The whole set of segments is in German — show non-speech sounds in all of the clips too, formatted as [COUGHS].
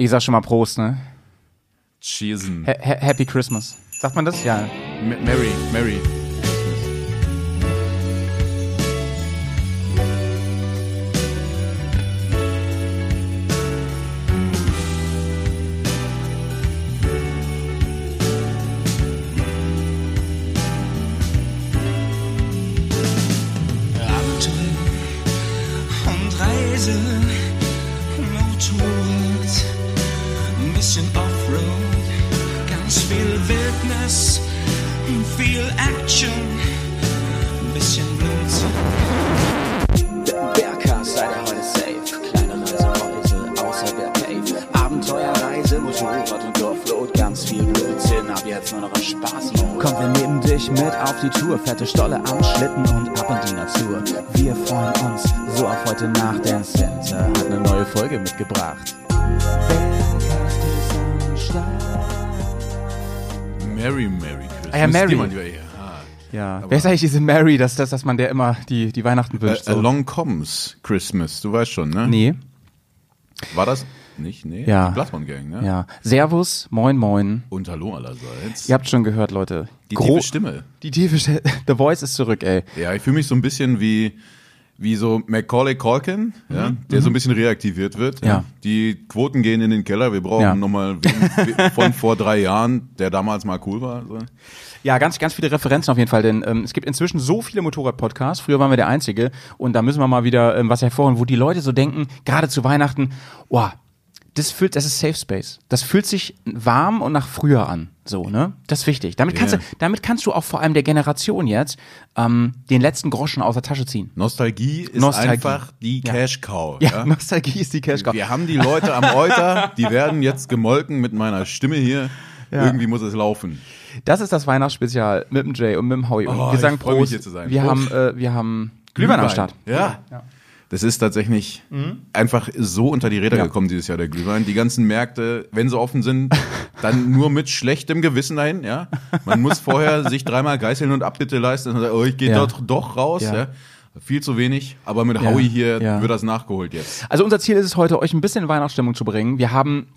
Ich sag schon mal Prost, ne? Cheesen. Ha ha Happy Christmas. Sagt man das? Ja. M Mary, Mary. Eigentlich diese Mary, dass, dass, dass man der immer die, die Weihnachten wünscht? Äh, So? Along Comes Christmas, du weißt schon, ne? nee. War das nicht? Nee? Ja. Die Bloodhound Gang, ne? Ja. Servus, moin, moin. Und hallo allerseits. Ihr habt schon gehört, Leute. Die Gro- tiefe Stimme. Die tiefe Stimme. [LAUGHS] The Voice ist zurück, ey. Ja, ich fühle mich so ein bisschen wie, wie so Macaulay Culkin, ja, der so ein bisschen reaktiviert wird. Mhm. Ja. Die Quoten gehen in den Keller. Wir brauchen Ja. nochmal [LAUGHS] von vor drei Jahren, der damals mal cool war. So. Ja, ganz, ganz viele Referenzen auf jeden Fall, denn ähm, es gibt inzwischen so viele Motorrad-Podcasts. Früher waren wir der Einzige und da müssen wir mal wieder ähm, was hervorholen, wo die Leute so denken, gerade zu Weihnachten, oh, das fühlt, das ist Safe Space. Das fühlt sich warm und nach früher an. So, ne? Das ist wichtig. Damit kannst Ja. du, damit kannst du auch vor allem der Generation jetzt ähm, den letzten Groschen aus der Tasche ziehen. Nostalgie ist Nostalgie. einfach die Ja. Cash Cow. Ja, Nostalgie ist die Cash Cow. Wir haben die Leute am Euter, die werden jetzt gemolken mit meiner Stimme hier. Ja. Irgendwie muss es laufen. Das ist das Weihnachtsspezial mit dem Jay und mit dem Howie. Und Oh, wir sagen ich freu mich, Prost. hier zu sein. Wir Prost. haben, äh, wir haben Glühwein am Start. Ja. Das ist tatsächlich einfach so unter die Räder Ja. gekommen dieses Jahr, der Glühwein. Die ganzen Märkte, wenn sie offen sind, [LAUGHS] dann nur mit schlechtem Gewissen dahin, ja. Man muss vorher sich dreimal geißeln und Abbitte leisten und sagen, oh, ich gehe Ja. doch, doch raus, Ja. ja. Viel zu wenig, aber mit. Howie hier wird das nachgeholt jetzt. Also unser Ziel ist es heute, euch ein bisschen in Weihnachtsstimmung zu bringen. Wir haben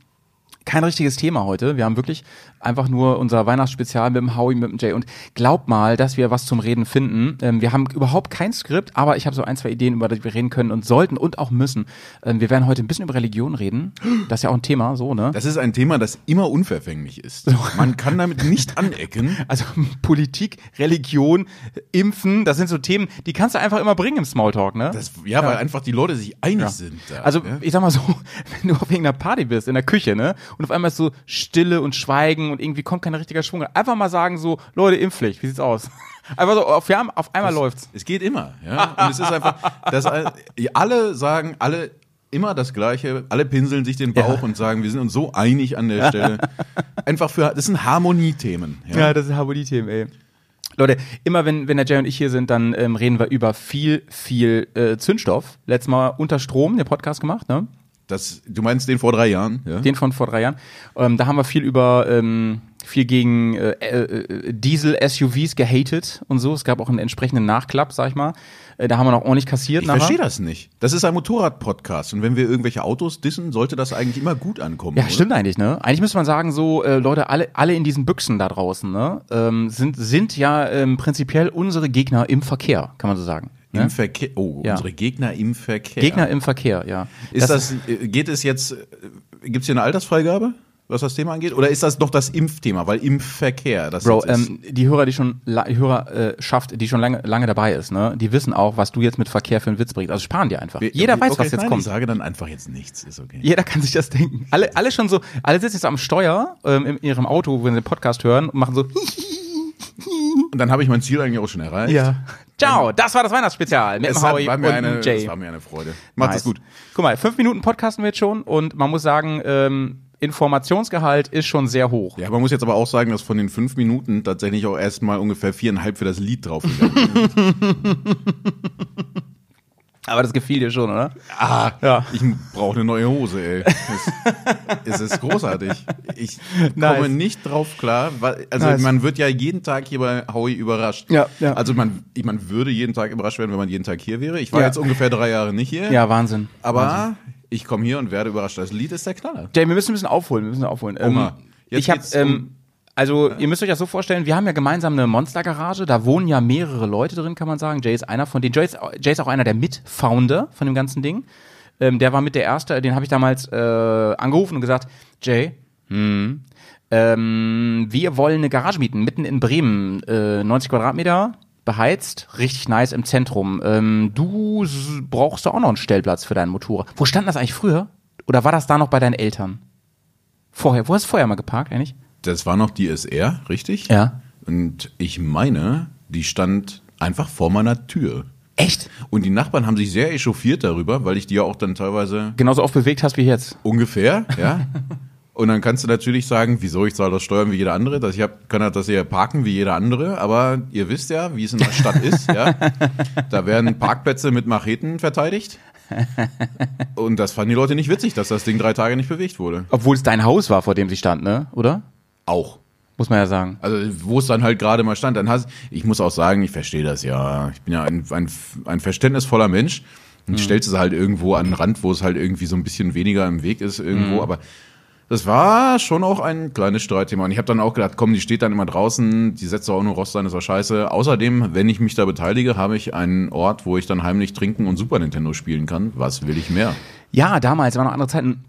kein richtiges Thema heute. Wir haben wirklich einfach nur unser Weihnachtsspezial mit dem Howie, mit dem Jay. Und glaubt mal, dass wir was zum Reden finden. Ähm, wir haben überhaupt kein Skript, aber ich habe so ein, zwei Ideen, über die wir reden können und sollten und auch müssen. Ähm, wir werden heute ein bisschen über Religion reden. Das ist ja auch ein Thema, so, ne? Das ist ein Thema, das immer unverfänglich ist. Man kann damit nicht anecken. [LAUGHS] Also Politik, Religion, Impfen, das sind so Themen, die kannst du einfach immer bringen im Smalltalk, ne? Das, ja, weil einfach die Leute sich einig sind. Da, Also, ja? ich sag mal so, [LAUGHS] wenn du auf irgendeiner Party bist, in der Küche, ne, und auf einmal ist so Stille und Schweigen und irgendwie kommt kein richtiger Schwung. Einfach mal sagen so, Leute, Impfpflicht, wie sieht's aus? [LAUGHS] Einfach so, auf, ja, auf einmal läuft's. Es geht immer, ja. Und es ist einfach, dass alle sagen, alle immer das Gleiche, alle pinseln sich den Bauch Ja. und sagen, wir sind uns so einig an der Stelle. [LAUGHS] Einfach für, das sind Harmoniethemen. Ja. das sind Harmonie-Themen, ey. Leute, immer wenn, wenn der Jay und ich hier sind, dann ähm, reden wir über viel, viel äh, Zündstoff. Letztes Mal unter Strom, den Podcast gemacht, ne? Das, du meinst den vor drei Jahren? Ja? Den von vor drei Jahren. Ähm, da haben wir viel über ähm, viel gegen äh, äh, Diesel-SUVs gehatet und so. Es gab auch einen entsprechenden Nachklapp, sag ich mal. Äh, da haben wir noch ordentlich kassiert. ich nachher. verstehe das nicht. Das ist ein Motorrad-Podcast und wenn wir irgendwelche Autos dissen, sollte das eigentlich immer gut ankommen. Ja, oder? stimmt eigentlich, ne? Eigentlich müsste man sagen, so, äh, Leute, alle, alle in diesen Büchsen da draußen, ne, ähm, sind, sind ja ähm, prinzipiell unsere Gegner im Verkehr, kann man so sagen. Im Ne? Verkehr. Oh, Ja. unsere Gegner im Verkehr. Gegner im Verkehr, ja. Ist das, äh, geht es jetzt, gibt es hier eine Altersfreigabe, was das Thema angeht? Oder ist das noch das Impfthema? Weil im Verkehr, das Bro, ähm, die Hörer, die schon die Hörer äh, schafft, die schon lange, lange dabei ist, ne, die wissen auch, was du jetzt mit Verkehr für einen Witz bringst. Also sparen die einfach. Jeder weiß, okay, was jetzt nein, kommt. Ich sage dann einfach jetzt nichts, ist okay. Jeder kann sich das denken. Alle, alle schon so, alle sitzen jetzt am Steuer ähm, in ihrem Auto, wenn sie den Podcast hören und machen so. [LAUGHS] Und dann habe ich mein Ziel eigentlich auch schon erreicht. Ciao, das war das Weihnachtsspezial mit Es dem hat, Howie war, mir und eine, Jay. es war mir eine Freude. Macht Nice. es gut. Guck mal, fünf Minuten podcasten wir jetzt schon und man muss sagen, ähm, Informationsgehalt ist schon sehr hoch. Ja, man muss jetzt aber auch sagen, dass von den fünf Minuten tatsächlich auch erstmal ungefähr viereinhalb für das Lied draufgegangen sind. [LAUGHS] Aber das gefiel dir schon, oder? ah, Ja. ich brauche eine neue Hose, ey. Es, [LAUGHS] es ist großartig. Ich Nice. komme nicht drauf klar. Weil, also Nice. man wird ja jeden Tag hier bei Howie überrascht. Ja, ja. Also man, ich, man würde jeden Tag überrascht werden, wenn man jeden Tag hier wäre. Ich war Ja. jetzt ungefähr drei Jahre nicht hier. Ja, Wahnsinn. Aber Ich komme hier und werde überrascht. Das Lied ist der Knaller. Jay, wir müssen ein bisschen aufholen, wir müssen aufholen. Oma, Ähm, ich habe, ähm, um- also ihr müsst euch das so vorstellen, wir haben ja gemeinsam eine Monstergarage, da wohnen ja mehrere Leute drin, kann man sagen. Jay ist einer von denen. Jay ist, Jay ist auch einer der Mitfounder von dem ganzen Ding. Ähm, der war mit der Erste, den habe ich damals äh, angerufen und gesagt, Jay, hm, ähm, wir wollen eine Garage mieten, mitten in Bremen, äh, 90 Quadratmeter, beheizt, richtig nice im Zentrum. Ähm, du brauchst doch auch noch einen Stellplatz für dein Motorrad. Wo stand das eigentlich früher? Oder war das da noch bei deinen Eltern? Vorher, wo hast du vorher mal geparkt eigentlich? Das war noch die SR, richtig? Ja. Und ich meine, die stand einfach vor meiner Tür. Echt? Und die Nachbarn haben sich sehr echauffiert darüber, weil ich die ja auch dann teilweise Genauso oft bewegt hast wie jetzt. ungefähr, [LAUGHS] ja. Und dann kannst du natürlich sagen, wieso ich zahle das Steuern wie jeder andere, dass ich hab, kann das hier parken wie jeder andere, aber ihr wisst ja, wie es in der Stadt [LAUGHS] ist, ja. Da werden Parkplätze mit Macheten verteidigt. Und das fanden die Leute nicht witzig, dass das Ding drei Tage nicht bewegt wurde. Obwohl es dein Haus war, vor dem sie stand, ne? Oder? Auch. Muss man ja sagen. Also wo es dann halt gerade mal stand, dann hast ich muss auch sagen, ich verstehe das ja. Ich bin ja ein, ein, ein verständnisvoller Mensch. Und stellst es halt irgendwo an den Rand, wo es halt irgendwie so ein bisschen weniger im Weg ist irgendwo. Aber das war schon auch ein kleines Streitthema. Und ich habe dann auch gedacht, komm, die steht dann immer draußen, die setzt doch auch nur Rost sein, ist doch scheiße. Außerdem, wenn ich mich da beteilige, habe ich einen Ort, wo ich dann heimlich trinken und Super Nintendo spielen kann. Was will ich mehr? Ja, damals waren noch andere Zeiten.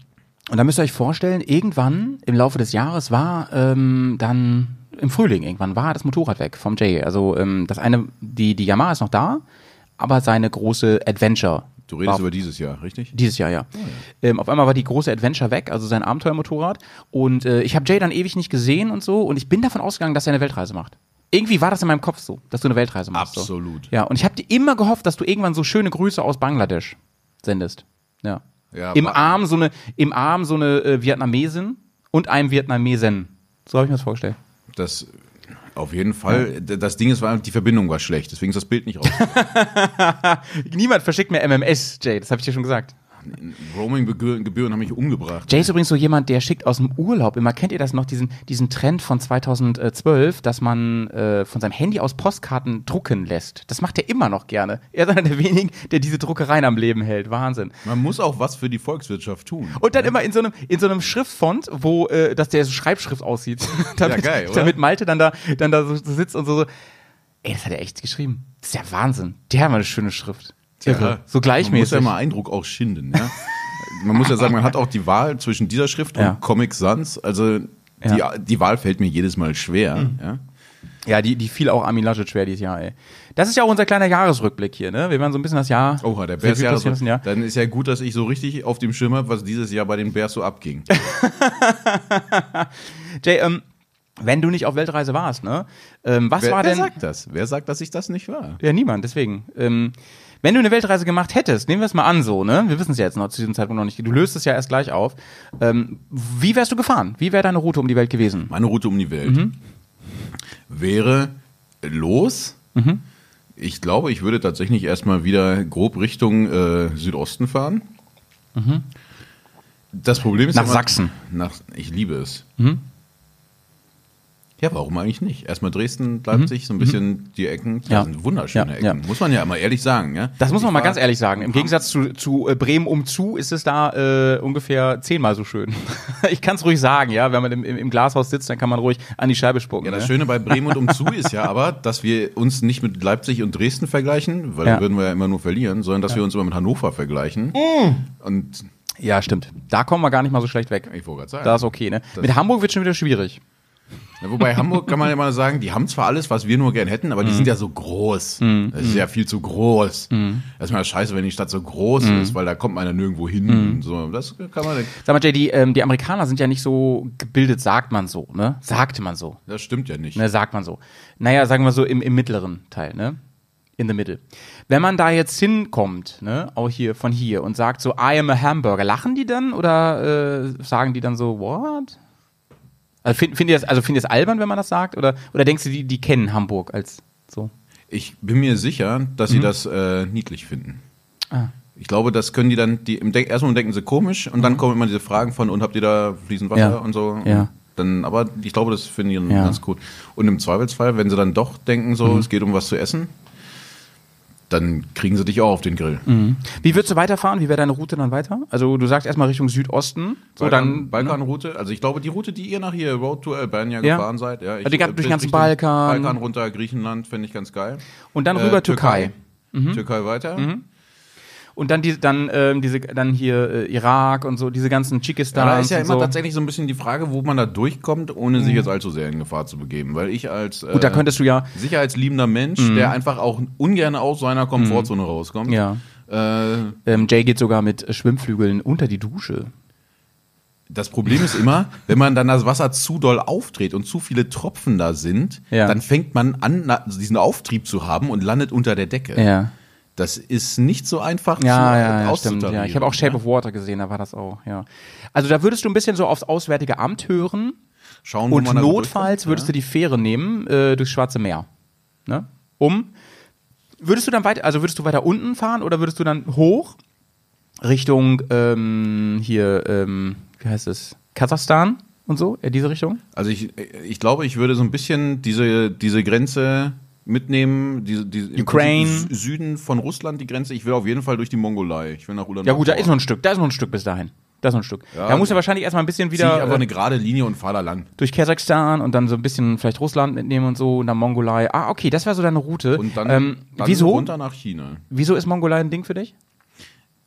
Und da müsst ihr euch vorstellen, irgendwann im Laufe des Jahres war ähm, dann im Frühling irgendwann war das Motorrad weg vom Jay. Also ähm, das eine, die, die Yamaha ist noch da, aber seine große Adventure. Du redest über dieses Jahr, richtig? Dieses Jahr, ja. Ähm, auf einmal war die große Adventure weg, also sein Abenteuermotorrad. Und äh, ich habe Jay dann ewig nicht gesehen und so. Und ich bin davon ausgegangen, dass er eine Weltreise macht. Irgendwie war das in meinem Kopf so, dass du eine Weltreise machst. Absolut. So. Ja, und ich habe dir immer gehofft, dass du irgendwann so schöne Grüße aus Bangladesch sendest. Ja. Ja, Im Arm so eine, im Arm so eine äh, Vietnamesin und einem Vietnamesen. So habe ich mir das vorgestellt. Das auf jeden Fall. D- Das Ding ist, die Verbindung war schlecht, deswegen ist das Bild nicht raus. [LAUGHS] Niemand verschickt mir MMS, Jay, das habe ich dir schon gesagt. Roaming-Gebühren haben mich umgebracht. Jay ist übrigens so jemand, der schickt aus dem Urlaub immer, kennt ihr das noch, diesen, diesen Trend von 2012, dass man äh, von seinem Handy aus Postkarten drucken lässt. Das macht er immer noch gerne. Er ist einer der wenigen, der diese Druckereien am Leben hält. Wahnsinn. Man muss auch was für die Volkswirtschaft tun. Und dann immer in so einem, in so einem Schriftfont, wo, äh, dass der so Schreibschrift aussieht. [LAUGHS] damit, geil, oder? damit Malte dann da, dann da so, sitzt und so, so, ey, das hat er echt geschrieben. Das ist ja Wahnsinn. Der hat mal eine schöne Schrift. Irre. so Man muss gleichmäßig. ja mal Eindruck auch schinden, ja. [LAUGHS] Man muss ja sagen, man hat auch die Wahl zwischen dieser Schrift Ja. und Comic Sans. Also die, Ja. die Wahl fällt mir jedes Mal schwer. Mhm. Ja. Ja, die, die fiel auch Armin Laschet schwer dieses Jahr, ey. Das ist ja auch unser kleiner Jahresrückblick hier, ne? Wir werden so ein bisschen das Jahr. Oha, der Revue Bears Jahr, ja. Dann ist ja gut, dass ich so richtig auf dem Schirm habe, was dieses Jahr bei den Bears so abging. [LAUGHS] Jay, ähm, wenn du nicht auf Weltreise warst, ne? Ähm, was wer, war wer denn. sagt das? Wer sagt, dass ich das nicht war? Ja, niemand, deswegen. Ähm, wenn du eine Weltreise gemacht hättest, nehmen wir es mal an so, ne? Wir wissen es ja jetzt noch zu diesem Zeitpunkt noch nicht. Du löst es ja erst gleich auf. Ähm, wie wärst du gefahren? Wie wäre deine Route um die Welt gewesen? Meine Route um die Welt Mhm. wäre los. Mhm. Ich glaube, ich würde tatsächlich erstmal wieder grob Richtung äh, Südosten fahren. Das Problem ist Mhm. Nach immer- Sachsen. Nach, ich liebe es. Mhm. Ja, warum eigentlich nicht? Erstmal Dresden, Leipzig, so ein bisschen die Ecken. Das Mhm. Ja. sind wunderschöne Ja, Ecken. ja. Muss man ja mal ehrlich sagen. Ja? Das muss man mal ganz ehrlich sagen. Im Gegensatz zu, zu äh, Bremen umzu ist es da äh, ungefähr zehnmal so schön. [LAUGHS] ich kann es ruhig sagen, ja. Wenn man im, im, Glashaus sitzt, dann kann man ruhig an die Scheibe spucken. Ja, das ne? Schöne bei Bremen und umzu [LAUGHS] ist ja aber, dass wir uns nicht mit Leipzig und Dresden vergleichen, weil dann würden wir ja immer nur verlieren, sondern dass wir uns immer mit Hannover vergleichen. Und Ja, stimmt. Da kommen wir gar nicht mal so schlecht weg. ich wollte gerade sagen. Da ist okay, ne? Mit Hamburg wird schon wieder schwierig. Ja, wobei Hamburg kann man ja mal sagen, die haben zwar alles, was wir nur gern hätten, aber die Mhm. sind ja so groß. Das ist ja viel zu groß. Das ist mal scheiße, wenn die Stadt so groß Mhm. ist, weil da kommt man ja nirgendwo hin. Und so. Das kann man, Sag mal, Jay, die, ähm, die Amerikaner sind ja nicht so gebildet, sagt man so, ne? Sagte man so. das stimmt ja nicht. Ne, sagt man so. Naja, sagen wir so im, im mittleren Teil, ne? In the middle. Wenn man da jetzt hinkommt, ne, auch hier von hier und sagt so, I am a hamburger, lachen die dann oder äh, sagen die dann so, what? Also find, find ihr das, also ihr das albern, wenn man das sagt? Oder, oder denkst du, die, die kennen Hamburg als so? Ich bin mir sicher, dass Mhm. sie das äh, niedlich finden. Ah. Ich glaube, das können die dann, die im erstmal denken sie komisch und dann kommen immer diese Fragen von, und habt ihr da fließend Wasser Mhm. Ja. und so. Ja. Dann, aber ich glaube, das finden die dann Ja. Mhm. ganz gut. Und im Zweifelsfall, wenn sie dann doch denken, so, es geht um was zu essen, dann kriegen sie dich auch auf den Grill. Wie würdest du weiterfahren? Wie wäre deine Route dann weiter? Also du sagst erstmal Richtung Südosten. So Balkan, dann. Balkanroute, also ich glaube, die Route, die ihr nach hier Road to Albania Ja. gefahren seid, ja, ich, Also die äh, durch den ganzen Balkan. Balkan runter, Griechenland, fände ich ganz geil. Und dann rüber Äh, Türkei. Türkei weiter. Und dann die, dann ähm, diese, dann hier äh, Irak und so diese ganzen Ja, Tschikistan. da ist ja immer so. tatsächlich so ein bisschen die Frage, wo man da durchkommt, ohne sich jetzt allzu sehr in Gefahr zu begeben. Weil ich als äh, Gut, da könntest du ja. sicherheitsliebender Mensch, der einfach auch ungern aus seiner Komfortzone rauskommt, Ja. äh, Ähm, Jay geht sogar mit äh, Schwimmflügeln unter die Dusche. Das Problem ist immer, [LAUGHS] wenn man dann das Wasser zu doll aufdreht und zu viele Tropfen da sind, Ja. dann fängt man an, diesen Auftrieb zu haben und landet unter der Decke. Ja. Das ist nicht so einfach Ja, zu ja, ja, stimmt. Ja. Ich habe auch Shape ja. of Water gesehen, da war das auch, ja. Also da würdest du ein bisschen so aufs Auswärtige Amt hören Schauen, und notfalls würdest du die Fähre nehmen äh, durchs Schwarze Meer. Ne? Um. Würdest du dann weiter, also würdest du weiter unten fahren oder würdest du dann hoch Richtung ähm, hier, ähm, wie heißt es? Kasachstan und so, in diese Richtung? Also ich, ich glaube, ich würde so ein bisschen diese, diese Grenze mitnehmen, diese im Ukraine. Süden von Russland die Grenze. Ich will auf jeden Fall durch die Mongolei. Ich will nach Ulaanbaatar. Ja gut, da ist noch ein Stück, da ist noch ein Stück bis dahin. Da ist noch ein Stück. Ja, da muss er wahrscheinlich erstmal ein bisschen Zieh ich wieder einfach eine gerade Linie und fahr da lang. durch Kasachstan und dann so ein bisschen vielleicht Russland mitnehmen und so und dann Mongolei. Ah, okay, das wäre so deine Route. Und dann, ähm, dann wieso? runter nach China. Wieso ist Mongolei ein Ding für dich?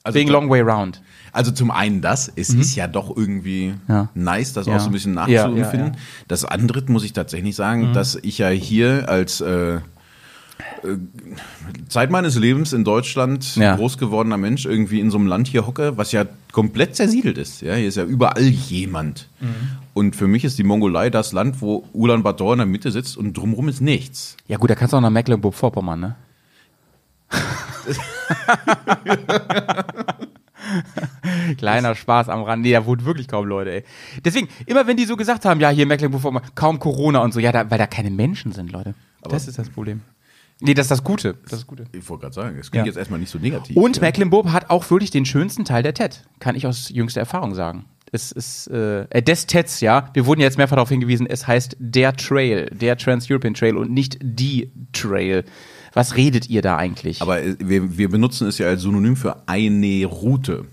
Also Wegen Long Way Round. Also zum einen das, es ist ja doch irgendwie Mhm. Ja. nice, das Ja. auch so ein bisschen nachzuempfinden. ja. Das andere muss ich tatsächlich sagen, dass ich ja hier als äh, äh, Zeit meines Lebens in Deutschland Ja. groß gewordener Mensch irgendwie in so einem Land hier hocke, was ja komplett zersiedelt ist. Ja, hier ist ja überall jemand. Mhm. Und für mich ist die Mongolei das Land, wo Ulaanbaatar in der Mitte sitzt und drumherum ist nichts. Ja gut, da kannst du auch nach Mecklenburg-Vorpommern, ne? [LAUGHS] [LAUGHS] [LAUGHS] Kleiner Spaß am Rand. Nee, da wohnen wirklich kaum Leute, ey. Deswegen, immer wenn die so gesagt haben, ja, hier Mecklenburg-Vorpommern, kaum Corona und so, ja, da, weil da keine Menschen sind, Leute. das ist das Problem. Nee, das ist das Gute. Das ist das Gute. Ich wollte gerade sagen, es klingt Ja. jetzt erstmal nicht so negativ. Und ja. Mecklenburg hat auch wirklich den schönsten Teil der TED. Kann ich aus jüngster Erfahrung sagen. Es ist, äh, äh, des TEDs, ja. Wir wurden jetzt mehrfach darauf hingewiesen, es heißt der Trail, der Trans-European Trail und nicht die Trail. Was redet ihr da eigentlich? Aber äh, wir, wir benutzen es ja als Synonym für eine Route.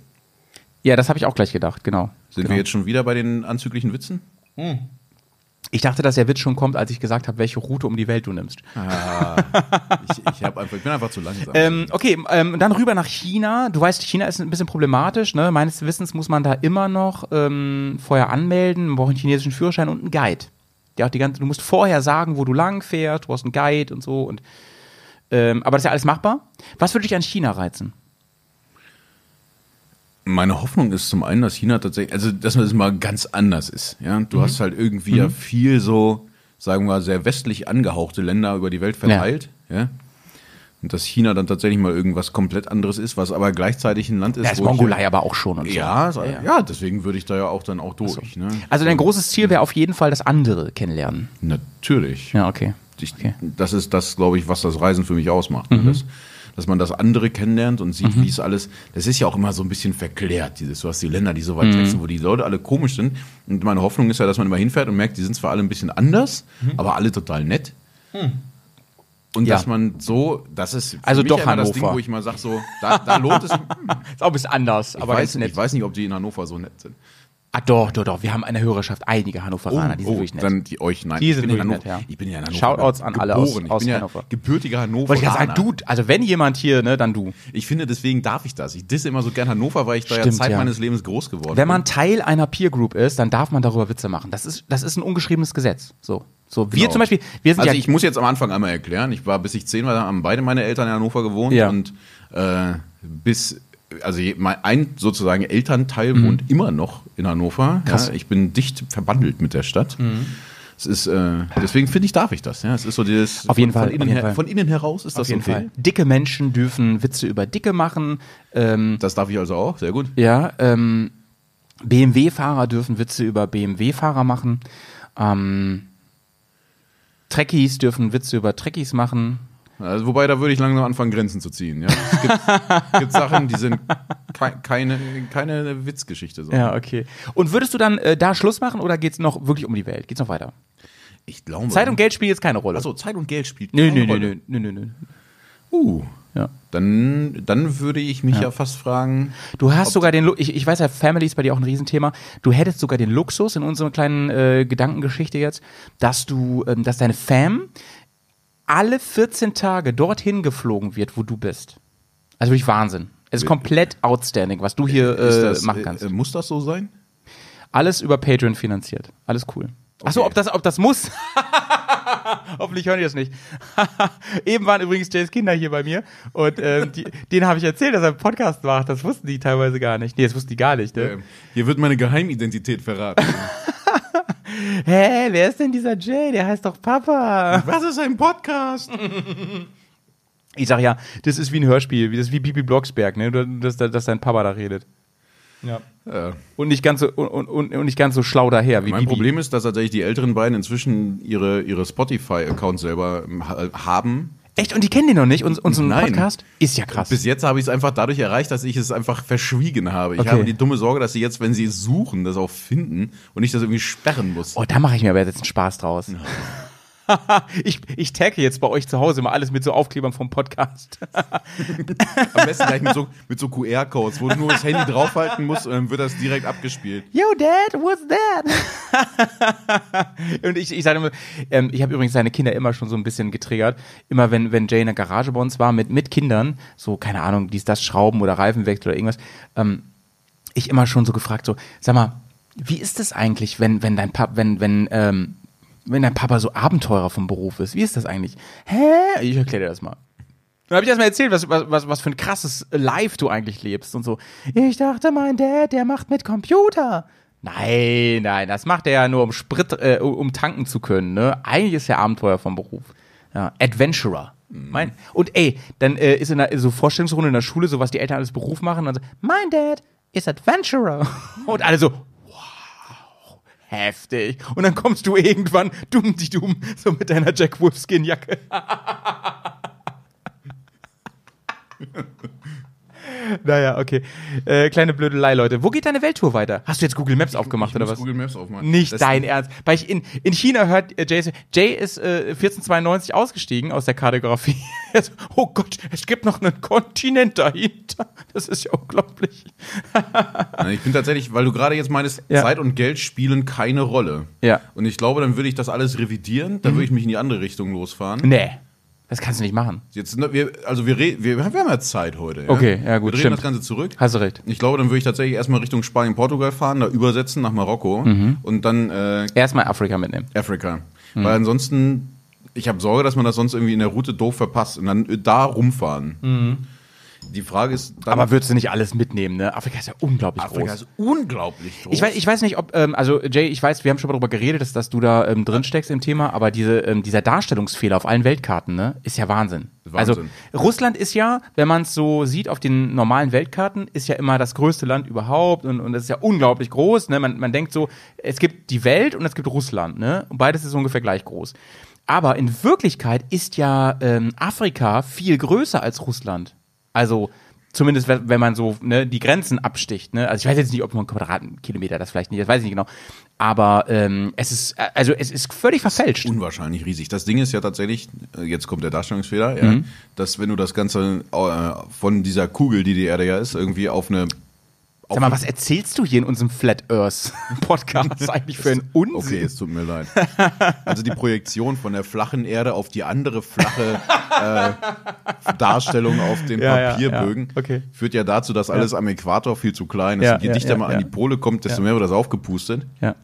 Ja, das habe ich auch gleich gedacht, genau. Sind genau. wir jetzt schon wieder bei den anzüglichen Witzen? Ich dachte, dass der Witz schon kommt, als ich gesagt habe, welche Route um die Welt du nimmst. [LAUGHS] Ich, ich, hab einfach, ich bin einfach zu langsam. Ähm, okay, ähm, dann rüber nach China. Du weißt, China ist ein bisschen problematisch. Ne? Meines Wissens muss man da immer noch ähm, vorher anmelden. Man braucht einen chinesischen Führerschein und einen Guide. Ja, die ganze, du musst vorher sagen, wo du lang fährst. Du brauchst einen Guide und so. Und, ähm, aber das ist ja alles machbar. Was würde dich an China reizen? Meine Hoffnung ist zum einen, dass China tatsächlich, also dass es mal ganz anders ist. Ja, du hast halt irgendwie ja viel so, sagen wir mal, sehr westlich angehauchte Länder über die Welt verteilt. Ja. Und dass China dann tatsächlich mal irgendwas komplett anderes ist, was aber gleichzeitig ein Land ist, Da ist wo ich- Mongolei aber auch schon und so. Ja, so, ja, deswegen würde ich da ja auch dann auch durch. Ne? Also dein großes Ziel wäre auf jeden Fall das andere kennenlernen. Natürlich. Ja, okay. Ich, Okay. Das ist das, glaube ich, was das Reisen für mich ausmacht. Ne? Das, dass man das andere kennenlernt und sieht, wie es alles. Das ist ja auch immer so ein bisschen verklärt, dieses. Du hast die Länder, die so weit weg sind, wo die Leute alle komisch sind. Und meine Hoffnung ist ja, dass man immer hinfährt und merkt, die sind zwar alle ein bisschen anders, aber alle total nett. Und Ja. dass man so, das ist Also doch ja das. Ding, wo ich mal sage, so, da, da lohnt es. [LAUGHS] Hm, Ist auch ein bisschen anders, ich, aber weiß, ganz nett. ich weiß nicht, ob die in Hannover so nett sind. Ah, doch, doch, doch. Wir haben eine Hörerschaft, einige Hannoveraner, die sind wirklich nett. Oh, dann die euch, nein. Die sind bin in wirklich Hannover. nett, ja. Ich bin ja in Hannover. Shoutouts an alle aus- aus ich bin Hannover. Ja gebürtiger Hannover. Wollte ich gerade sagen, du, also wenn jemand hier, ne, dann du. Ich finde, deswegen darf ich das. Ich disse immer so gern Hannover, weil ich da ja Stimmt, Zeit ja. meines Lebens groß geworden Wenn man bin. Teil einer Peer Group ist, dann darf man darüber Witze machen. Das ist, das ist ein ungeschriebenes Gesetz. So, so wir Genau. zum Beispiel, wir sind Also ja, ich muss jetzt am Anfang einmal erklären, ich war, bis ich zehn war, haben beide meine Eltern in Hannover gewohnt Ja. und äh, bis, also ein sozusagen Elternteil Mhm. wohnt immer noch in Hannover. Krass. Ja, ich bin dicht verbandelt mit der Stadt. Es ist, äh, deswegen finde ich, darf ich das. Ja, es ist so dieses, Auf jeden von, Fall, von, innen, her, Fall. von innen heraus ist das auf jeden okay. Fall. Dicke Menschen dürfen Witze über Dicke machen. Ähm, Das darf ich also auch, sehr gut. ja, ähm, BMW-Fahrer dürfen Witze über BMW-Fahrer machen. Ähm, Trekkies dürfen Witze über Trekkies machen. Also, wobei, da würde ich langsam anfangen, Grenzen zu ziehen. Ja? Es gibt, [LAUGHS] gibt Sachen, die sind kei keine, keine Witzgeschichte. So. Ja, okay. Und würdest du dann äh, da Schluss machen oder geht's noch wirklich um die Welt? Geht's noch weiter? Ich glaube. Zeit und Geld spielt jetzt keine Rolle. Achso, Zeit und Geld spielt keine nö, nö, Rolle. nö, nö, nö, nö. Uh, Ja. Dann, dann würde ich mich ja, fast fragen. Du hast sogar den, ich, ich weiß ja, Family ist bei dir auch ein Riesenthema. Du hättest sogar den Luxus in unserer kleinen äh, Gedankengeschichte jetzt, dass du, ähm, dass deine Fam alle 14 Tage dorthin geflogen wird, wo du bist. Also wirklich Wahnsinn. Es ist komplett outstanding, was du hier Ist äh, das, machen kannst. Äh, muss das so sein? Alles über Patreon finanziert. Alles cool. Achso, Okay. ob das, ob das muss? [LAUGHS] Hoffentlich hören die das nicht. [LAUGHS] Eben waren übrigens Jays Kinder hier bei mir und ähm, die, denen habe ich erzählt, dass er einen Podcast macht. Das wussten die teilweise gar nicht. Nee, das wussten die gar nicht. Ne? Hier wird meine Geheimidentität verraten. [LAUGHS] Hä, wer ist denn dieser Jay? Der heißt doch Papa. Was ist ein Podcast? Ich sag ja, das ist wie ein Hörspiel, wie das ist wie Bibi Blocksberg, ne? Dass, dass, dass dein Papa da redet. Ja. Ja. Und nicht ganz so und, und, und nicht ganz so schlau daher wie Mein Bibi. Problem ist, dass tatsächlich die älteren beiden inzwischen ihre, ihre Spotify-Accounts selber ähm, ha- haben. Echt? Und die kennen den noch nicht? Uns, unseren Nein. Podcast? Ist ja krass. Bis jetzt habe ich es einfach dadurch erreicht, dass ich es einfach verschwiegen habe. Ich Okay. habe die dumme Sorge, dass sie jetzt, wenn sie es suchen, das auch finden und ich das irgendwie sperren muss. Oh, da mache ich mir aber jetzt einen Spaß draus. [LAUGHS] ich, ich tagge jetzt bei euch zu Hause immer alles mit so Aufklebern vom Podcast. Am besten gleich mit so, mit so QR-Codes, wo du nur das Handy draufhalten musst und dann wird das direkt abgespielt. Yo, Dad, what's that? [LAUGHS] und ich, ich sage immer, ähm, ich habe übrigens seine Kinder immer schon so ein bisschen getriggert. Immer wenn, wenn Jay in der Garage bei uns war mit, mit Kindern, so, keine Ahnung, dies, das, Schrauben oder Reifenwechsel oder irgendwas, ähm, ich immer schon so gefragt, so, sag mal, wie ist das eigentlich, wenn, wenn dein Papa, wenn, wenn, ähm, wenn dein Papa so Abenteurer vom Beruf ist? Wie ist das eigentlich? Hä? Ich erkläre dir das mal. Dann habe ich erst mal erzählt, was, was, was, für ein krasses Life du eigentlich lebst und so. Ich dachte, mein Dad, der macht mit Computer. Nein, nein, das macht er ja nur, um Sprit, äh, um tanken zu können. Ne? Eigentlich ist er Abenteuer vom Beruf. Ja, Adventurer. Mein, und ey, dann äh, ist in der so Vorstellungsrunde in der Schule, so was die Eltern alles Beruf machen. Und so, mein Dad ist Adventurer. [LAUGHS] Und alle so, heftig. Und dann kommst du irgendwann, dumm die dumm, so mit deiner Jack Wolfskin Jacke. [LAUGHS] [LAUGHS] Naja, okay. Äh, kleine Blödelei, Leute. Wo geht deine Welttour weiter? Hast du jetzt Google Maps aufgemacht Ich oder muss was? Google Maps aufmachen. Nicht Das- dein Ernst. Weil ich in, in China hört äh, Jay, Jay ist äh, 1492 ausgestiegen aus der Kartografie. Er [LAUGHS] so, oh Gott, es gibt noch einen Kontinent dahinter. Das ist ja unglaublich. [LAUGHS] Ich bin tatsächlich, weil du gerade jetzt meinst, Ja. Zeit und Geld spielen keine Rolle. Ja. Und ich glaube, dann würde ich das alles revidieren, dann würde ich mich in die andere Richtung losfahren. Nee, das kannst du nicht machen. Jetzt, ne, wir, also wir, wir, wir haben ja Zeit heute. Ja? Okay, ja, gut, Wir drehen stimmt. das Ganze zurück. Hast du recht. Ich glaube, dann würde ich tatsächlich erstmal Richtung Spanien, Portugal fahren, da übersetzen nach Marokko Mhm. und dann äh, Erstmal Afrika mitnehmen. Afrika. Mhm. Weil ansonsten, ich habe Sorge, dass man das sonst irgendwie in der Route doof verpasst und dann da rumfahren. Die Frage ist, dann. Aber würdest du nicht alles mitnehmen, ne? Afrika ist ja unglaublich Afrika groß. ist unglaublich groß. Ich weiß, ich weiß nicht, ob, ähm, also Jay, ich weiß, wir haben schon mal darüber geredet, dass, dass du da ähm, drin steckst im Thema, aber diese, ähm, dieser Darstellungsfehler auf allen Weltkarten, ne, ist ja Wahnsinn. Wahnsinn. Also Russland ist ja, wenn man es so sieht auf den normalen Weltkarten, ist ja immer das größte Land überhaupt und, und das ist ja unglaublich groß. Ne? Man, man denkt so, es gibt die Welt und es gibt Russland, ne? Und beides ist ungefähr gleich groß. Aber in Wirklichkeit ist ja ähm, Afrika viel größer als Russland. Also zumindest wenn man so ne, die Grenzen absticht. Ne? Also ich weiß jetzt nicht, ob man Quadratkilometer das vielleicht nicht, das weiß ich nicht genau. Aber ähm, es ist äh, also es ist völlig verfälscht. unwahrscheinlich riesig. Das Ding ist ja tatsächlich, äh, jetzt kommt der Darstellungsfehler, ja, Mhm. dass wenn du das Ganze äh, von dieser Kugel, die die Erde ja ist, irgendwie auf eine Sag mal, was erzählst du hier in unserem Flat Earth [LAUGHS] Podcast eigentlich für einen [LAUGHS] Unsinn? Okay, es tut mir leid. Also die Projektion von der flachen Erde auf die andere flache äh, Darstellung auf den Ja, ja, Papierbögen ja. Okay. führt ja dazu, dass alles am Äquator viel zu klein ist. Ja, Und je ja, dichter ja, man ja. an die Pole kommt, desto Ja. mehr wird das aufgepustet. Ja.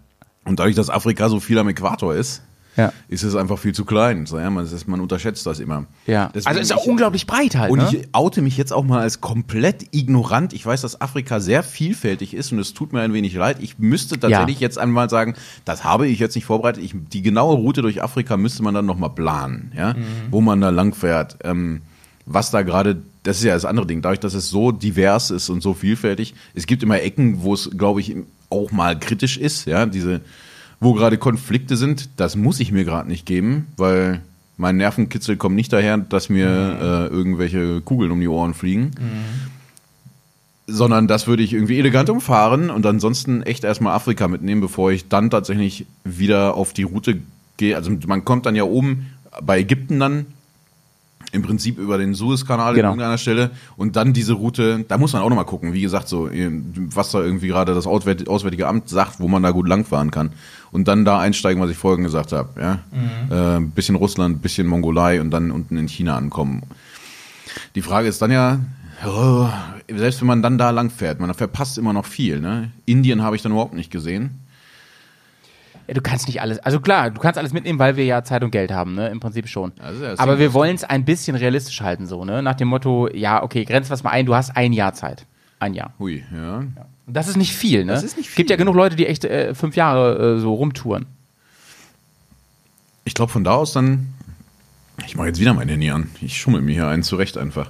Und dadurch, dass Afrika so viel am Äquator ist, Ja. ist es einfach viel zu klein. So, ja, man, ist, man unterschätzt das immer. Ja. Deswegen also es ist auch ich- unglaublich breit halt. Und ne? ich oute mich jetzt auch mal als komplett ignorant. Ich weiß, dass Afrika sehr vielfältig ist und es tut mir ein wenig leid. Ich müsste tatsächlich jetzt einmal sagen, das habe ich jetzt nicht vorbereitet. Ich, die genaue Route durch Afrika müsste man dann nochmal planen, ja? wo man da lang fährt. Ähm, was da gerade, das ist ja das andere Ding, dadurch, dass es so divers ist und so vielfältig. Es gibt immer Ecken, wo es, glaube ich, auch mal kritisch ist, ja, diese, wo gerade Konflikte sind. Das muss ich mir gerade nicht geben, weil mein Nervenkitzel kommt nicht daher, dass mir äh, irgendwelche Kugeln um die Ohren fliegen. Sondern das würde ich irgendwie elegant umfahren und ansonsten echt erstmal Afrika mitnehmen, bevor ich dann tatsächlich wieder auf die Route gehe. Also man kommt dann ja oben bei Ägypten dann im Prinzip über den Suezkanal Genau. an irgendeiner Stelle und dann diese Route, da muss man auch nochmal gucken, wie gesagt, so, was da irgendwie gerade das Auswärt- Auswärtige Amt sagt, wo man da gut langfahren kann. Und dann da einsteigen, was ich vorhin gesagt habe, ja. Äh, ein bisschen Russland, ein bisschen Mongolei und dann unten in China ankommen. Die Frage ist dann ja, oh, selbst wenn man dann da lang fährt, man verpasst immer noch viel, ne? Indien habe ich dann überhaupt nicht gesehen. Ja, du kannst nicht alles, also klar, du kannst alles mitnehmen, weil wir ja Zeit und Geld haben, ne? Im Prinzip schon. Also, das Aber wir wollen es ein bisschen realistisch halten, so, ne? Nach dem Motto, ja, okay, grenz was mal ein, du hast ein Jahr Zeit. Ein Jahr. Hui, ja. Und das ist nicht viel, ne? Das ist nicht Gibt ja viel. genug Leute, die echt äh, fünf Jahre äh, so rumtouren. Ich glaube, von da aus dann. Ich mache jetzt wieder mein Handy an. Ich schummel mir hier einen zurecht einfach.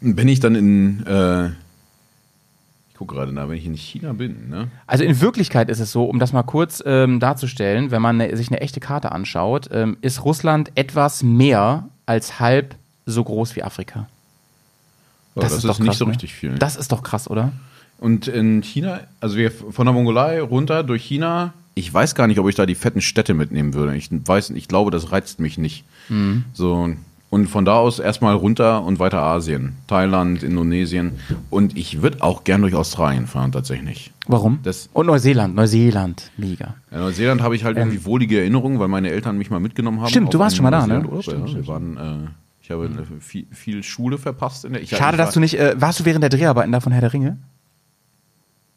Wenn ich dann in. Äh, gucke gerade nach, wenn ich in China bin, ne? Also in Wirklichkeit ist es so, um das mal kurz ähm, darzustellen, wenn man ne, sich eine echte Karte anschaut, ähm, ist Russland etwas mehr als halb so groß wie Afrika. Oh, das, ist, doch nicht krass, so ne? richtig viel. Das ist doch krass, oder? Und in China, also wir von der Mongolei runter durch China, ich weiß gar nicht, ob ich da die fetten Städte mitnehmen würde. Ich weiß, ich glaube, das reizt mich nicht. Mhm. So und von da aus erstmal runter und weiter Asien, Thailand, Indonesien und ich würde auch gern durch Australien fahren tatsächlich. Warum? Das- Und Neuseeland, Neuseeland, mega. Ja, Neuseeland habe ich halt irgendwie wohlige Erinnerungen, weil meine Eltern mich mal mitgenommen haben. Ähm. Stimmt, du warst schon mal da, ne? Stimmt, ja, wir waren, äh, ich habe äh, viel, viel Schule verpasst. In der, ich, Schade, ich dass war, du nicht, äh, warst du während der Dreharbeiten da von Herr der Ringe?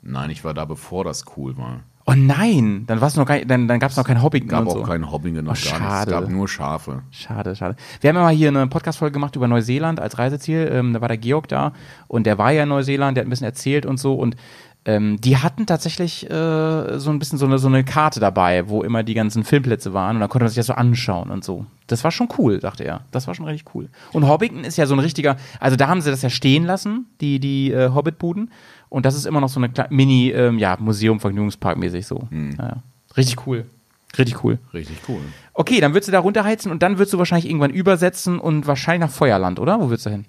Nein, ich war da, bevor das cool war. Oh nein, dann noch gar nicht, dann, dann gab es noch kein Hobbiton gab auch so. kein Hobbingen noch Oh, gar schade. Es gab nur Schafe. Schade, schade. Wir haben ja mal hier eine Podcast-Folge gemacht über Neuseeland als Reiseziel. Ähm, da war der Georg da und der war ja in Neuseeland, der hat ein bisschen erzählt und so. Und ähm, die hatten tatsächlich äh, so ein bisschen so eine, so eine Karte dabei, wo immer die ganzen Filmplätze waren und dann konnte man sich das so anschauen und so. Das war schon cool, sagte er. Das war schon richtig cool. Und Hobbiton ist ja so ein richtiger, also da haben sie das ja stehen lassen, die, die äh, Hobbit-Buden. Und das ist immer noch so eine kleine Mini, ähm, ja, Museum, Vergnügungspark mäßig so. Naja. Richtig cool. Richtig cool. Richtig cool. Okay, dann würdest du da runterheizen und dann würdest du wahrscheinlich irgendwann übersetzen und wahrscheinlich nach Feuerland, oder? Wo würdest du hin?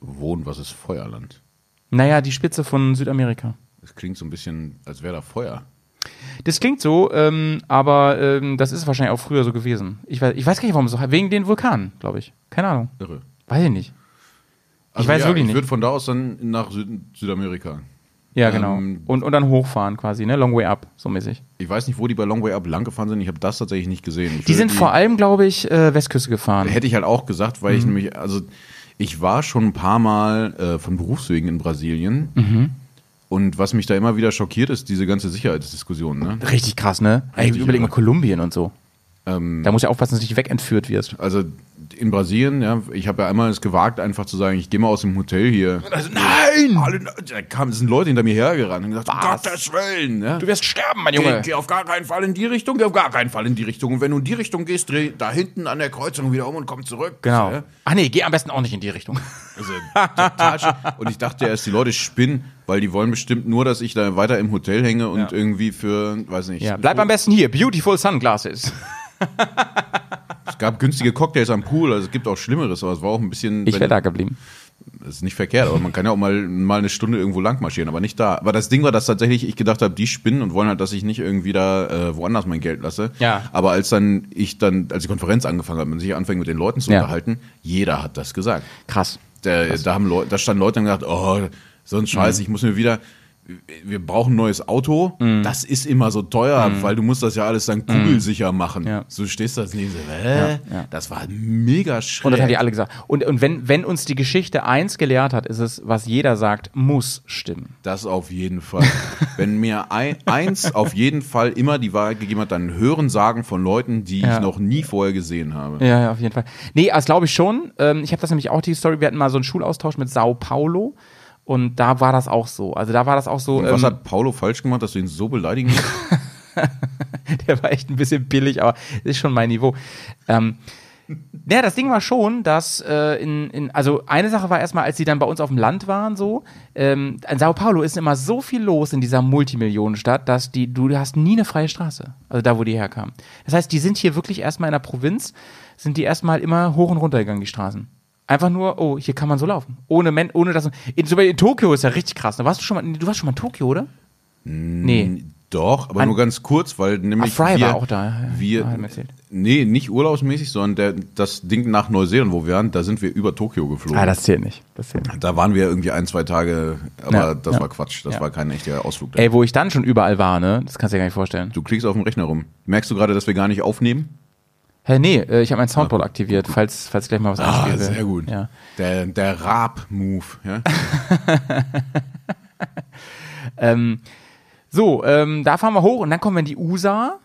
Wohnen, was ist Feuerland? Naja, die Spitze von Südamerika. Das klingt so ein bisschen, als wäre da Feuer. Das klingt so, ähm, aber ähm, das ist wahrscheinlich auch früher so gewesen. Ich weiß, ich weiß gar nicht, warum es so Wegen den Vulkanen, glaube ich. Keine Ahnung. Irre. Weiß ich nicht. Also weiß ja, wirklich ich nicht. würde von da aus dann nach Süd Südamerika. Ja, genau. Ähm, und, und dann hochfahren quasi, ne? Long way up, so mäßig. Ich weiß nicht, wo die bei Long Way Up lang gefahren sind. Ich habe das tatsächlich nicht gesehen. Ich Die sind vor allem, glaube ich, äh, Westküste gefahren. Hätte ich halt auch gesagt, weil ich Mhm. nämlich, also ich war schon ein paar Mal äh, von Berufswegen in Brasilien. Mhm. Und was mich da immer wieder schockiert, ist diese ganze Sicherheitsdiskussion. Ne? Richtig krass, ne? Ey, Richtig überleg mal. Kolumbien und so. Ähm, Da muss ja aufpassen, dass du nicht wegentführt wirst. also in Brasilien, ja, ich habe ja einmal es gewagt, einfach zu sagen, ich gehe mal aus dem Hotel hier. Also, nein! Alle, da kamen, sind Leute hinter mir hergerannt und gesagt, Was? Gottes Willen. Ja? Du wirst sterben, mein Geh, Junge. geh auf gar keinen Fall in die Richtung, geh auf gar keinen Fall in die Richtung. Und wenn du in die Richtung gehst, dreh da hinten an der Kreuzung wieder um und komm zurück. Genau. Ja? Ach nee, geh am besten auch nicht in die Richtung. Also, total und ich dachte erst, die Leute spinnen, weil die wollen bestimmt nur, dass ich da weiter im Hotel hänge und Ja. irgendwie für, weiß nicht. Ja, bleib am besten hier. Beautiful Sunglasses. [LAUGHS] Es gab günstige Cocktails am Pool, also es gibt auch Schlimmeres, aber es war auch ein bisschen. Ich wäre da geblieben. Das ist nicht verkehrt, aber man kann ja auch mal, mal eine Stunde irgendwo lang marschieren, aber nicht da. Aber das Ding war, dass tatsächlich ich gedacht habe, die spinnen und wollen halt, dass ich nicht irgendwie da äh, woanders mein Geld lasse. Ja. Aber als dann ich dann, als die Konferenz angefangen hat und sich anfängt mit den Leuten zu Ja. unterhalten, jeder hat das gesagt. Krass. Da, da, haben Leute, da standen Leute und haben gesagt, oh, so ein Scheiß, ich muss mir wieder, wir brauchen ein neues Auto. Das ist immer so teuer, weil du musst das ja alles dann kugelsicher machen. Ja. So stehst du das neben hä? Ja, ja. Das war mega schräg. Und das haben die alle gesagt. Und, und wenn, wenn uns die Geschichte eins gelehrt hat, ist es, was jeder sagt, muss stimmen. Das auf jeden Fall. [LAUGHS] Wenn mir ein, eins auf jeden Fall immer die Wahrheit gegeben hat, dann hören sagen von Leuten, die Ja. ich noch nie vorher gesehen habe. Ja, ja, auf jeden Fall. Nee, das glaube ich schon. Ähm, ich habe das nämlich auch, die Story, wir hatten mal so einen Schulaustausch mit Sao Paulo. Und da war das auch so. Also da war das auch so. Und was ähm, hat Paulo falsch gemacht, dass du ihn so beleidigen musst? [LAUGHS] der war echt ein bisschen billig, aber ist schon mein Niveau. Ähm, ja, das Ding war schon, dass äh, in, in, also eine Sache war erstmal, als sie dann bei uns auf dem Land waren, so, ähm, in Sao Paulo ist immer so viel los in dieser Multimillionenstadt, dass die, du hast nie eine freie Straße. Also da, wo die herkamen. Das heißt, die sind hier wirklich erstmal in der Provinz, sind die erstmal immer hoch und runter gegangen, die Straßen. Einfach nur, oh, hier kann man so laufen. Ohne, Men ohne dass. In, in Tokio ist ja richtig krass. Ne? Warst du schon mal, du warst schon mal in Tokio, oder? Nee. Doch, aber An- nur ganz kurz, weil nämlich Ah, Fry wir, war auch da, ja, Wir, erzählt. nee, nicht urlaubsmäßig, sondern der, das Ding nach Neuseeland, wo wir waren, da sind wir über Tokio geflogen. Ah, das zählt nicht. Das zählt nicht. da waren wir irgendwie ein, zwei Tage, aber Ja, das ja. war Quatsch. Das war kein echter Ausflug. Ey, wo ich dann schon überall war, ne? Das kannst du dir gar nicht vorstellen. Du klickst auf dem Rechner rum. Merkst du gerade, dass wir gar nicht aufnehmen? Hä, nee, äh, ich habe mein Soundboard aktiviert, falls, falls gleich mal was Ah, einspielen will. sehr gut. Ja. Der, der Raab-Move. Ja? [LAUGHS] Ähm, so, ähm, da fahren wir hoch und dann kommen wir in die USA.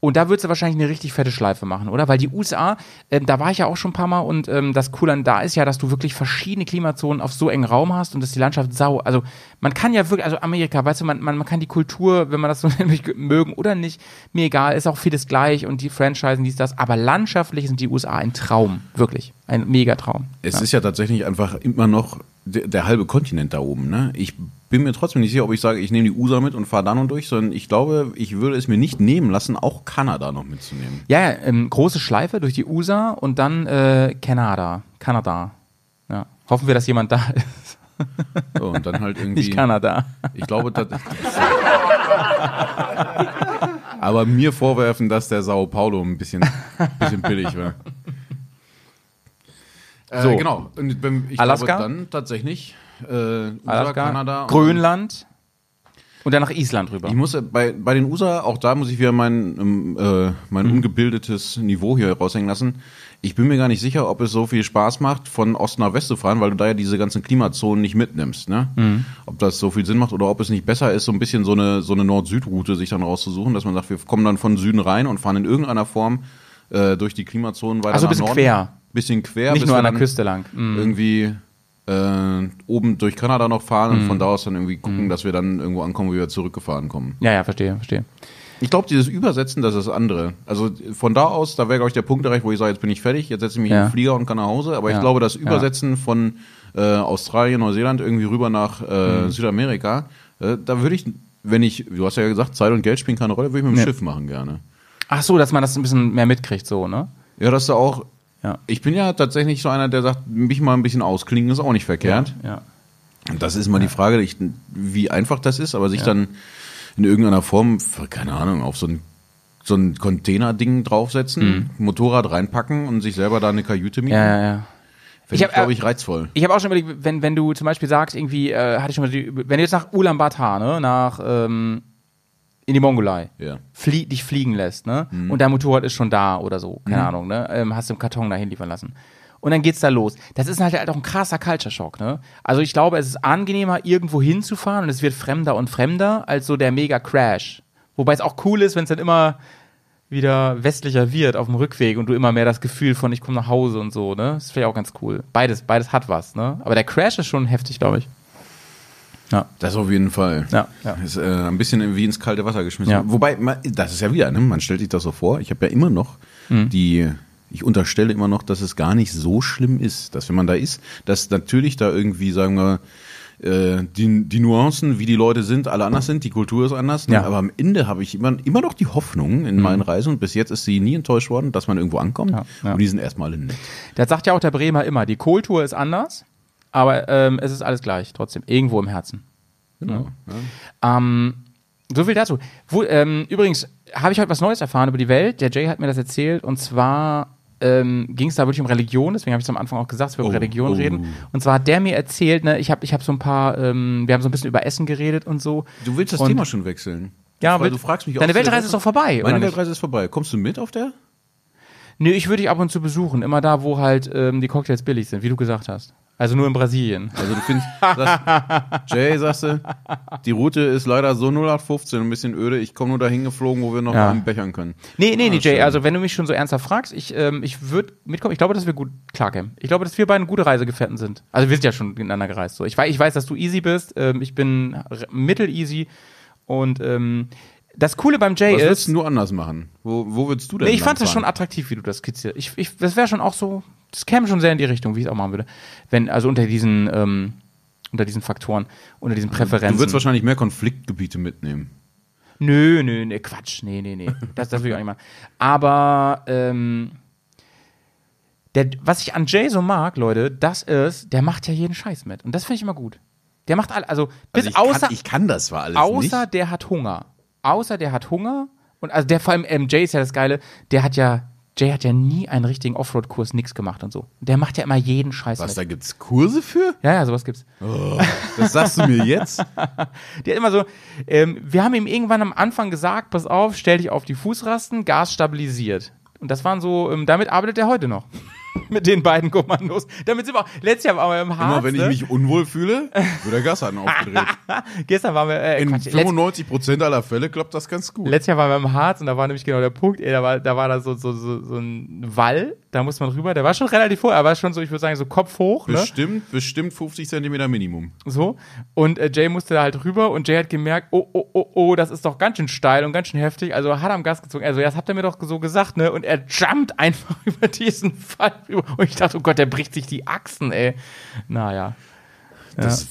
Und da würdest du wahrscheinlich eine richtig fette Schleife machen, oder? Weil die USA, ähm, da war ich ja auch schon ein paar Mal und ähm, das Coole an da ist ja, dass du wirklich verschiedene Klimazonen auf so engen Raum hast und dass die Landschaft sau. Also man kann ja wirklich, also Amerika, weißt du, man, man, man kann die Kultur, wenn man das so [LAUGHS] nämlich mögen oder nicht, mir egal, ist auch vieles gleich und die Franchisen, dies, das. Aber landschaftlich sind die USA ein Traum, wirklich. Ein Megatraum. Es ist ja tatsächlich einfach immer noch der, der halbe Kontinent da oben. Ne? Ich bin mir trotzdem nicht sicher, ob ich sage, ich nehme die USA mit und fahre da noch durch, sondern ich glaube, ich würde es mir nicht nehmen lassen, auch Kanada noch mitzunehmen. Ja, ja ähm, große Schleife durch die USA und dann äh, Kanada. Kanada. Ja. Hoffen wir, dass jemand da [LAUGHS] ist. So, und dann halt [LAUGHS] irgendwie. Nicht Kanada. Ich glaube, das, aber mir vorwerfen, dass der Sao Paulo ein bisschen, bisschen billig war. Äh, So. genau. Und ich Alaska? glaube dann tatsächlich äh, USA, Alaska, Kanada, Grönland und dann nach Island rüber. Ich muss äh, bei, bei den USA, auch da muss ich wieder mein, ähm, äh, mein Mhm. ungebildetes Niveau hier raushängen lassen. Ich bin mir gar nicht sicher, ob es so viel Spaß macht, von Ost nach West zu fahren, weil du da ja diese ganzen Klimazonen nicht mitnimmst. Ne? Mhm. Ob das so viel Sinn macht oder ob es nicht besser ist, so ein bisschen so eine, so eine Nord-Süd-Route sich dann rauszusuchen, dass man sagt, wir kommen dann von Süden rein und fahren in irgendeiner Form äh, durch die Klimazonen weiter Ach so, nach bisschen Norden. quer. Bisschen quer. Nicht bis nur an der Küste lang. Mhm. Irgendwie äh, oben durch Kanada noch fahren und von da aus dann irgendwie gucken, Mhm. dass wir dann irgendwo ankommen, wo wir zurückgefahren kommen. Ja, ja, verstehe, verstehe. Ich glaube, dieses Übersetzen, das ist das andere. Also von da aus, da wäre, glaube ich, der Punkt erreicht, wo ich sage, jetzt bin ich fertig, jetzt setze ich mich Ja. in den Flieger und kann nach Hause. Aber Ja. ich glaube, das Ja. Übersetzen von äh, Australien, Neuseeland irgendwie rüber nach äh, Mhm. Südamerika, äh, da würde ich, wenn ich, du hast ja gesagt, Zeit und Geld spielen keine Rolle, würde ich mit dem Ja. Schiff machen gerne. Ach so, dass man das ein bisschen mehr mitkriegt, so, ne? Ja, dass du auch, Ja. ich bin ja tatsächlich so einer, der sagt, mich mal ein bisschen ausklingen ist auch nicht verkehrt. Ja. Und Das ist mal die Frage, wie einfach das ist, aber sich Ja. dann in irgendeiner Form, keine Ahnung, auf so ein, so ein Container-Ding draufsetzen, Motorrad reinpacken und sich selber da eine Kajüte mieten. Mhm. Ja, ja, ja. Finde ich, glaube äh, ich, reizvoll. Ich habe auch schon überlegt, wenn, wenn du zum Beispiel sagst, irgendwie, äh, hatte ich schon mal die, wenn du jetzt nach Ulaanbaatar, ne, nach, ähm, in die Mongolei, Ja. flie dich fliegen lässt, ne, Mhm. und dein Motorrad ist schon da oder so, keine Ahnung, ne, ähm, hast du im Karton dahin liefern lassen. Und dann geht's da los. Das ist halt, halt auch ein krasser Culture Shock, ne? Also ich glaube, es ist angenehmer, irgendwo hinzufahren und es wird fremder und fremder als so der Mega Crash. Wobei es auch cool ist, wenn es dann immer wieder westlicher wird auf dem Rückweg und du immer mehr das Gefühl von ich komme nach Hause und so, ne? Das ist vielleicht auch ganz cool. Beides, beides hat was, ne? Aber der Crash ist schon heftig, glaube ich. Ja. Das auf jeden Fall. Ja, ja. Ist äh, ein bisschen wie ins kalte Wasser geschmissen. Ja. Wobei, man, das ist ja wieder, ne? man stellt sich das so vor. Ich habe ja immer noch Mhm. die, ich unterstelle immer noch, dass es gar nicht so schlimm ist, dass wenn man da ist, dass natürlich da irgendwie, sagen wir, äh, die, die Nuancen, wie die Leute sind, alle anders sind, die Kultur ist anders. Ne? Ja. Mhm. Aber am Ende habe ich immer, immer noch die Hoffnung in meinen Reisen und bis jetzt ist sie nie enttäuscht worden, dass man irgendwo ankommt Ja, ja. und die sind erstmal alle nett. Das sagt ja auch der Bremer immer, die Kultur ist anders, aber ähm, es ist alles gleich, trotzdem, irgendwo im Herzen. Genau. Ähm, so viel dazu. Wo, ähm, übrigens habe ich heute was Neues erfahren über die Welt. Der Jay hat mir das erzählt und zwar ähm, ging es da wirklich um Religion, deswegen habe ich es am Anfang auch gesagt, dass wir Oh, über Religion oh. reden. Und zwar hat der mir erzählt, ne, ich habe ich hab so ein paar, ähm, wir haben so ein bisschen über Essen geredet und so. Du willst das Und- Thema schon wechseln. Ja, aber du fragst mich deine Weltreise ist doch vorbei, Meine? Weltreise ist vorbei. Kommst du mit auf der? Nö, ich würde dich ab und zu besuchen, immer da, wo halt ähm, die Cocktails billig sind, wie du gesagt hast. Also nur in Brasilien. Also du findest, sagst, Jay, sagst du, die Route ist leider so 0815, ein bisschen öde. Ich komme nur dahin geflogen, wo wir noch Ja. Bechern können. Nee, nee, nee, Ah, Jay, schön. also wenn du mich schon so ernsthaft fragst, ich, ähm, ich würde mitkommen. Ich glaube, dass wir gut klarkämen. Ich glaube, dass wir beide gute Reisegefährten sind. Also wir sind ja schon miteinander gereist. So. Ich, weiß, ich weiß, dass du easy bist. Ähm, ich bin mittel-easy. Und ähm, das Coole beim Jay Was ist. würdest du nur anders machen? Wo, wo würdest du denn Nee, ich fand das schon attraktiv, wie du das skizzierst. Ich, ich, das wäre schon auch so, das käme schon sehr in die Richtung, wie ich es auch machen würde. Wenn, also unter diesen, ähm, unter diesen Faktoren, unter diesen Präferenzen. Du würdest wahrscheinlich mehr Konfliktgebiete mitnehmen. Nö, nö, nö, Quatsch. Nee, nee, nee. Das, das will ich auch nicht machen. Aber ähm, der, was ich an Jay so mag, Leute, das ist, der macht ja jeden Scheiß mit. Und das finde ich immer gut. Der macht all, also bis Also ich, außer, kann, ich kann das zwar alles außer nicht. der hat Hunger. außer der hat Hunger und also der vor allem ähm, Jay ist ja das Geile, der hat ja Jay hat ja nie einen richtigen Offroad-Kurs, nix gemacht und so. Der macht ja immer jeden Scheiß Was, mit. da gibt's Kurse für? Ja, ja, sowas gibt's. Das sagst du mir jetzt? [LAUGHS] Der hat immer so, ähm, wir haben ihm irgendwann am Anfang gesagt, pass auf, stell dich auf die Fußrasten, Gas stabilisiert. Und das waren so, ähm, damit arbeitet er heute noch. [LAUGHS] Mit den beiden Kommandos. Damit sind wir auch, letztes Jahr waren wir im Harz. Immer wenn ich ne? mich unwohl fühle, wird der Gashaken aufgedreht. [LAUGHS] Gestern waren wir, äh, In Quatsch, letzt, 95 Prozent aller Fälle klappt das ganz gut. letztes Jahr waren wir im Harz und da war nämlich genau der Punkt, ey, da war, da war da so, so, so, so ein Wall, da muss man rüber, der war schon relativ hoch, er war schon so, ich würde sagen, so Kopf hoch, ne? Bestimmt, bestimmt 50 Zentimeter Minimum. So. Und äh, Jay musste da halt rüber und Jay hat gemerkt, oh, oh, oh, oh, das ist doch ganz schön steil und ganz schön heftig. Also hat er am Gas gezogen. Also, das habt ihr mir doch so gesagt, ne? Und er jumpt einfach [LAUGHS] über diesen Fall rüber. Und ich dachte, oh Gott, der bricht sich die Achsen, ey. Naja. Das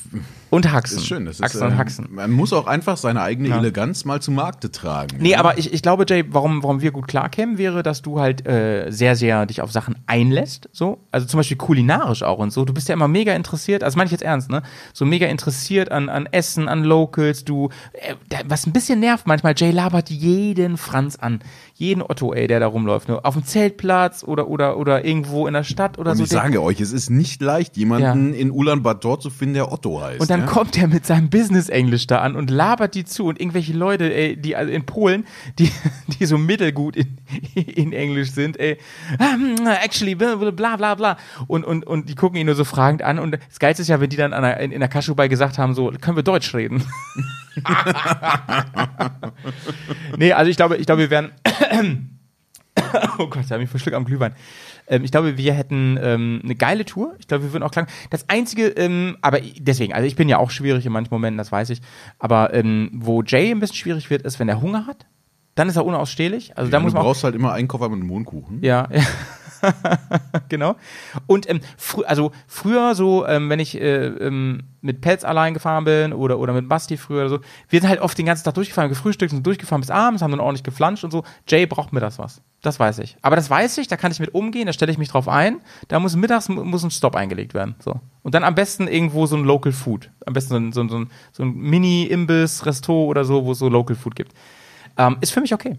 Und Haxen. ist schön. Das ist, Achsen und äh, Haxen. Man muss auch einfach seine eigene Ja. Eleganz mal zu Markte tragen. Nee, aber ich, ich glaube, Jay, warum, warum wir gut klarkämen, wäre, dass du halt äh, sehr, sehr dich auf Sachen einlässt. So. Also zum Beispiel kulinarisch auch und so. Du bist ja immer mega interessiert, also meine ich jetzt ernst, ne? So mega interessiert an, an Essen, an Locals. Du, äh, was ein bisschen nervt manchmal, Jay labert jeden Franz an. Jeden Otto, ey, der da rumläuft. Ne? Auf dem Zeltplatz oder, oder, oder irgendwo in der Stadt oder Und so. ich sage euch, es ist nicht leicht, jemanden in Ulaanbaatar zu finden, der Otto heißt. Dann ja? kommt er mit seinem Business-Englisch da an und labert die zu und irgendwelche Leute, ey, die also in Polen, die, [LAUGHS] die so mittelgut in, in Englisch sind, ey, um, actually, bla bla bla. Und, und, und die gucken ihn nur so fragend an und das Geilste ist ja, wenn die dann an der, in, in der Kaschubai gesagt haben, so, können wir Deutsch reden? [LAUGHS] nee, also ich glaube, ich glaube, wir werden, [COUGHS] oh Gott, da habe ich verschluckt am Glühwein. Ähm, ich glaube, wir hätten ähm, eine geile Tour. Ich glaube, wir würden auch klar. Das einzige, ähm, aber deswegen, also ich bin ja auch schwierig in manchen Momenten, das weiß ich. Aber ähm, wo Jay ein bisschen schwierig wird, ist, wenn er Hunger hat. Dann ist er unausstehlich. Also da Ja, muss du man auch, brauchst halt immer einen Koffer mit einem Mohnkuchen. ja, [LAUGHS] ja. [LAUGHS] genau. Und ähm, frü also früher so, ähm, wenn ich äh, ähm, mit Pets allein gefahren bin oder, oder mit Basti früher oder so, wir sind halt oft den ganzen Tag durchgefahren, gefrühstückt und durchgefahren bis abends, haben dann ordentlich geflanscht und so. Jay braucht mir das was. Das weiß ich. Aber das weiß ich, da kann ich mit umgehen, da stelle ich mich drauf ein. Da muss mittags mu- muss ein Stop eingelegt werden. So. Und dann am besten irgendwo so ein Local Food. Am besten so ein, so ein, so ein, so ein Mini-Imbiss, Resto oder so, wo es so Local Food gibt. Ähm, ist für mich okay.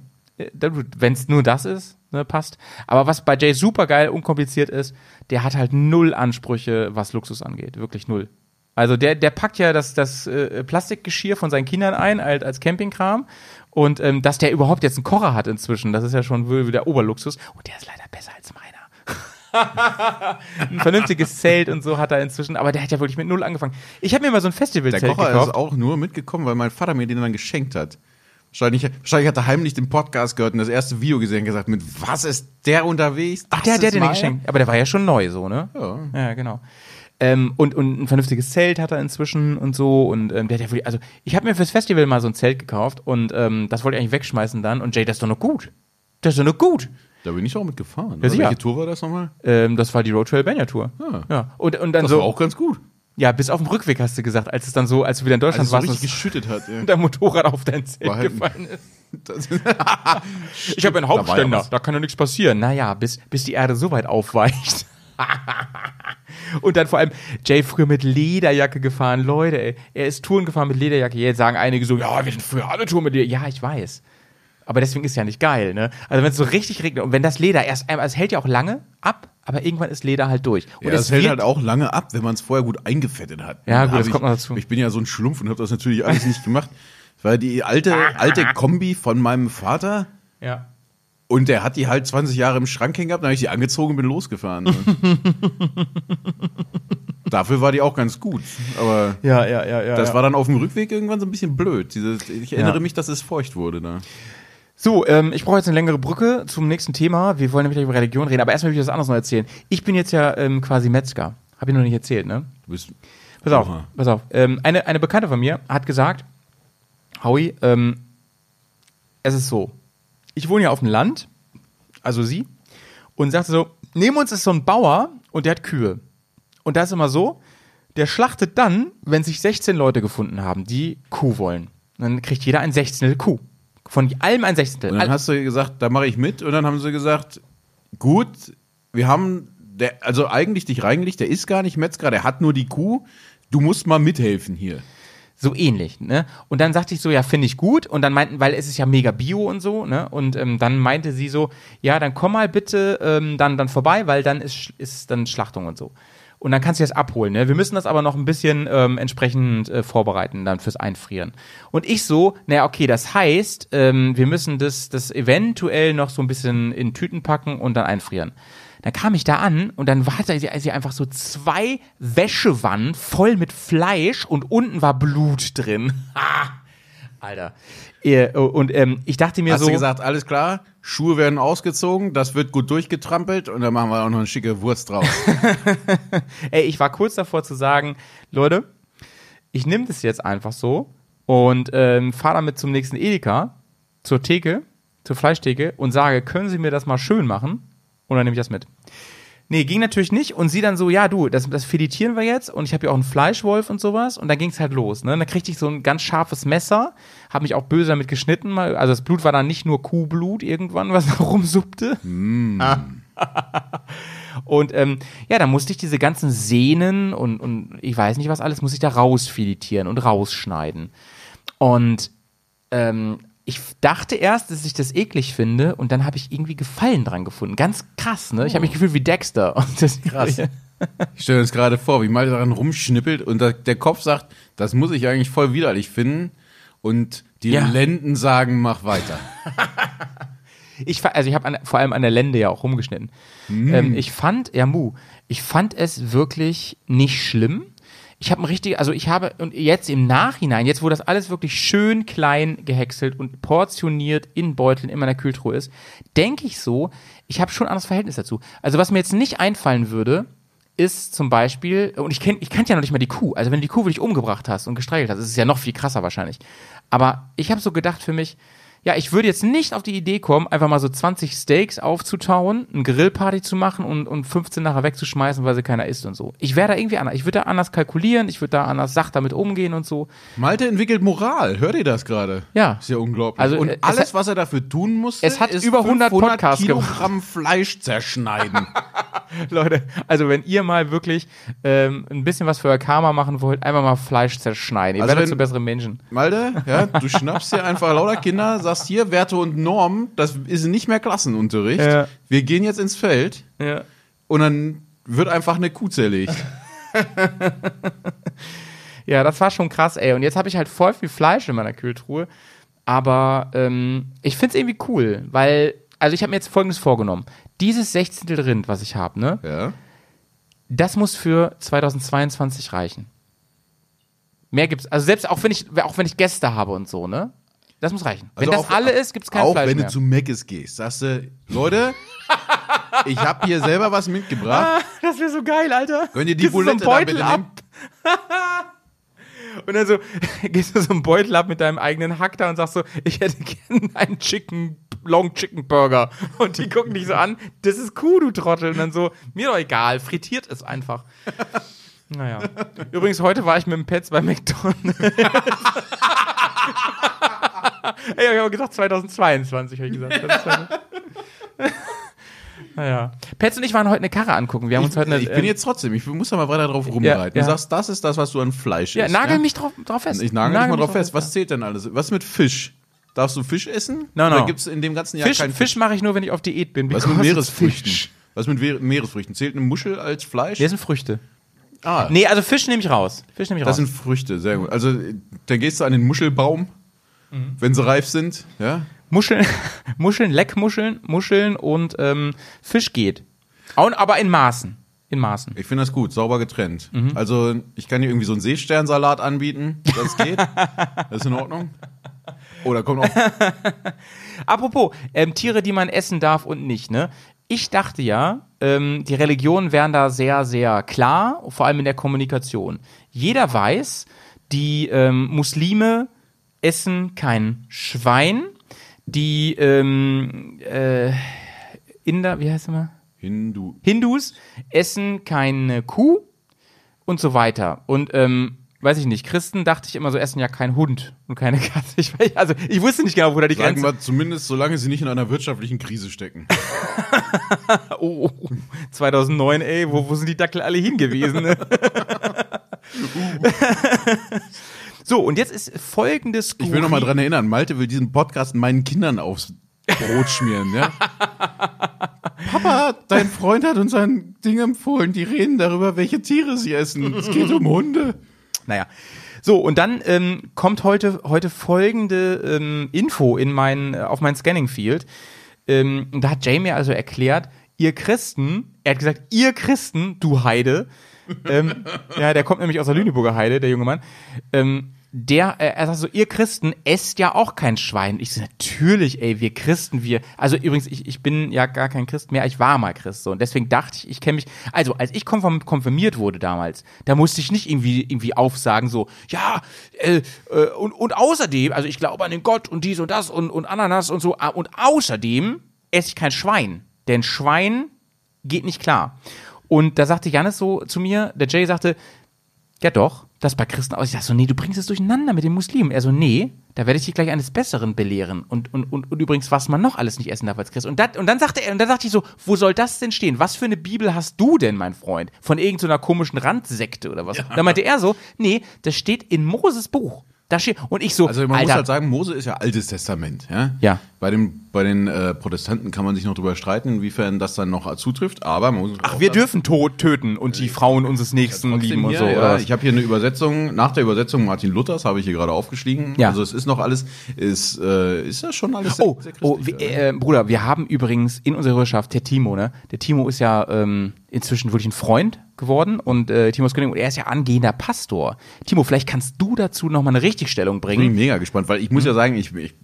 Wenn es nur das ist, ne, passt. Aber was bei Jay super geil, unkompliziert ist, der hat halt null Ansprüche, was Luxus angeht. Wirklich null. Also der, der packt ja das, das äh, Plastikgeschirr von seinen Kindern ein als, als Campingkram. Und ähm, dass der überhaupt jetzt einen Kocher hat inzwischen, das ist ja schon wohl wieder Oberluxus. Und der ist leider besser als meiner. [LAUGHS] ein vernünftiges Zelt und so hat er inzwischen, aber der hat ja wirklich mit null angefangen. Ich habe mir mal so ein Der Festivalzelt Kocher gekauft. ist auch nur mitgekommen, weil mein Vater mir den dann geschenkt hat. Wahrscheinlich, wahrscheinlich hat er heimlich den Podcast gehört und das erste Video gesehen und gesagt, mit was ist der unterwegs? Ach, der hat der ist den geschenkt. Aber der war ja schon neu, so, ne? Ja. Ja, genau. Ähm, und, und ein vernünftiges Zelt hat er inzwischen und so. Und ähm, der hat wirklich, also ich habe mir fürs Festival mal so ein Zelt gekauft und ähm, das wollte ich eigentlich wegschmeißen dann. Und Jay, das ist doch noch gut. Das ist doch noch gut. Da bin ich auch mitgefahren. Ja. Welche Tour war das nochmal? Ähm, das war die Road Trail Banya Tour. Ja. ja. Und, und dann Das so, war auch ganz gut. Ja, bis auf den Rückweg hast du gesagt, als es dann so, als du wieder in Deutschland Als es so warst, geschüttet hat. [LAUGHS] Ja. der Motorrad auf dein Zelt halt- gefallen ist. [LAUGHS] [LAUGHS] Ich habe einen Da ja Hauptständer, was. da kann ja nichts passieren. Naja, bis, bis die Erde so weit aufweicht. Und dann vor allem Jay früher mit Lederjacke gefahren. Leute, ey, er ist Touren gefahren mit Lederjacke. Jetzt sagen einige so, ja, wir sind früher alle Touren mit Lederjacke. Ja, ich weiß. Aber deswegen ist ja nicht geil, ne? Also wenn es so richtig regnet und wenn das Leder erst einmal, es hält ja auch lange ab, aber irgendwann ist Leder halt durch. Und ja, es das hält halt auch lange ab, wenn man es vorher gut eingefettet hat. Ja, gut, das ich, kommt noch dazu. Ich bin ja so ein Schlumpf und habe das natürlich alles nicht gemacht. Das war die alte, alte Kombi von meinem Vater. Ja. Und der hat die halt 20 Jahre im Schrank hängen gehabt, dann habe ich die angezogen und bin losgefahren. ne? [LAUGHS] Dafür war die auch ganz gut. Aber Ja, ja, ja, ja. das ja. war dann auf dem Rückweg irgendwann so ein bisschen blöd. Dieses, ich erinnere Ja. mich, dass es feucht wurde da. So, ähm, ich brauche jetzt eine längere Brücke zum nächsten Thema. Wir wollen nämlich über Religion reden, aber erstmal will ich was anderes noch erzählen. Ich bin jetzt ja ähm, quasi Metzger. Habe ich noch nicht erzählt, ne? Du bist, Pass auf, Oha. pass auf. Ähm, eine, eine Bekannte von mir hat gesagt, Howie, ähm, es ist so, ich wohne ja auf dem Land, also sie, und sagte so, neben uns ist so ein Bauer und der hat Kühe. Und da ist immer so, der schlachtet dann, wenn sich 16 Leute gefunden haben, die Kuh wollen. Und dann kriegt jeder ein Sechzehntel Kuh. Von allem ein Sechzehntel. Und dann hast du gesagt, da mache ich mit. Und dann haben sie gesagt, gut, wir haben, der, also eigentlich dich reingelegt, der ist gar nicht Metzger, der hat nur die Kuh. Du musst mal mithelfen hier. So ähnlich, ne? Und dann sagte ich so, ja, finde ich gut. Und dann meinten, weil es ist ja mega bio und so, ne? Und ähm, dann meinte sie so, ja, dann komm mal bitte ähm, dann, dann vorbei, weil dann ist, ist dann Schlachtung und so. Und dann kannst du das abholen, ne? Wir müssen das aber noch ein bisschen ähm, entsprechend äh, vorbereiten dann fürs Einfrieren. Und ich so, naja, okay, das heißt, ähm, wir müssen das, das eventuell noch so ein bisschen in Tüten packen und dann einfrieren. Dann kam ich da an und dann war sie, einfach so zwei Wäschewannen voll mit Fleisch und unten war Blut drin. [LAUGHS] Ha! Alter. Äh, Und ähm, ich dachte mir Hast so. du gesagt, alles klar, Schuhe werden ausgezogen, das wird gut durchgetrampelt und dann machen wir auch noch eine schicke Wurst draus. [LAUGHS] Ey, ich war kurz davor zu sagen, Leute, ich nehme das jetzt einfach so und ähm, fahre damit zum nächsten Edeka, zur Theke, zur Fleischtheke und sage, können Sie mir das mal schön machen? Und dann nehme ich das mit. Nee, ging natürlich nicht. Und sie dann so, ja, du, das, das filetieren wir jetzt. Und ich habe ja auch einen Fleischwolf und sowas. Und dann ging es halt los. Ne? Und dann kriegte ich so ein ganz scharfes Messer, habe mich auch böse damit geschnitten. Mal. Also das Blut war dann nicht nur Kuhblut irgendwann, [LAUGHS] was da rumsuppte. [LAUGHS] Und ähm, ja, da musste ich diese ganzen Sehnen und, und ich weiß nicht was alles, muss ich da rausfiletieren und rausschneiden. Und ähm, ich dachte erst, dass ich das eklig finde und dann habe ich irgendwie Gefallen dran gefunden. Ganz krass, ne? Ich habe mich gefühlt wie Dexter. [LAUGHS] Und das, Krass. Ich stelle mir das gerade vor, wie Malte daran rumschnippelt und der Kopf sagt, das muss ich eigentlich voll widerlich finden. Und die Ja. Lenden sagen, mach weiter. [LAUGHS] Ich, also ich habe vor allem an der Lende ja auch rumgeschnitten. Ähm, ich fand, ja Mu, ich fand es wirklich nicht schlimm. Ich habe ein richtig, also ich habe, und jetzt im Nachhinein, jetzt wo das alles wirklich schön klein gehäckselt und portioniert in Beuteln in meiner Kühltruhe ist, denke ich so, ich habe schon ein anderes Verhältnis dazu. Also was mir jetzt nicht einfallen würde, ist zum Beispiel, und ich kenn, ich kannte ja noch nicht mal die Kuh, also wenn du die Kuh wirklich umgebracht hast und gestreichelt hast, ist es ja noch viel krasser wahrscheinlich. Aber ich habe so gedacht für mich, ja, ich würde jetzt nicht auf die Idee kommen, einfach mal so 20 Steaks aufzutauen, eine Grillparty zu machen und, und 15 nachher wegzuschmeißen, weil sie keiner isst und so. Ich wäre da irgendwie anders. Ich würde da anders kalkulieren, ich würde da anders sacht damit umgehen und so. Malte entwickelt Moral. Hört ihr das gerade? Ja. Ist ja unglaublich. Also, und äh, es alles, hat- was er dafür tun musste, Es hat ist über 100 Podcasts Kilogramm Fleisch zerschneiden. [LAUGHS] [LAUGHS] Leute, also wenn ihr mal wirklich ähm, ein bisschen was für euer Karma machen wollt, einfach mal Fleisch zerschneiden. Ihr Also werdet zu besseren Menschen. Malte, ja, du [LAUGHS] schnappst dir einfach lauter Kinder, sagst hier Werte und Normen, das ist nicht mehr Klassenunterricht. Ja. Wir gehen jetzt ins Feld Ja. und dann wird einfach eine Kuh zerlegt. [LAUGHS] Ja, das war schon krass, ey. Und jetzt habe ich halt voll viel Fleisch in meiner Kühltruhe. Aber ähm, ich find's irgendwie cool, weil, also ich habe mir jetzt folgendes vorgenommen. Dieses 16. Rind, was ich habe, ne, Ja. das muss für 2022 reichen. Mehr gibt's, also selbst auch wenn ich, auch wenn ich Gäste habe und so, ne? Das muss reichen. wenn Also das auch- alle ist, gibt's kein Auch Fleisch wenn mehr. du zu Meckes gehst, sagst du, Leute, [LAUGHS] ich habe hier selber was mitgebracht. das wäre so geil, Alter. Könnt ihr die du so Bulette da bitte nehmen? [LAUGHS] Und dann so, [LAUGHS] gehst du so einen Beutel ab mit deinem eigenen Hack da und sagst so, ich hätte gern einen Chicken, Long Chicken Burger. [LAUGHS] Und die gucken dich so an, das ist Kuh, du Trottel. Und dann so, mir doch egal, frittiert es einfach. [LAUGHS] Naja. Übrigens, heute war ich mit dem Pets bei McDonalds. [LAUGHS] Ey, ich habe gesagt 2022, habe ich gesagt. 2022. naja. Pets und ich waren heute eine Karre angucken. Wir haben uns heute eine, Ich bin ähm, jetzt trotzdem, ich muss da mal weiter drauf rumreiten. ja. Du sagst, das ist das, was du an Fleisch Ja, isst. nagel mich drauf, drauf fest. Ich nagel, dich mal drauf fest. ja. Was zählt denn alles? Was mit Fisch? Darfst du Fisch essen? No, no. Oder gibt's in dem ganzen Jahr Fisch, keinen Fisch mache ich nur, wenn ich auf Diät bin. Was mit Meeresfrüchten? fish. Was mit Meeresfrüchten? Zählt eine Muschel als Fleisch? Das sind Früchte. ah, Nee, also Fisch nehme ich raus. Fisch nehme ich das raus. sind Früchte, sehr gut. Also, dann gehst du an den Muschelbaum, Mhm. wenn sie reif sind, ja? Muscheln, [LAUGHS] Muscheln, Leckmuscheln, Muscheln und ähm, Fisch geht. Aber in Maßen. In Maßen. Ich finde das gut, sauber getrennt. Mhm. Also, ich kann dir irgendwie so einen Seesternsalat anbieten, das geht. [LAUGHS] das ist in Ordnung. Oder kommt auch [LAUGHS] Apropos, ähm, Tiere, die man essen darf und nicht, ne? Ich dachte ja, ähm, die Religionen wären da sehr, sehr klar, vor allem in der Kommunikation. Jeder weiß, die ähm, Muslime essen kein Schwein, die ähm, äh, Inder, wie heißt es mal? Hindu. Hindus essen keine Kuh und so weiter. Und ähm, weiß ich nicht, Christen dachte ich immer so, essen ja keinen Hund und keine [LAUGHS] Katze. Ich, also ich wusste nicht genau, wo da die Sagen Grenze wir zumindest, solange sie nicht in einer wirtschaftlichen Krise stecken. [LAUGHS] Oh, oh, 2009, ey, wo, wo sind die Dackel alle hingewiesen? Ne? [LAUGHS] So, und jetzt ist folgendes Ich will noch mal dran erinnern, Malte will diesen Podcast meinen Kindern aufs Brot schmieren, ja? Papa, dein Freund hat uns ein Ding empfohlen, die reden darüber, welche Tiere sie essen. Es geht um Hunde. Naja. So, und dann ähm, kommt heute, heute folgende ähm, Info in mein, äh, auf mein Scanning-Field. Ähm, da hat Jay mir also erklärt, ihr Christen, er hat gesagt, ihr Christen, du Heide, ähm, [LAUGHS] ja, der kommt nämlich aus der Lüneburger Heide, der junge Mann, ähm, der, äh, er sagt so, ihr Christen esst ja auch kein Schwein. Ich so, natürlich, ey, wir Christen, wir, also übrigens, ich, ich bin ja gar kein Christ mehr, ich war mal Christ, so, und deswegen dachte ich, ich kenne mich, also, als ich konfirm, konfirmiert wurde damals, da musste ich nicht irgendwie, irgendwie aufsagen, so, ja, äh, äh, und, und außerdem, also ich glaube an den Gott und dies und das und, und Ananas und so, ah, und außerdem esse ich kein Schwein, denn Schwein geht nicht klar. Und da sagte Janis so zu mir, der Jay sagte, ja doch, das bei Christen aus. Ich sag so, nee, du bringst es durcheinander mit den Muslimen. Er so, nee, da werde ich dich gleich eines Besseren belehren. Und, und, und, und übrigens, was man noch alles nicht essen darf als Christ. Und, dat, und dann sagte er, und dann dachte ich so, wo soll das denn stehen? Was für eine Bibel hast du denn, mein Freund? Von irgendeiner komischen Randsekte oder was? Da meinte er so, nee, das steht in Moses Buch. Da steht, und ich so, Also man Alter, muss halt sagen, Mose ist ja altes Testament, ja? Ja. Bei den, bei den äh, Protestanten kann man sich noch drüber streiten, inwiefern das dann noch zutrifft, aber man muss ach, wir dürfen Tod töten und die Frauen unseres Nächsten trotzdem lieben und hier, so. ja, oder ich habe hier eine Übersetzung, nach der Übersetzung Martin Luthers habe ich hier gerade aufgestiegen. Ja. Also es ist noch alles, ist, äh, ist ja schon alles Oh, sehr oh ja. äh, Bruder, wir haben übrigens in unserer Hörerschaft der Timo, ne? Der Timo ist ja ähm, inzwischen wirklich ein Freund geworden und äh, Timos König, und er ist ja angehender Pastor. Timo, vielleicht kannst du dazu nochmal eine Richtigstellung bin ich bringen. mega gespannt, weil ich muss ja sagen, ich, ich,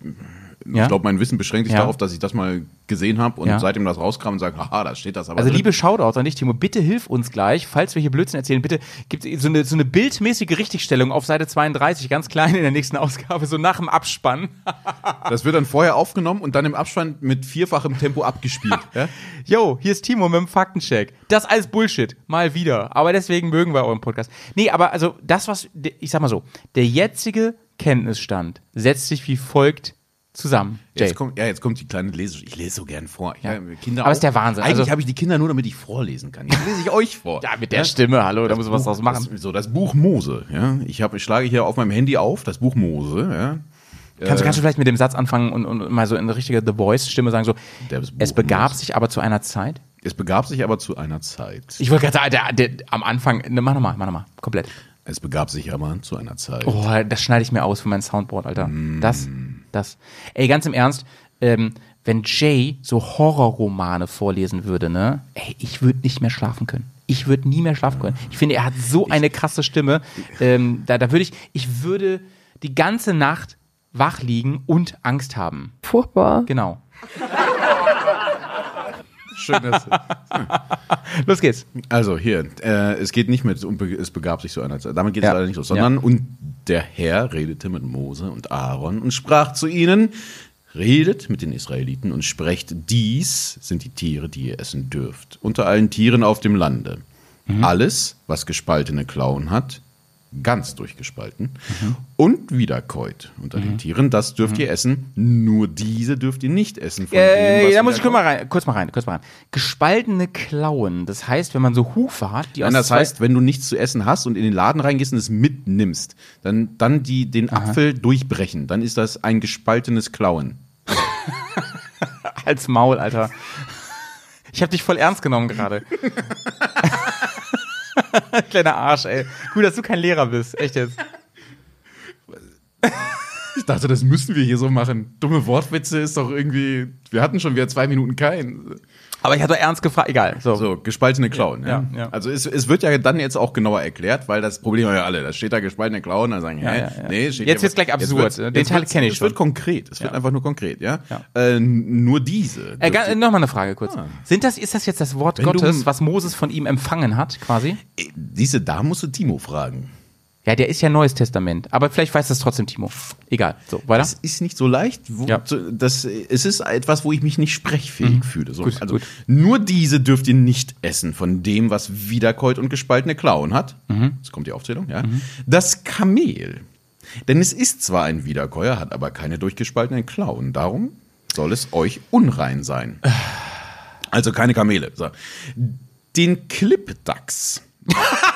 Ja? ich glaube, mein Wissen beschränkt sich Ja. darauf, dass ich das mal gesehen habe und Ja. seitdem das rauskam und sage, haha, da steht das aber Also drin. liebe Shoutouts an dich, Timo, bitte hilf uns gleich, falls wir hier Blödsinn erzählen, bitte gibt so eine, so eine bildmäßige Richtigstellung auf Seite 32, ganz klein in der nächsten [LAUGHS] Ausgabe, so nach dem Abspann. [LAUGHS] Das wird dann vorher aufgenommen und dann im Abspann mit vierfachem Tempo abgespielt. [LAUGHS] ja? Yo, hier ist Timo mit dem Faktencheck. Das alles Bullshit. Mal wieder. Aber deswegen mögen wir euren Podcast. Nee, aber also das, was, ich sag mal so, der jetzige Kenntnisstand setzt sich wie folgt zusammen. Jay. Jetzt kommt, ja, jetzt kommt die kleine Lese. Ich lese so gern vor. Ja. Ja. Kinder Aber auch. ist der Wahnsinn. Eigentlich Also- habe ich die Kinder nur, damit ich vorlesen kann. Jetzt lese ich euch vor. [LAUGHS] ja, mit der Stimme, hallo, da muss man was draus machen. Das, so, das Buch Mose. Ja? Ich, hab, ich schlage hier auf meinem Handy auf, das Buch Mose. Ja? Kannst, du- kannst du vielleicht mit dem Satz anfangen und, und mal so in richtiger The Voice-Stimme sagen, so, es begab Mose. sich aber zu einer Zeit. Es begab sich aber zu einer Zeit. Ich wollte gerade sagen, der, der, am Anfang, ne, mach nochmal, mach nochmal, komplett. Es begab sich aber zu einer Zeit. Oh, das schneide ich mir aus für mein Soundboard, Alter. Das, das. Ey, ganz im Ernst, ähm, wenn Jay so Horrorromane vorlesen würde, ne? Ey, ich würde nicht mehr schlafen können. Ich würde nie mehr schlafen können. Ich finde, er hat so eine krasse Stimme. Ähm, da, da würde ich, ich würde die ganze Nacht wach liegen und Angst haben. Furchtbar. Genau. Schön, dass, [LAUGHS] Los geht's. Also hier, äh, es geht nicht mit, es begab sich zu einer Zeit. Damit geht es Ja. leider nicht los, sondern und der Herr redete mit Mose und Aaron und sprach zu ihnen, redet mit den Israeliten und sprecht, dies sind die Tiere, die ihr essen dürft, unter allen Tieren auf dem Lande. Alles, was gespaltene Klauen hat, ganz durchgespalten und wiederkäut unter den Tieren, das dürft ihr essen, nur diese dürft ihr nicht essen. Dem, Äh, was da muss ich kurz mal rein, kurz mal rein, kurz mal rein. Gespaltene Klauen. Das heißt, wenn man so Hufe hat, die Nein, aus das heißt, wenn du nichts zu essen hast und in den Laden reingehst und es mitnimmst, dann, dann die, den Apfel durchbrechen. Dann ist das ein gespaltenes Klauen. [LAUGHS] Als Maul, Alter. Ich hab dich voll ernst genommen gerade. [LAUGHS] [LAUGHS] Kleiner Arsch, ey. Gut, dass du kein Lehrer bist. Echt jetzt. [LAUGHS] Ich dachte, das müssen wir hier so machen. Dumme Wortwitze ist doch irgendwie. Wir hatten schon wieder zwei Minuten keinen. Aber ich hatte ernst gefragt. Egal. So. So, gespaltene Klauen. Ja, Ja, ja. Also es, es wird ja dann jetzt auch genauer erklärt, weil das Problem haben ja alle. Da steht da gespaltene Klauen, dann sagen, hä, ja, ja. nee, steht Jetzt wird's gleich absurd. Den Teil wird's- kenn ich Es wird schon. konkret. Es wird einfach nur konkret, ja. Ja. Äh, nur diese. Äh, ihr- Nochmal eine Frage kurz. Ah. Sind das, ist das jetzt das Wort Wenn du- Gottes, was Moses von ihm empfangen hat, quasi? Äh, Diese, da musst du Timo fragen. Ja, der ist ja Neues Testament. Aber vielleicht weiß das trotzdem Timo. Egal. So, weiter. Das ist nicht so leicht. Wo, Ja. das, es ist etwas, wo ich mich nicht sprechfähig fühle. So, Gut, also gut. nur diese dürft ihr nicht essen von dem, was wiederkäut und gespaltene Klauen hat. Jetzt kommt die Aufzählung, ja. Das Kamel. Denn es ist zwar ein Wiederkäuer, hat aber keine durchgespaltenen Klauen. Darum soll es euch unrein sein. Also keine Kamele. So. Den Klippdachs. [LAUGHS]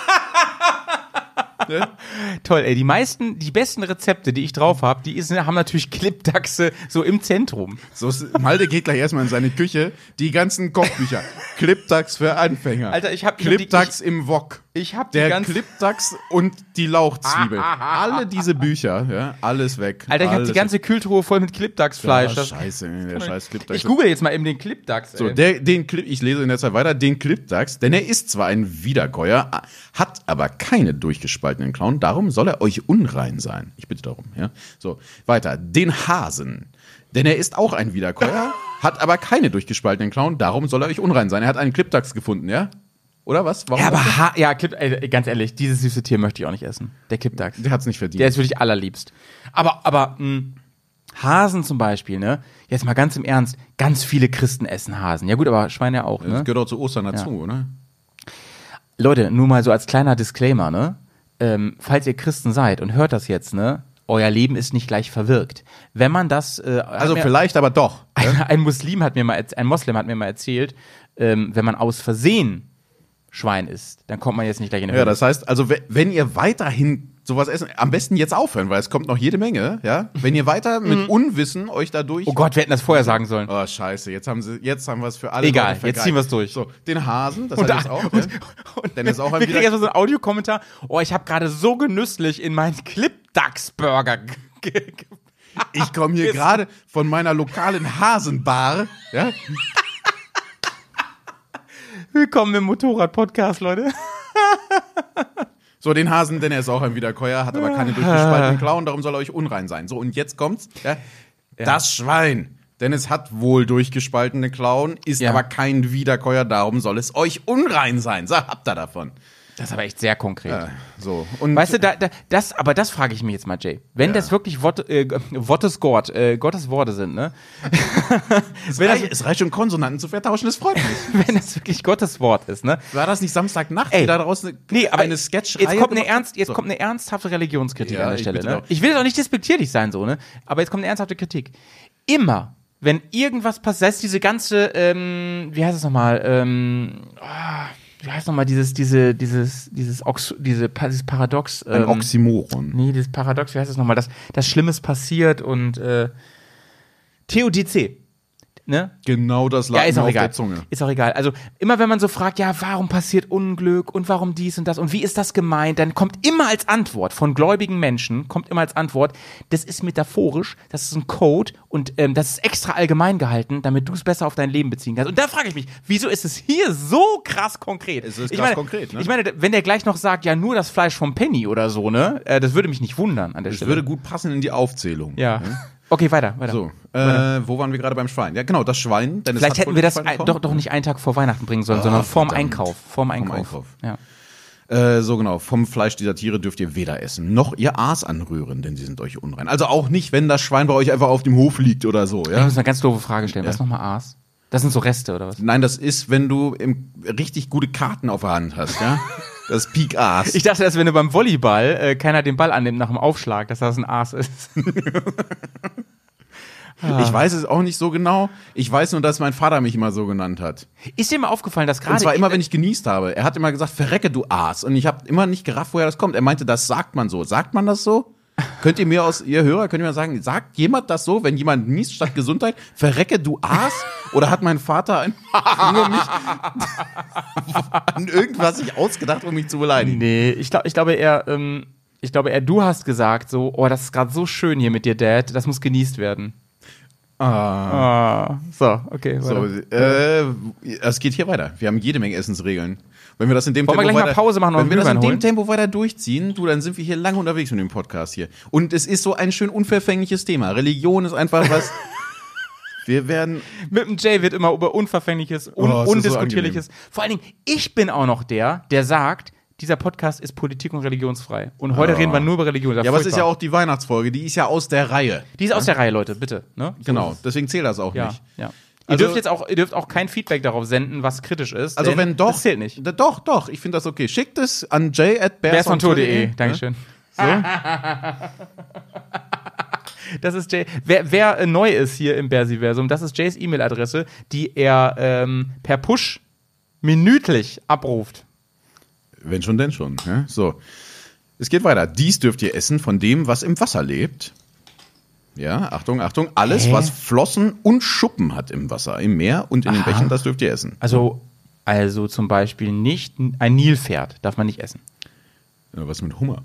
Toll, ey. Die meisten, die besten Rezepte, die ich drauf habe, die ist, haben natürlich Clipdachse so im Zentrum. So, Malte geht gleich erstmal in seine Küche. Die ganzen Kochbücher. Clipdax für Anfänger. Alter, ich hab- ich hab die- Clipdax im Wok. Ich hab die Der Clipdax und die Lauchzwiebel. [LAUGHS] Alle diese Bücher, ja, alles weg. Alter, ich habe die ganze Kühltruhe voll mit Clipdachsfleisch. Ja, Scheiße, der scheiß Clipdax. ich google jetzt mal eben den Clipdachs. So, der, den Clip, ich lese in der Zeit weiter, den Clipdax, denn er ist zwar ein Wiederkäuer, hat aber keine durchgespaltenen Klauen, darum soll er euch unrein sein. Ich bitte darum, ja. So, weiter. Den Hasen, denn er ist auch ein Wiederkäuer, [LAUGHS] hat aber keine durchgespaltenen Klauen, darum soll er euch unrein sein. Er hat einen Clipdax gefunden, ja? Oder was? Warum? ja, aber ha ja, Clip, ey, ganz ehrlich, dieses süße Tier möchte ich auch nicht essen. Der Clipdachs. der hat's nicht verdient. Der ist wirklich allerliebst. Aber, aber, mh, Hasen zum Beispiel, ne? Jetzt mal ganz im Ernst, ganz viele Christen essen Hasen. Ja gut, aber Schweine ja auch, das ne? gehört auch zu Ostern dazu, oder? Leute, nur mal so als kleiner Disclaimer, ne? Ähm, falls ihr Christen seid und hört das jetzt, ne? Euer Leben ist nicht gleich verwirkt. Wenn man das, äh, Also mir- vielleicht aber doch. [LAUGHS] ein, ein Muslim hat mir mal, ein Moslem hat mir mal erzählt, ähm, wenn man aus Versehen Schwein isst, dann kommt man jetzt nicht gleich in die Ja, das heißt, also we- wenn ihr weiterhin sowas essen, am besten jetzt aufhören, weil es kommt noch jede Menge, ja? Wenn ihr weiter [LAUGHS] mit Unwissen euch dadurch oh Gott, wir hätten das vorher sagen sollen. Oh, scheiße, jetzt haben sie, jetzt haben wir es für alle. Egal, Leute jetzt ziehen wir's durch. So, den Hasen, das Und, hat jetzt auch. [LAUGHS] und, ne? und Denn ist auch ein wir kriegen erstmal so einen Audiokommentar. Oh, ich habe gerade so genüsslich in meinen Clip-Dachs-Burger ge- ge- ge- Ich komme hier gerade von meiner lokalen Hasenbar, ja? [LAUGHS] Willkommen im Motorrad-Podcast, Leute. [LAUGHS] So, den Hasen, denn er ist auch ein Wiederkäuer, hat aber keine durchgespaltenen [LAUGHS] Klauen, darum soll er euch unrein sein. So, und jetzt kommt's, ja? Das Schwein. Denn es hat wohl durchgespaltene Klauen, ist Ja. aber kein Wiederkäuer, darum soll es euch unrein sein. So, habt ihr davon. Das ist aber echt sehr konkret. Ja, so. Und Weißt du, da, da, das, aber das frage ich mich jetzt mal, Jay. Wenn Ja. das wirklich Wort, äh, Wortes Gott, äh, Gottes Worte sind, ne? es, [LAUGHS] wenn das- reicht, es reicht schon, Konsonanten zu vertauschen, das freut mich. [LAUGHS] Wenn das wirklich Gottes Wort ist, ne? War das nicht Samstagnacht, Ey. die da draußen eine, Nee, aber eine Sketch jetzt kommt eine ernst, jetzt So. kommt eine ernsthafte Religionskritik Ja, an der Stelle. Ne? Ich will doch nicht despektierlich sein, so ne, aber jetzt kommt eine ernsthafte Kritik. Immer, wenn irgendwas passiert, diese ganze, ähm, wie heißt es nochmal, ähm, ah, wie heißt nochmal dieses, diese, dieses, dieses, Ox, diese, dieses Paradox. Ein ähm, Oxymoron. Nee, dieses Paradox, wie heißt es nochmal, dass das Schlimmes passiert und äh, Theodizee. Ne? Genau das lag Ja, ist auch auf egal. der Zunge. Ist auch egal. Also immer wenn man so fragt, ja, warum passiert Unglück und warum dies und das und wie ist das gemeint, dann kommt immer als Antwort von gläubigen Menschen, kommt immer als Antwort, das ist metaphorisch, das ist ein Code und ähm, das ist extra allgemein gehalten, damit du es besser auf dein Leben beziehen kannst. Und da frage ich mich, wieso ist es hier so krass konkret? Es ist ich krass meine, konkret, ne? Ich meine, wenn der gleich noch sagt, ja, nur das Fleisch vom Penny oder so, ne, äh, das würde mich nicht wundern an der Das Stelle. würde gut passen in die Aufzählung. ja. Okay, weiter, weiter. So, äh, wo waren wir gerade beim Schwein? Ja, genau, das Schwein. Denn es Vielleicht hätten wir das ein, doch, doch nicht einen Tag vor Weihnachten bringen sollen, Ah, sondern vorm verdammt. Einkauf. Vorm Einkauf. Einkauf. Ja. Äh, so genau, vom Fleisch dieser Tiere dürft ihr weder essen, noch ihr Aas anrühren, denn sie sind euch unrein. Also auch nicht, wenn das Schwein bei euch einfach auf dem Hof liegt oder so, Ich ja? muss eine ganz doofe Frage stellen. Was ist nochmal Aas? Das sind so Reste oder was? Nein, das ist, wenn du im, richtig gute Karten auf der Hand hast, ja? [LAUGHS] Das Peak Aas. Ich dachte, dass wenn du beim Volleyball äh, keiner den Ball annimmt nach dem Aufschlag, dass das ein Aas ist. [LAUGHS] Ich weiß es auch nicht so genau. Ich weiß nur, dass mein Vater mich immer so genannt hat. Ist dir mal aufgefallen, dass gerade Und zwar immer, wenn ich genießt habe. Er hat immer gesagt, verrecke du Aas. Und ich habe immer nicht gerafft, woher das kommt. Er meinte, das sagt man so. Sagt man das so? Könnt ihr mir aus, ihr Hörer, könnt ihr mir sagen, sagt jemand das so, wenn jemand niest statt Gesundheit? Verrecke du Aas? Oder hat mein Vater einfach [LAUGHS] nur mich [LAUGHS] an irgendwas sich ausgedacht, um mich zu beleidigen? Nee, ich, glaub, ich glaube eher, ähm, ich glaube eher, du hast gesagt so, oh, das ist gerade so schön hier mit dir, Dad, das muss genießt werden. Ah. So, okay. So, äh, es geht hier weiter. Wir haben jede Menge Essensregeln. Wenn wir das in dem Wollen wir Tempo gleich mal weiter, Pause machen und wenn wir das in dem holen? Tempo weiter durchziehen, du, dann sind wir hier lange unterwegs mit dem Podcast hier. Und es ist so ein schön unverfängliches Thema. Religion ist einfach was. [LAUGHS] wir werden. Mit dem Jay wird immer über Unverfängliches, un Oh, es ist so Undiskutierliches. Vor allen Dingen, ich bin auch noch der, der sagt, dieser Podcast ist politik- und religionsfrei. Und heute Oh. reden wir nur über Religion. Ja, aber es ist ja auch die Weihnachtsfolge, die ist ja aus der Reihe. Die ist aus der Reihe, Leute, bitte. Ne? So Genau, ist es. deswegen zählt das auch Ja, nicht. ja. Ihr Also- dürft jetzt auch, ihr dürft auch kein Feedback darauf senden, was kritisch ist. Also wenn doch, Das zählt nicht. Da- Doch, doch, ich finde das okay. Schickt es an j at Bearsontour.de. Dankeschön. So? [LAUGHS] Das ist Jay. Wer, wer äh, neu ist hier im Bersiversum, das ist Jays E-Mail-Adresse, die er ähm, per Push minütlich abruft. Wenn schon, denn schon. Ja? So. Es geht weiter. Dies dürft ihr essen von dem, was im Wasser lebt. Ja, Achtung, Achtung. Alles, Hä? was Flossen und Schuppen hat im Wasser, im Meer und in den Aha. Bächen, das dürft ihr essen. Also, also zum Beispiel nicht ein Nilpferd darf man nicht essen. Ja, was mit Hummer?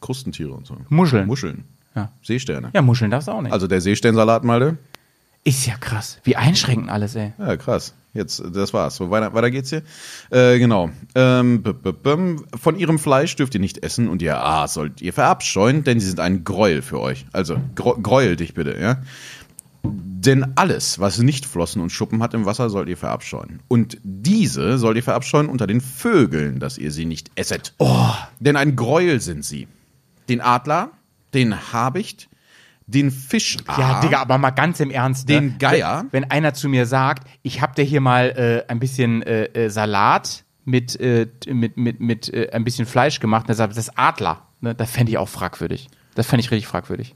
Krustentiere und so. Muscheln. Muscheln. Ja. Seesterne. Ja, Muscheln darfst du auch nicht. Also der Seesternsalat, Malte. Ist ja krass. Wie einschränkend alles, ey. Ja, krass. Jetzt, das war's. So, weiter, weiter geht's hier. Äh, genau. Ähm, b -b -b von ihrem Fleisch dürft ihr nicht essen und ihr Aas sollt ihr verabscheuen, denn sie sind ein Gräuel für euch. Also, gräuel dich bitte, ja. Denn alles, was nicht Flossen und Schuppen hat im Wasser, sollt ihr verabscheuen. Und diese sollt ihr verabscheuen unter den Vögeln, dass ihr sie nicht esset. Oh. Denn ein Gräuel sind sie. Den Adler, den Habicht, den Fischar. Ja, Digga, aber mal ganz im Ernst. Ne? Den Geier? Wenn, wenn einer zu mir sagt, ich hab dir hier mal äh, ein bisschen äh, äh, Salat mit, äh, mit, mit, mit äh, ein bisschen Fleisch gemacht, dann sagt das ist Adler. Ne? Das fände ich auch fragwürdig. Das fände ich richtig fragwürdig.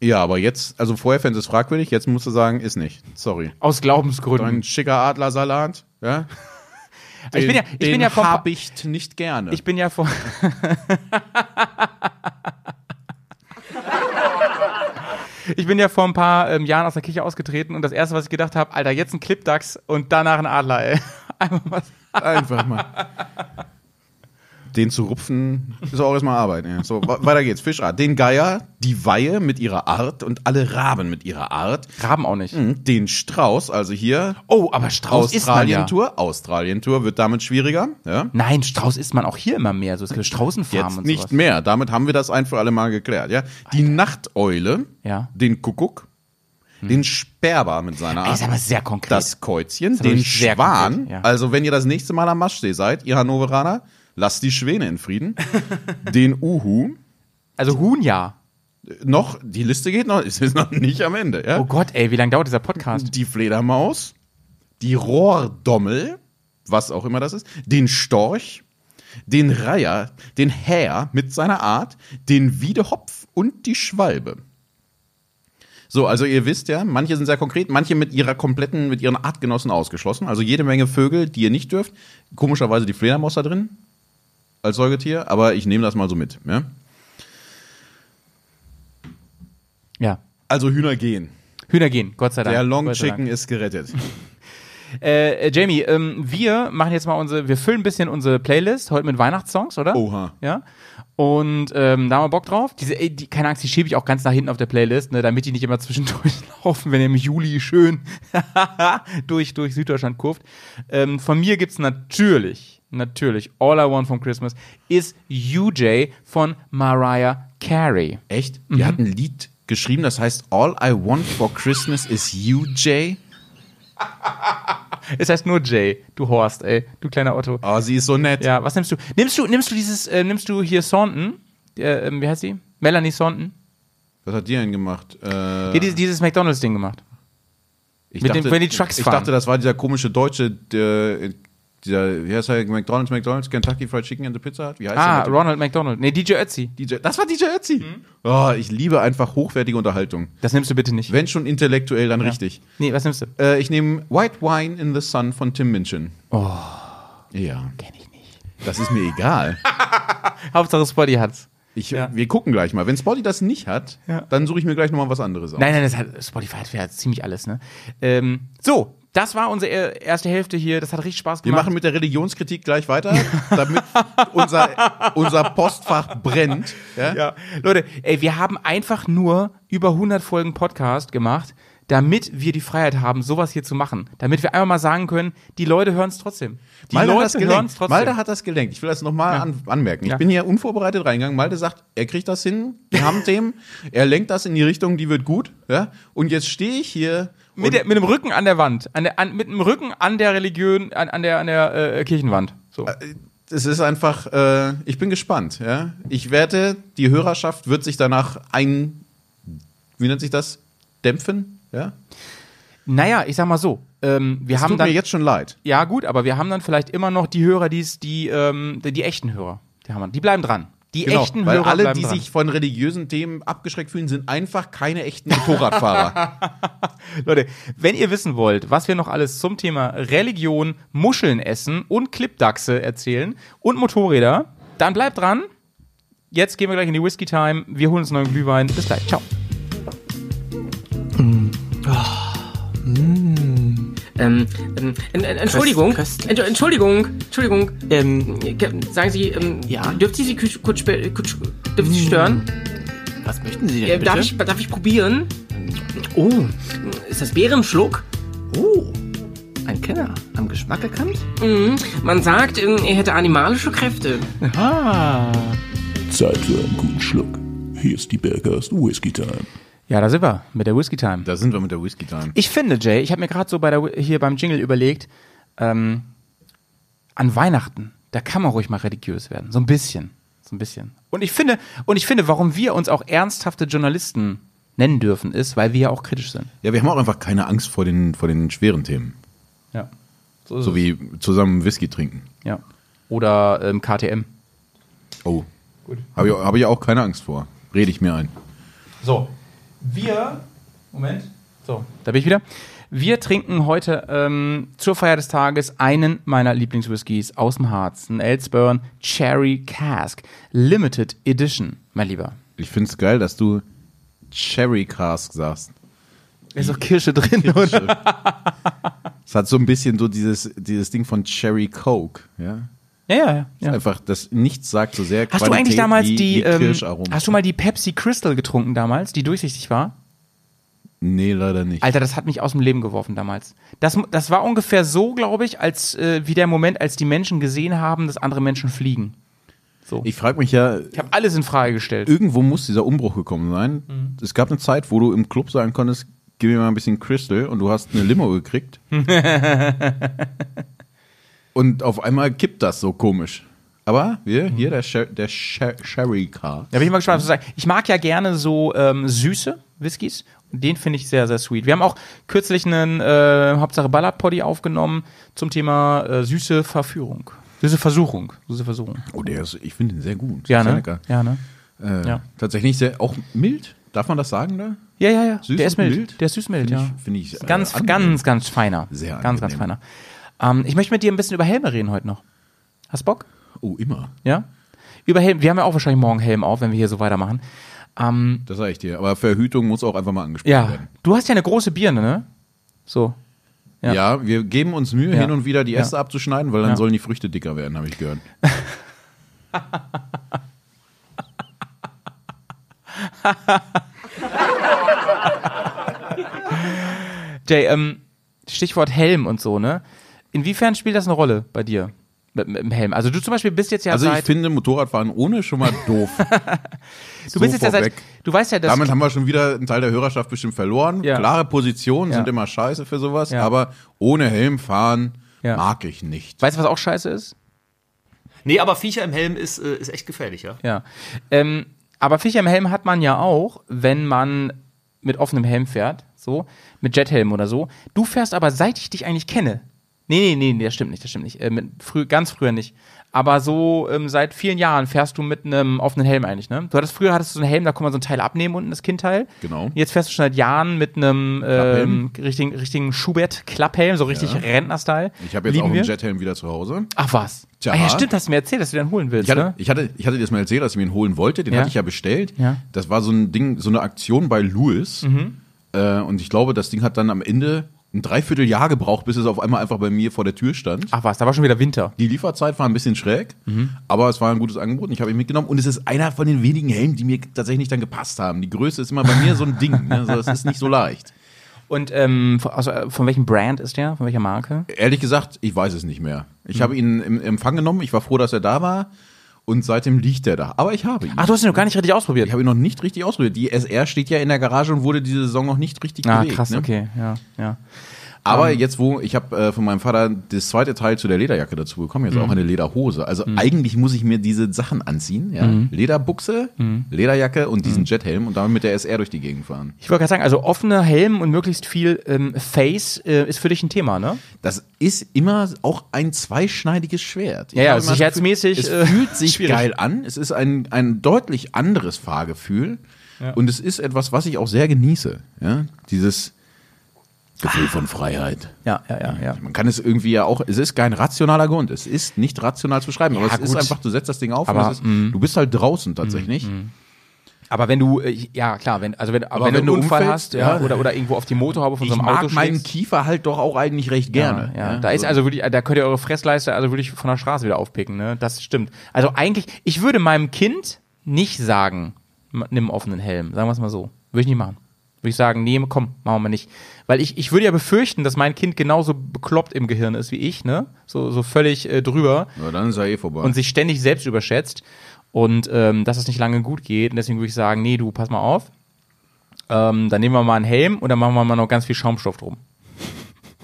Ja, aber jetzt, also vorher fändest du es fragwürdig, jetzt musst du sagen, ist nicht. Sorry. Aus Glaubensgründen. Ein schicker Adlersalat, ja? [LAUGHS] ich bin ja, ich den bin ja vor, hab ich nicht gerne. ich bin ja vor, [LAUGHS] ich bin ja vor ein paar ähm, Jahren aus der Kirche ausgetreten und das erste, was ich gedacht habe, Alter, jetzt ein Clipdachs und danach ein Adler, ey. [LAUGHS] Einfach mal. Einfach mal. Den zu rupfen, ist auch erstmal Arbeit. Ja. So, weiter geht's. Fischart. Den Geier, die Weihe mit ihrer Art und alle Raben mit ihrer Art. Raben auch nicht. Mhm. Den Strauß, also hier Oh, aber Strauß man ja. Australien-Tour. Australien-Tour wird damit schwieriger. Ja. Nein, Strauß isst man auch hier immer mehr. So, es gibt Straußenfarmen Jetzt und nicht sowas. mehr. Damit haben wir das ein für alle Mal geklärt. Ja. Die Nachteule, Ja. den Kuckuck, den Sperber mit seiner Art. ist aber sehr konkret. das Käuzchen, aber den Schwan. konkret, ja. Also wenn ihr das nächste Mal am Maschsee seid, ihr Hannoveraner, lasst die Schwäne in Frieden. den Uhu. also Huhn ja. Noch, die Liste geht noch, es [LAUGHS] ist noch nicht am Ende. Ja? Oh Gott, ey, wie lange dauert dieser Podcast? Die Fledermaus, die Rohrdommel, was auch immer das ist, den Storch, den Reiher, den Häher mit seiner Art, den Wiedehopf und die Schwalbe. So, also ihr wisst ja, manche sind sehr konkret, manche mit ihrer kompletten, mit ihren Artgenossen ausgeschlossen. Also jede Menge Vögel, die ihr nicht dürft. Komischerweise die Fledermaus da drin als Säugetier, aber ich nehme das mal so mit. Ja? Ja. Also Hühner gehen. Hühner gehen, Gott sei Dank. Der Long. Chicken ist gerettet. [LAUGHS] Äh, äh, Jamie, ähm, wir machen jetzt mal unsere, wir füllen ein bisschen unsere Playlist heute mit Weihnachtssongs, oder? Oha. Ja. Und ähm, da haben wir Bock drauf. Diese, ey, die, keine Angst, die schiebe ich auch ganz nach hinten auf der Playlist, ne, damit die nicht immer zwischendurch [LAUGHS] laufen, wenn ihr im Juli schön [LAUGHS] durch, durch Süddeutschland kurft. Ähm, von mir gibt's natürlich, natürlich, All I Want from Christmas ist UJ von Mariah Carey. Echt? Die hat ein Lied geschrieben, das heißt All I Want for Christmas is You, Jay. [LAUGHS] Es heißt nur Jay, du Horst, ey, du kleiner Otto. Oh, sie ist so nett. Ja, was nimmst du? Nimmst du, nimmst du dieses, äh, nimmst du hier Thornton? Äh, ähm, wie heißt sie? Melanie Thornton? Was hat die denn gemacht? Äh, Die hat dieses, McDonalds-Ding gemacht. ich mit dem- wenn die Trucks Ich fahren. dachte, das war dieser komische Deutsche, der, dieser, wie heißt er, McDonalds, McDonalds, Kentucky Fried Chicken and the Pizza Hut? Wie heißt Ah, der? Ronald McDonald. Nee, DJ Ötzi. DJ, das war DJ Ötzi. Oh, ich liebe einfach hochwertige Unterhaltung. Das nimmst du bitte nicht. Wenn schon intellektuell, dann richtig. Nee, was nimmst du? Äh, ich nehme White Wine in the Sun von Tim Minchin. Oh, Ja, kenn ich nicht. das ist mir egal. [LAUGHS] Hauptsache Spotty hat's. Ich, Ja. Wir gucken gleich mal. Wenn Spotty das nicht hat, Ja. dann suche ich mir gleich nochmal was anderes aus. Nein, nein, das hat, Spotify hat ja ziemlich alles, ne? Ähm, so, das war unsere er- erste Hälfte hier. Das hat richtig Spaß Wir gemacht. machen mit der Religionskritik gleich weiter, [LAUGHS] damit unser, unser Postfach brennt. Ja? Ja, Leute, ey, wir haben einfach nur über 100 Folgen Podcast gemacht, damit wir die Freiheit haben, sowas hier zu machen. Damit wir einfach mal sagen können, die Leute hören es trotzdem. Die Malte hat das Leute hören gelenkt. es trotzdem. Malte hat das gelenkt. Ich will das nochmal an, anmerken. Ich Ja. bin hier unvorbereitet reingegangen. Malte sagt, er kriegt das hin. Wir haben Themen. Er lenkt das in die Richtung, die wird gut. Ja? Und jetzt stehe ich hier. Mit, der, mit dem Rücken an der Wand. An der, an, mit dem Rücken an der Religion, an, an der, an der äh, Kirchenwand. So. es ist einfach, äh, ich bin gespannt. Ja? Ich wette, die Hörerschaft wird sich danach ein, wie nennt sich das? Dämpfen? Ja? Naja, ich sag mal so. Ähm, wir Es haben tut dann. mir jetzt schon leid. Ja, gut, aber wir haben dann vielleicht immer noch die Hörer, die's, die, ähm, die, die echten Hörer. Die, haben die bleiben dran. Die echten Genau, weil Hörer alle, die dran. sich von religiösen Themen abgeschreckt fühlen, sind einfach keine echten Motorradfahrer. [LAUGHS] Leute, wenn ihr wissen wollt, was wir noch alles zum Thema Religion, Muscheln essen und Clipdachse erzählen und Motorräder, dann bleibt dran. jetzt gehen wir gleich in die Whisky Time. Wir holen uns einen neuen Glühwein. Bis gleich. Ciao. Ähm, ähm, en- en- Entschuldigung, Köst- Entsch- Entschuldigung, Entschuldigung. Ähm, Sagen Sie, ähm, Ja? dürfte ich Sie kurz, kurz, kurz Sie stören? was möchten Sie denn Äh, bitte? darf, ich, darf ich probieren? oh, Ist das Bärenschluck? oh, ein Kenner. Am Geschmack erkannt? Mhm. Man sagt, ähm, er hätte animalische Kräfte. Ah, Zeit für einen guten Schluck. Hier ist die Bergast Whisky Time. Ja, da sind wir mit der Whisky Time. Da sind wir mit der Whisky Time. Ich finde, Jay, ich habe mir gerade so bei der, hier beim Jingle überlegt, ähm, an Weihnachten, da kann man ruhig mal religiös werden. So ein bisschen. So ein bisschen. Und ich finde, und ich finde, warum wir uns auch ernsthafte Journalisten nennen dürfen, ist, weil wir ja auch kritisch sind. Ja, wir haben auch einfach keine Angst vor den, vor den schweren Themen. Ja. So ist So wie zusammen Whisky trinken. Ja. Oder ähm, KTM. Oh. Gut. Habe ich, hab ich auch keine Angst vor. Rede ich mir ein. So. Wir. Moment. So, da bin ich wieder. Wir trinken heute ähm, zur Feier des Tages einen meiner Lieblingswhiskys aus dem Harz. Ein Elsburn Cherry Cask. Limited Edition, mein Lieber. Ich finde es geil, dass du Cherry Cask sagst. Ist auch Kirsche drin, oder? Es hat so ein bisschen so dieses, dieses Ding von Cherry Coke. Ja? Ja, ja, ja. ja. Einfach, das nichts sagt so sehr Hast du eigentlich Qualität damals wie, die, wie ähm, hast du mal die Pepsi Crystal getrunken damals, die durchsichtig war? Nee, leider nicht. Alter, das hat mich aus dem Leben geworfen damals. Das, das war ungefähr so, glaube ich, als äh, wie der Moment, als die Menschen gesehen haben, dass andere Menschen fliegen. So. Ich, Ich frage mich ja, habe alles in Frage gestellt. irgendwo muss dieser Umbruch gekommen sein. Mhm. Es gab eine Zeit, wo du im Club sagen konntest, gib mir mal ein bisschen Crystal und du hast eine Limo gekriegt. [LAUGHS] und auf einmal kippt das so komisch. Aber wir, hier der, Sher der Sher Sherry Car. Da bin ich mal gespannt, was du sagst. Ich mag ja gerne so ähm, süße Whiskys. Den finde ich sehr, sehr sweet. Wir haben auch kürzlich einen äh, Hauptsache Ballard Poddy aufgenommen zum Thema äh, süße Verführung. Süße Versuchung. Süße Versuchung. Oh, der ist, ich finde den sehr gut. Ja, ne? lecker. Ja, ne? Äh, Ja. Tatsächlich sehr, auch mild. Darf man das sagen da? Ja, ja, ja. Süß der ist mild. mild? Der ist süß-mild, Finde ja. ich- finde ich, äh, ganz, angenehm. ganz, ganz feiner. Sehr Ganz, ganz angenehm. feiner. Ähm, ich möchte mit dir ein bisschen über Helme reden heute noch. Hast Bock? Oh, immer. Ja? Über Helm. Wir haben ja auch wahrscheinlich morgen Helm auf, wenn wir hier so weitermachen. Ähm, Das sage ich dir. Aber Verhütung muss auch einfach mal angesprochen ja. werden. Du hast ja eine große Birne, ne? So. Ja. Ja. wir geben uns Mühe, Ja. hin und wieder die Ja. Äste abzuschneiden, weil dann Ja. sollen die Früchte dicker werden, habe ich gehört. [LAUGHS] Jay, ähm, Stichwort Helm und so, ne? Inwiefern spielt das eine Rolle bei dir? Mit, mit dem Helm. Also du zum Beispiel bist jetzt ja Also ich seit. finde Motorradfahren ohne schon mal doof. [LAUGHS] du bist jetzt ja seit. Du weißt ja, dass. Damit haben wir schon wieder einen Teil der Hörerschaft bestimmt verloren. Ja. Klare Positionen Ja. sind immer scheiße für sowas, Ja. aber ohne Helm fahren Ja. mag ich nicht. weißt du, was auch scheiße ist? Nee, aber Viecher im Helm ist, äh, ist echt gefährlich, ja? Ja. Ähm, aber Viecher im Helm hat man ja auch, wenn man mit offenem Helm fährt, so, mit Jethelm oder so. Du fährst aber, seit ich dich eigentlich kenne. Nee, nee, nee, das stimmt nicht, das stimmt nicht. Äh, mit, früh, ganz früher nicht. Aber so ähm, seit vielen Jahren fährst du mit einem offenen Helm eigentlich, ne? Du hattest früher hattest du so einen Helm, da kann man so ein Teil abnehmen unten, das Kindteil. Genau. Jetzt fährst du schon seit Jahren mit einem ähm, richtigen, richtigen Schubert-Klapphelm, so richtig Rentner-Style. Ich habe jetzt Lieben auch einen Jethelm wieder zu Hause. Ach was. Tja. Ah, ja, stimmt, hast du mir erzählt, dass du den holen willst, Ich hatte, ne? ich, hatte, ich hatte dir das mal erzählt, dass ich mir ihn holen wollte. Den Ja. hatte ich ja bestellt. Ja. Das war so ein Ding, so eine Aktion bei Lewis. Mhm. Äh, und ich glaube, das Ding hat dann am Ende ein Dreivierteljahr gebraucht, bis es auf einmal einfach bei mir vor der Tür stand. Ach was, da war schon wieder Winter. Die Lieferzeit war ein bisschen schräg, Mhm. aber es war ein gutes Angebot und ich habe ihn mitgenommen. Und es ist einer von den wenigen Helmen, die mir tatsächlich dann gepasst haben. Die Größe ist immer bei mir so ein Ding. Ne? Also, das ist nicht so leicht. Und ähm, von, also, äh, von welchem Brand ist der? Von welcher Marke? Ehrlich gesagt, ich weiß es nicht mehr. Mhm. Ich habe ihn im Empfang genommen. Ich war froh, dass er da war. Und seitdem liegt er da. Aber ich habe ihn. Ach, du hast ihn noch gar nicht richtig ausprobiert. Ich habe ihn noch nicht richtig ausprobiert. Die SR steht ja in der Garage und wurde diese Saison noch nicht richtig Ah, belegt. krass, ne? okay, ja, ja. Aber Ähm. jetzt, wo ich habe äh, von meinem Vater das zweite Teil zu der Lederjacke dazu bekommen, Mhm. jetzt auch eine Lederhose. Also eigentlich muss ich mir diese Sachen anziehen. Ja? Mhm. Lederbuchse, Lederjacke und diesen Jethelm und damit mit der SR durch die Gegend fahren. Ich wollte gerade sagen, also offener Helm und möglichst viel ähm, Face äh, ist für dich ein Thema, ne? Das ist immer auch ein zweischneidiges Schwert. Ich Ja, ja, sicherheitsmäßig, Gefühl, äh, Es [LAUGHS] fühlt sich schwierig. geil an. Es ist ein, ein deutlich anderes Fahrgefühl. Und es ist etwas, was ich auch sehr genieße. Ja? Dieses, Gefühl von Freiheit. Ja, ja, ja, ja. Man kann es irgendwie ja auch, es ist kein rationaler Grund. Es ist nicht rational zu beschreiben, aber Ja, es ist gut. einfach, du setzt das Ding auf Aber, und es ist, du bist halt draußen tatsächlich. Aber wenn du, äh, ja klar, wenn, also wenn, aber Aber wenn, wenn du einen Unfall umfällst, hast, ja, ja. oder, oder irgendwo auf die Motorhaube von Ich so einem mag Auto meinen schlägst, Kiefer halt doch auch eigentlich recht gerne. Ja, ja. da ist also wirklich, da könnt ihr eure Fressleiste also wirklich von der Straße wieder aufpicken, ne? Das stimmt. Also eigentlich, ich würde meinem Kind nicht sagen, nimm einen offenen Helm. Sagen wir es mal so. Würde ich nicht machen. Würde ich sagen, nee, komm, machen wir nicht. Weil ich, ich würde ja befürchten, dass mein Kind genauso bekloppt im Gehirn ist wie ich, ne? So, so völlig äh, drüber Ja, dann ist er eh vorbei. und sich ständig selbst überschätzt und ähm, dass es nicht lange gut geht. Und deswegen würde ich sagen, nee, du, pass mal auf. Ähm, dann nehmen wir mal einen Helm und dann machen wir mal noch ganz viel Schaumstoff drum.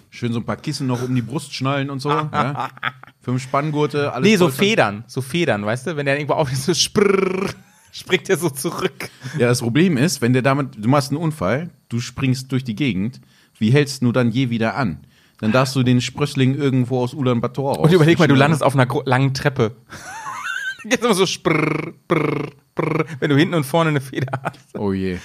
Schön so ein paar Kissen noch um die Brust schnallen und so. ja. [LAUGHS] Fünf Spanngurte, alles Nee, so Federn, so Federn, weißt du? Wenn der irgendwo auf ist, so sprrrr, springt der so zurück. Ja, das Problem ist, wenn der damit, du machst einen Unfall, du springst durch die Gegend, wie hältst du dann je wieder an? Dann darfst du den Sprössling irgendwo aus Ulaanbaatar raus. Und überleg mal, du landest auf einer langen Treppe. [LAUGHS] Jetzt immer so sprrrr, brrr, brrr, wenn du hinten und vorne eine Feder hast. Oh je.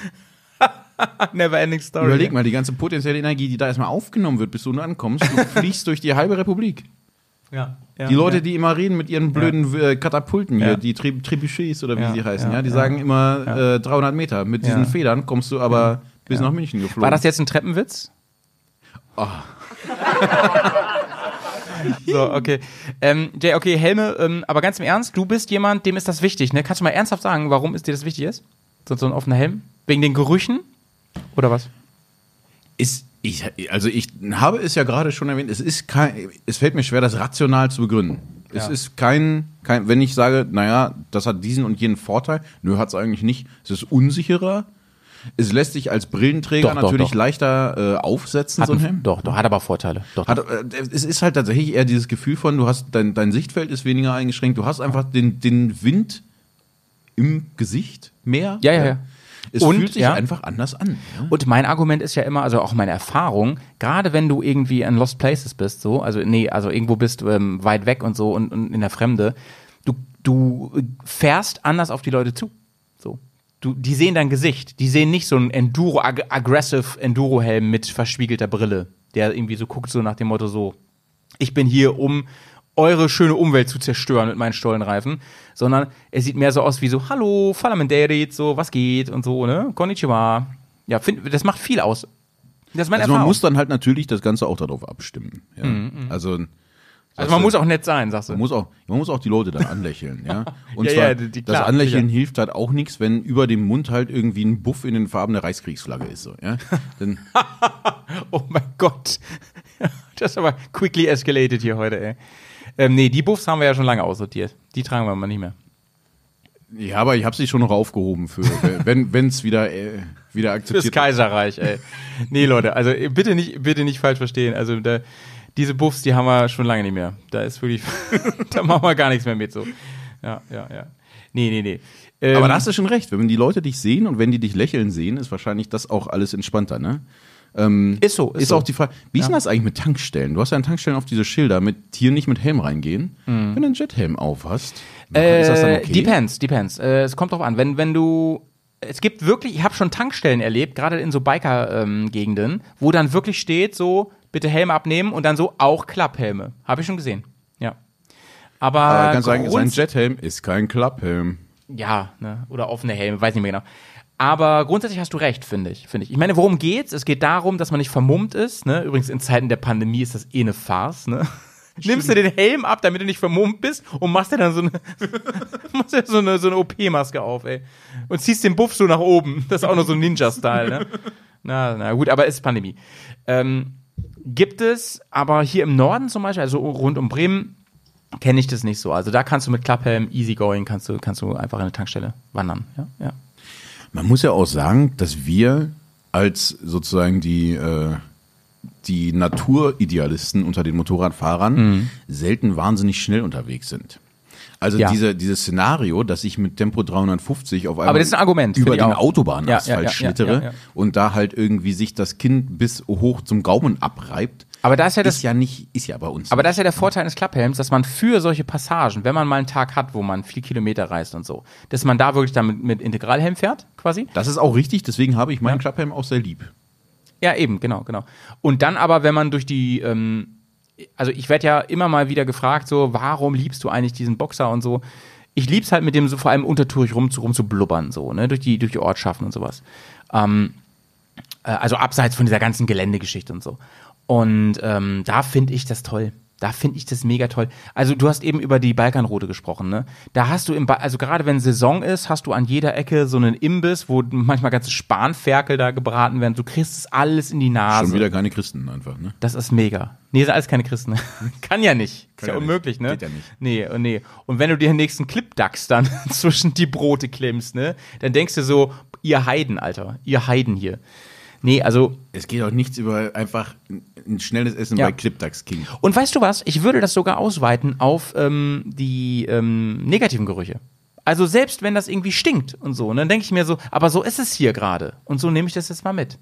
[LAUGHS] Never ending story. Überleg mal, die ganze potenzielle Energie, die da erstmal aufgenommen wird, bis du nun ankommst, du [LAUGHS] fliegst durch die halbe Republik. Ja, ja, Die Leute, ja. die immer reden mit ihren blöden äh, Katapulten hier, Ja. die Tri Trebuchets oder wie Ja, sie heißen, ja, ja, die ja. sagen immer äh, 300 Meter. Mit diesen. Federn kommst du aber bis nach München geflogen. War das jetzt ein Treppenwitz? [LAUGHS] so, okay. Ähm, Jay, okay, Helme, ähm, aber ganz im Ernst, du bist jemand, dem ist das wichtig, ne? Kannst du mal ernsthaft sagen, warum ist dir das wichtig ist? So, so ein offener Helm? Wegen den Gerüchen? Oder was? ist ich, also ich habe es ja gerade schon erwähnt, es ist kein, es fällt mir schwer, das rational zu begründen. Es Ja. ist kein, kein, wenn ich sage, naja, das hat diesen und jenen Vorteil, nö, hat es eigentlich nicht. Es ist unsicherer. Es lässt sich als Brillenträger Doch, doch, natürlich doch. leichter äh, aufsetzen, Hat so ein Helm. Doch, doch, hat aber Vorteile. Doch, Hat, äh, es ist halt tatsächlich eher dieses Gefühl von, du hast dein, dein Sichtfeld ist weniger eingeschränkt, du hast einfach den, den Wind im Gesicht mehr. Ja, ja, ja. Es Und, fühlt sich ja. einfach anders an. Ja? Und mein Argument ist ja immer, also auch meine Erfahrung, gerade wenn du irgendwie in Lost Places bist, so, also nee, also irgendwo bist ähm, weit weg und so und, und in der Fremde, du, du fährst anders auf die Leute zu. So. Du, die sehen dein Gesicht. Die sehen nicht so einen Enduro, ag aggressive Enduro-Helm mit verspiegelter Brille, der irgendwie so guckt, so nach dem Motto so, ich bin hier, um eure schöne Umwelt zu zerstören mit meinen Stollenreifen, sondern er sieht mehr so aus wie so, hallo, Falamanderit, so, was geht und so, ne? Konnichiwa. Ja, find, das macht viel aus. Das ist meine Also man Erfahrung. muss dann halt natürlich das Ganze auch darauf abstimmen. Ja. Also, also man muss auch nett sein, sagst man du. muss auch, man muss auch die Leute dann anlächeln, ja. [LAUGHS] Und Ja, zwar, ja, die- die- das klar, Anlächeln sicher. hilft halt auch nichts, wenn über dem Mund halt irgendwie ein Buff in den Farben der Reichskriegsflagge ist, so, ja. [LAUGHS] Dann, Oh mein Gott. [LAUGHS] Das ist aber quickly escalated hier heute, ey. Ähm, nee, die Buffs haben wir ja schon lange aussortiert. Die tragen wir mal nicht mehr. ja, aber ich habe sie schon noch aufgehoben für, wenn, es wieder, äh, wieder Fürs akzeptiert wird. Kaiserreich, ey. Nee, Leute, also äh, bitte nicht, bitte nicht falsch verstehen. Also da, diese Buffs, die haben wir schon lange nicht mehr. Da ist wirklich, [LAUGHS] da machen wir gar nichts mehr mit so. Ja, ja, ja. Nee, nee, nee. Ähm, Aber da hast du schon recht, wenn die Leute dich sehen und wenn die dich lächeln sehen, ist wahrscheinlich das auch alles entspannter, ne? Ist so, ist, Ist so. auch die Frage, wie ist denn das eigentlich mit Tankstellen? Du hast ja an Tankstellen auf diese Schilder mit hier nicht mit Helm reingehen. Wenn du einen Jethelm auf hast, Äh, ist das dann okay? Depends, depends. Äh, es kommt drauf an. Wenn, wenn du. Es gibt wirklich, ich habe schon Tankstellen erlebt, gerade in so Biker-Gegenden, wo dann wirklich steht, so, bitte Helm abnehmen und dann so auch Klapphelme. Habe ich schon gesehen. Ja. Aber, Aber kannst sagen, sein Jethelm ist kein Klapphelm. ja, ne? Oder offene Helme, weiß nicht mehr genau. Aber grundsätzlich hast du recht, finde ich, finde ich. Ich meine, worum geht's? Es geht darum, dass man nicht vermummt ist, ne? Übrigens in Zeiten der Pandemie ist das eh eine Farce, ne? [LAUGHS] Nimmst du den Helm ab, damit du nicht vermummt bist und machst dir dann so eine, [LAUGHS] machst dir so eine, so eine OP-Maske auf, ey. Und ziehst den Buff so nach oben. Das ist auch noch so ein Ninja-Style, ne? Na, na gut, aber es ist Pandemie. Ähm, gibt es, aber hier im Norden zum Beispiel, also rund um Bremen, kenne ich das nicht so. Also da kannst du mit Klapphelm easygoing, kannst du, kannst du einfach in eine Tankstelle wandern. Ja, ja. Man muss ja auch sagen, dass wir als sozusagen die, äh, die Naturidealisten unter den Motorradfahrern selten wahnsinnig schnell unterwegs sind. Also Mhm. Ja. diese, dieses Szenario, dass ich mit Tempo 350 auf einmal Aber das ist ein Argument, über den. Autobahnasphalt Ja, ja, schlittere und da halt irgendwie sich das Kind bis hoch zum Gaumen abreibt, Aber da ist ja das, ist ja nicht, ist ja bei uns. aber nicht. das ist ja der Vorteil eines Klapphelms, dass man für solche Passagen, wenn man mal einen Tag hat, wo man viel Kilometer reist und so, dass man da wirklich dann mit, Integralhelm fährt, quasi. das ist auch richtig, deswegen habe ich meinen Klapphelm auch sehr lieb. Ja, eben, genau, genau. Und dann aber, wenn man durch die, ähm, also ich werde ja immer mal wieder gefragt, so, warum liebst du eigentlich diesen Boxer und so. Ich lieb's halt mit dem so vor allem untertourig rum zu, rum zu blubbern, so, ne, durch die, durch die Ortschaften und sowas. Ähm, äh, also abseits von dieser ganzen Geländegeschichte und so. Und ähm, da finde ich das toll. Da finde ich das mega toll. Also du hast eben über die Balkanroute gesprochen, ne? Da hast du im, ba also gerade wenn Saison ist, hast du an jeder Ecke so einen Imbiss, wo manchmal ganze Spanferkel da gebraten werden. Du kriegst es alles in die Nase. Schon wieder keine Christen einfach, ne? Das ist mega. Nee, sind alles keine Christen. [LAUGHS] Kann ja nicht. Kann ist ja, ja nicht. unmöglich, ne? Geht ja nicht. Nee, oh nee. Und wenn du dir den nächsten Clipdax dann [LAUGHS] zwischen die Brote klemmst, ne? Dann denkst du so, ihr Heiden, Alter. Ihr Heiden hier. Nee, also Es geht auch nichts über einfach ein schnelles Essen Ja. bei Clipdax King. Und weißt du was? Ich würde das sogar ausweiten auf ähm, die ähm, negativen Gerüche. Also selbst wenn das irgendwie stinkt und so, ne, dann denke ich mir so, aber so ist es hier gerade. Und so nehme ich das jetzt mal mit.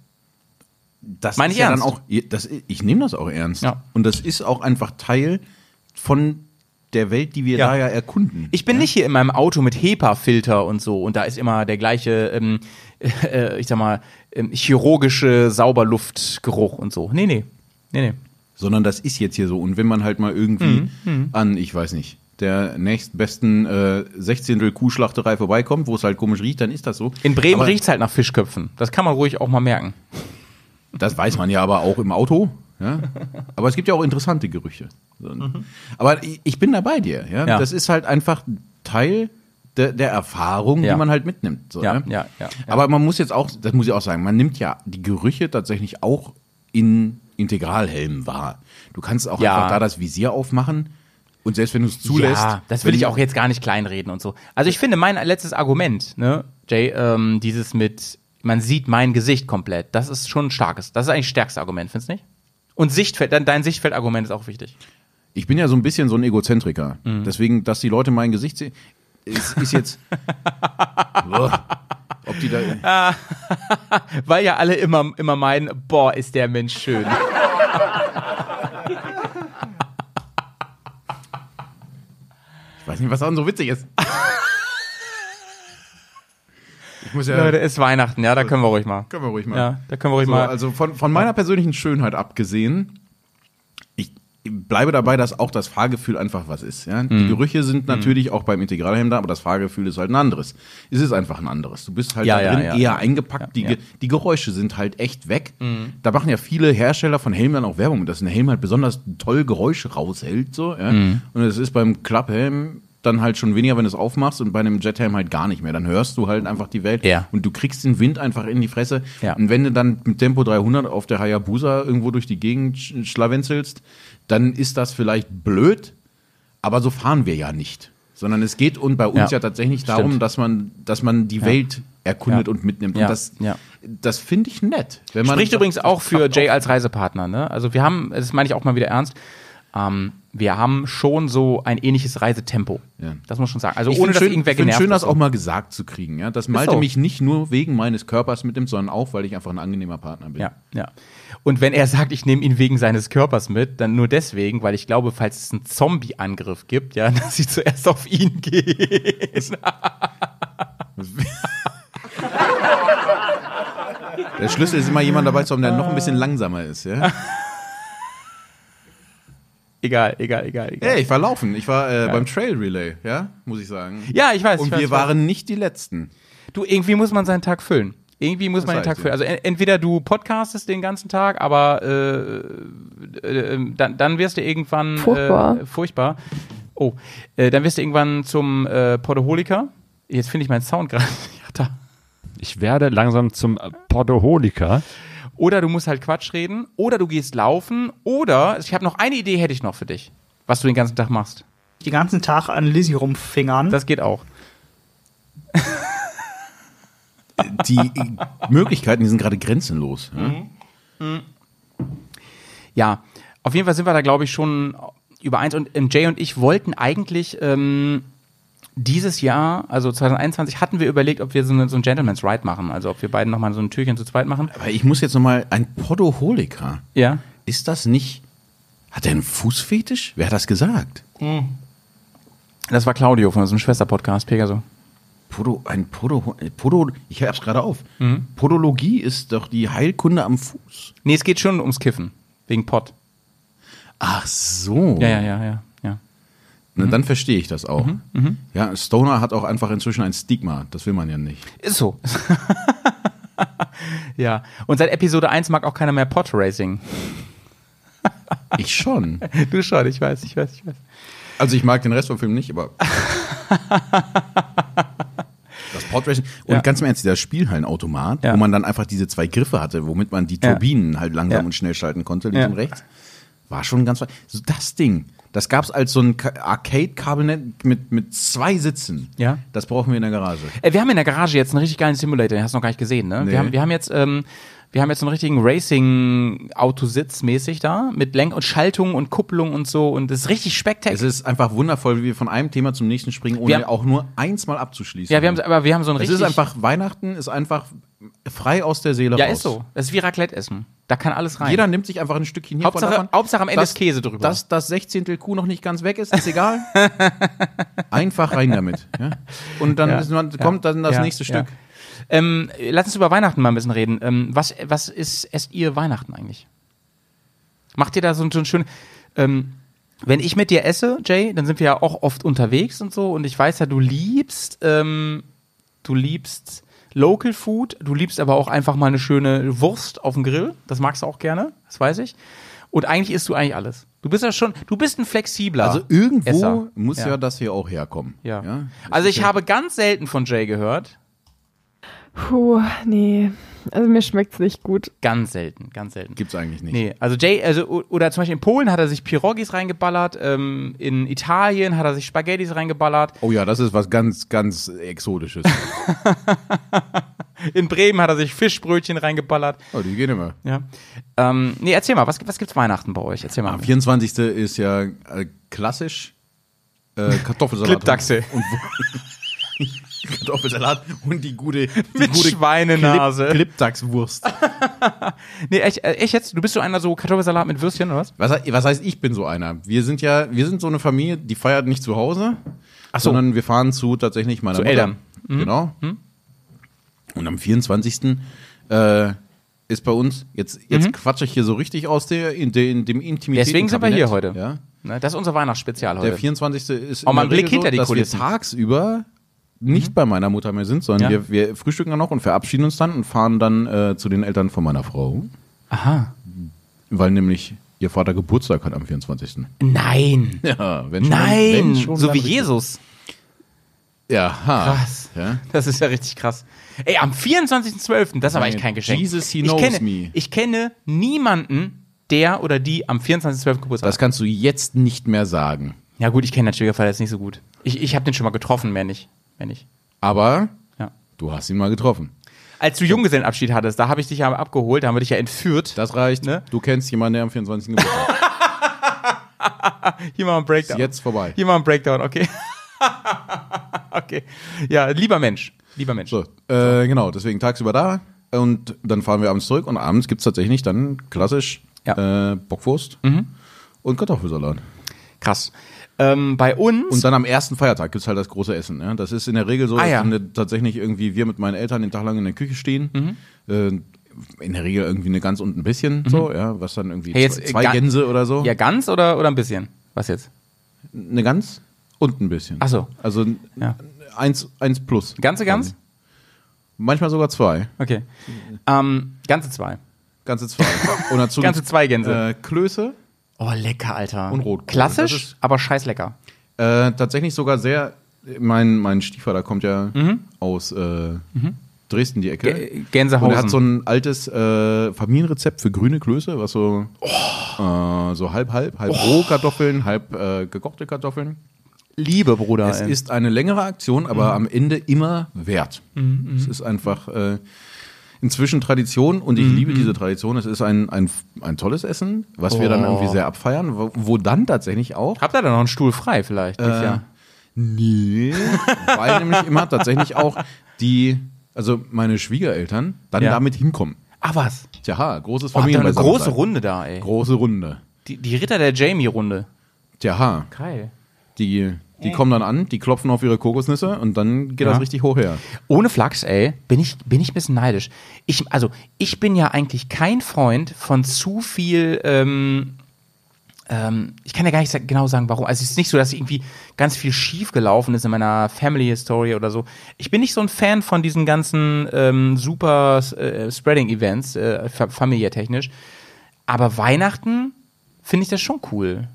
Das Meine ich ja ernst. dann auch, das, ich nehme das auch ernst. Ja. Und das ist auch einfach Teil von der Welt, die wir Ja. da ja erkunden. Ich bin nicht hier in meinem Auto mit HEPA-Filter und so und da ist immer der gleiche, ähm, [LAUGHS] äh, ich sag mal, ähm, chirurgische Sauberluftgeruch und so. Nee, nee. Nee, nee. sondern das ist jetzt hier so. Und wenn man halt mal irgendwie Mhm, an, ich weiß nicht, der nächstbesten äh, 16. Kuhschlachterei vorbeikommt, wo es halt komisch riecht, dann ist das so. In Bremen aber riecht's halt nach Fischköpfen. Das kann man ruhig auch mal merken. Das weiß man ja aber auch im Auto. Ja? [LAUGHS] Aber es gibt ja auch interessante Gerüche. So. Aber ich, bin da bei dir. Ja? Mhm. Ja. Das ist halt einfach Teil der, der Erfahrung, Ja. die man halt mitnimmt. So, Ja, ne? ja, ja. Aber man muss jetzt auch, das muss ich auch sagen, man nimmt ja die Gerüche tatsächlich auch in Integralhelmen wahr. Du kannst auch einfach da das Visier aufmachen und selbst wenn du es zulässt. Ja, das will ich auch jetzt gar nicht kleinreden und so. Also ich finde, mein letztes Argument, ne, Jay, ähm, dieses mit, man sieht mein Gesicht komplett, das ist schon ein starkes. Das ist eigentlich das stärkste Argument, findest du nicht? Und Sichtfeld, dein, dein Sichtfeldargument ist auch wichtig. Ich bin ja so ein bisschen so ein Egozentriker. Mhm. Deswegen, dass die Leute mein Gesicht sehen, ist, ist jetzt. [LAUGHS] Boah. Ob die da. [LAUGHS] Weil ja alle immer, immer meinen, boah, ist der Mensch schön. Ich weiß nicht, was daran so witzig ist. [LAUGHS] Ich muss ja. Leute, ist Weihnachten, ja, da können wir ruhig mal. können wir ruhig mal. Ja, da können wir ruhig So, mal. also von, von meiner persönlichen Schönheit abgesehen, ich bleibe dabei, dass auch das Fahrgefühl einfach was ist. Ja? Mhm. Die Gerüche sind natürlich auch beim Integralhelm da, aber das Fahrgefühl ist halt ein anderes. Es ist einfach ein anderes. Du bist halt Ja, da ja, drin ja. eher eingepackt. die, Ja, ja. Mhm. die Geräusche sind halt echt weg. Da machen ja viele Hersteller von Helmen dann auch Werbung, dass ein Helm halt besonders toll Geräusche raushält. So, ja? Mhm. Und es ist beim Klapphelm dann halt schon weniger, wenn du es aufmachst und bei einem Jethelm halt gar nicht mehr. Dann hörst du halt einfach die Welt Ja. und du kriegst den Wind einfach in die Fresse. Ja. Und wenn du dann mit Tempo 300 auf der Hayabusa irgendwo durch die Gegend sch- schlawenzelst, dann ist das vielleicht blöd, aber so fahren wir ja nicht. Sondern es geht und bei uns Ja. ja, tatsächlich darum, Stimmt. dass man, dass man die Welt erkundet Ja. und mitnimmt. Ja. Und das, Ja. das finde ich nett. Wenn man Spricht übrigens auch für Jay als Reisepartner, ne? Also wir haben, das meine ich auch mal wieder ernst, ähm, wir haben schon so ein ähnliches Reisetempo. Ja. Das muss man schon sagen. Also Ich ohne dass schön, irgendwer ich genervt schön, das auch mal gesagt zu kriegen. Ja? Dass Malte so. mich nicht nur wegen meines Körpers mitnimmt, sondern auch, weil ich einfach ein angenehmer Partner bin. Ja, ja. Und wenn er sagt, ich nehme ihn wegen seines Körpers mit, dann nur deswegen, weil ich glaube, falls es einen Zombie-Angriff gibt, ja, [LAUGHS] dass sie zuerst auf ihn [LAUGHS] gehen. Der Schlüssel ist immer jemand dabei zu haben, der noch ein bisschen langsamer ist. Ja? [LAUGHS] egal, egal, egal, egal. Hey, ich war laufen. Ich war äh, beim Trail Relay, ja, muss ich sagen. Ja, ich weiß. Und ich weiß, wir waren nicht die Letzten. Du, irgendwie muss man seinen Tag füllen. Irgendwie muss Das man den Tag ja. füllen. Also en- entweder du podcastest den ganzen Tag, aber äh, äh, dann, dann wirst du irgendwann Furchtbar. Äh, furchtbar. Oh, äh, dann wirst du irgendwann zum äh, Podaholiker. Jetzt finde ich meinen Sound gerade. [LAUGHS] Ja. Ich werde langsam zum Podoholiker. Oder du musst halt Quatsch reden, oder du gehst laufen, oder ich habe noch eine Idee, hätte ich noch für dich, was du den ganzen Tag machst. Den ganzen Tag an Lizzie rumfingern. Das geht auch. Die Möglichkeiten, die sind gerade grenzenlos. Ja? Ja, auf jeden Fall sind wir da, glaube ich, schon übereins. Und ähm, Jay und ich wollten eigentlich ähm, dieses Jahr, also 2021, hatten wir überlegt, ob wir so, eine, so ein Gentleman's Ride machen. Also ob wir beiden nochmal so ein Türchen zu zweit machen. Aber ich muss jetzt nochmal, ein Podoholiker, Ja. ist das nicht, hat er einen Fußfetisch? Wer hat das gesagt? Das war Claudio von unserem Schwester-Podcast, Pegaso. Podo, ein Podo, äh, Podo, ich hab's gerade auf. Mhm. Podologie ist doch die Heilkunde am Fuß. Nee, es geht schon ums Kiffen. Wegen Pott. Ach so. Ja, ja, ja, ja. Ja. Na, dann verstehe ich das auch. Ja, Stoner hat auch einfach inzwischen ein Stigma. Das will man ja nicht. Ist so. [LAUGHS] ja. Und seit Episode 1 mag auch keiner mehr Pod Racing. [LAUGHS] Ich schon. Du schon, ich weiß, ich weiß, ich weiß. Also ich mag den Rest vom Film nicht, aber. [LAUGHS] Das Podracing. Und Ja. ganz im Ernst, dieser Spielhallenautomat, Ja. wo man dann einfach diese zwei Griffe hatte, womit man die Turbinen halt langsam Ja. und schnell schalten konnte, links Ja. und rechts, war schon ganz. So das Ding, das gab's als so ein Ka- Arcade-Kabinett mit, mit zwei Sitzen. Ja. Das brauchen wir in der Garage. Äh, wir haben in der Garage jetzt einen richtig geilen Simulator, den hast du noch gar nicht gesehen, ne? Nee. Wir, haben, wir haben jetzt, ähm, wir haben jetzt einen richtigen Racing-Autositz mäßig da, mit Lenk- und Schaltung und Kupplung und so und das ist richtig Es spektakulär. ist einfach wundervoll, wie wir von einem Thema zum nächsten springen, ohne haben- auch nur eins mal abzuschließen. Ja, wir haben, aber wir haben so ein es richtig. ist einfach, Weihnachten ist einfach frei aus der Seele Ja, raus. ist so. Das ist wie Raclette essen. Da kann alles rein. Jeder nimmt sich einfach ein Stückchen hier Hauptsache- davon. Hauptsache am Ende Dass- ist Käse drüber. Dass das Sechzehntel Kuh noch nicht ganz weg ist, ist egal. [LAUGHS] einfach rein damit. Ja? Und dann Ja. man, kommt dann das Ja. nächste Ja. Stück. Ähm, lass uns über Weihnachten mal ein bisschen reden. Ähm, was, was ist, esst ihr Weihnachten eigentlich? Macht ihr da so, ein- so ein schön, ähm, wenn ich mit dir esse, Jay, dann sind wir ja auch oft unterwegs und so und ich weiß ja, du liebst, ähm, du liebst Local Food, du liebst aber auch einfach mal eine schöne Wurst auf dem Grill, das magst du auch gerne, das weiß ich. Und eigentlich isst du eigentlich alles. Du bist ja schon, du bist ein flexibler Also irgendwo Esser. muss ja. Ja. das hier auch herkommen. Ja. Das Also ich ja- habe ganz selten von Jay gehört, Puh, nee. Also mir schmeckt's nicht gut. ganz selten, ganz selten. Gibt's eigentlich nicht. Nee, also Jay, also oder zum Beispiel in Polen hat er sich Pirogis reingeballert, ähm, in Italien hat er sich Spaghettis reingeballert, Oh ja, das ist was ganz, ganz Exotisches. [LAUGHS] in Bremen hat er sich Fischbrötchen reingeballert. oh, die gehen immer. Ja. Ähm, nee, erzähl mal, was, was gibt's Weihnachten bei euch? Erzähl mal. Am 24. ist ja äh, klassisch äh, Kartoffelsalat. Klippdachse. Und, und [LAUGHS] [LAUGHS] Kartoffelsalat und die gute, die Mit gute Schweinenase. Klipp, Klippdachswurst. [LAUGHS] Nee, echt, äh, echt jetzt? Du bist so einer so Kartoffelsalat mit Würstchen oder was? Was, was heißt, ich bin so einer? Wir sind ja, wir sind so eine Familie, die feiert nicht zu Hause, Ach so. sondern wir fahren zu tatsächlich meiner Zu Mutter. Eltern. Mhm. Genau. Und am 24. Äh, ist bei uns, jetzt, jetzt quatsche ich hier so richtig aus der, in, der, in dem Intimität. Mhm. Deswegen sind wir hier heute. Ja. Ne, das ist unser Weihnachtsspezial Der heute. 24. ist Auch in mal der ein Blick Regel hinter so, die dass Kulissen. wir tagsüber nicht bei meiner Mutter mehr sind, sondern Ja. wir, wir frühstücken dann noch und verabschieden uns dann und fahren dann äh, zu den Eltern von meiner Frau, Aha. weil nämlich ihr Vater Geburtstag hat am 24. Nein. [LAUGHS] Ja, wenn schon, Nein. wenn schon so wie richtig. Jesus. Ja, ha. Krass. Ja. Das ist ja richtig krass. Ey, am 24.12., das ist aber echt kein Geschenk. Jesus, he ich knows kenne, me. Ich kenne niemanden, der oder die am 24.12. Geburtstag Das hat. kannst du jetzt nicht mehr sagen. Ja gut, ich kenne den Schwiegervater jetzt nicht so gut. Ich, ich habe den schon mal getroffen, mehr nicht. Mehr nicht. Aber Ja. du hast ihn mal getroffen. Als du Junggesellenabschied hattest, da habe ich dich ja abgeholt, da haben wir dich ja entführt. Das reicht. Ne? Du kennst jemanden, der am 24. Geburtstag hat. [LAUGHS] Hier mal ein Breakdown. Ist jetzt vorbei. Hier mal ein Breakdown, okay. [LAUGHS] okay. Ja, lieber Mensch. Lieber Mensch. So, äh, genau, deswegen tagsüber da und dann fahren wir abends zurück und abends gibt's tatsächlich dann klassisch Ja. Mhm. äh, Bockwurst und Kartoffelsalat. Krass. Ähm, bei uns. Und dann am ersten Feiertag gibt's halt das große Essen. Ja? Das ist in der Regel so, Ah, dass ja. ne- tatsächlich irgendwie wir mit meinen Eltern den Tag lang in der Küche stehen. Mhm. Äh, in der Regel irgendwie eine Gans und ein bisschen so, ja, was dann irgendwie Hey, jetzt, zwei, äh, Gänse oder so. ja, ganz oder, oder ein bisschen? Was jetzt? Eine Gans und ein bisschen. Ach so. Also Ja. eins, eins plus. Ganze Gans? Manchmal sogar zwei. Okay. Ähm, ganze zwei. Ganze zwei. [LAUGHS] Und dazu Ganze zwei Gänse. Äh, Klöße. Oh, lecker, Alter. Und Rotkohl. Klassisch, ist- aber scheiß lecker. Äh, tatsächlich sogar sehr. Mein, mein Stiefvater kommt ja Mhm. aus äh, Dresden, die Ecke. G- Gänsehausen. Und er hat so ein altes äh, Familienrezept für grüne Klöße, was so, Oh. äh, so halb, halb, halb Rohkartoffeln, halb äh, gekochte Kartoffeln. Liebe, Bruder. Es ey. ist eine längere Aktion, aber Mhm. am Ende immer wert. Es ist einfach äh, inzwischen Tradition und ich liebe diese Tradition. Es ist ein, ein, ein tolles Essen, was wir dann Mhm, Oh. irgendwie sehr abfeiern, wo, wo dann tatsächlich auch Habt ihr da noch einen Stuhl frei vielleicht? Äh, Jahr? Nee, weil [LAUGHS] nämlich immer tatsächlich auch die, also meine Schwiegereltern dann Ja. damit hinkommen. Ach was. Tja, großes Oh, habt ihr eine große Runde da, ey. Große Runde. Die, die Ritter der Jamie-Runde. Tja, Geil. die, Die kommen dann an, die klopfen auf ihre Kokosnüsse und dann geht Ja. das richtig hoch her. Ohne Flachs, ey, bin ich, bin ich ein bisschen neidisch. Ich, also, ich bin ja eigentlich kein Freund von zu viel, ähm, ähm, ich kann ja gar nicht genau sagen, warum. Also, es ist nicht so, dass irgendwie ganz viel schief gelaufen ist in meiner Family History oder so. Ich bin nicht so ein Fan von diesen ganzen ähm, super äh, Spreading-Events, äh, fa- familiärtechnisch. Aber Weihnachten finde ich das schon cool.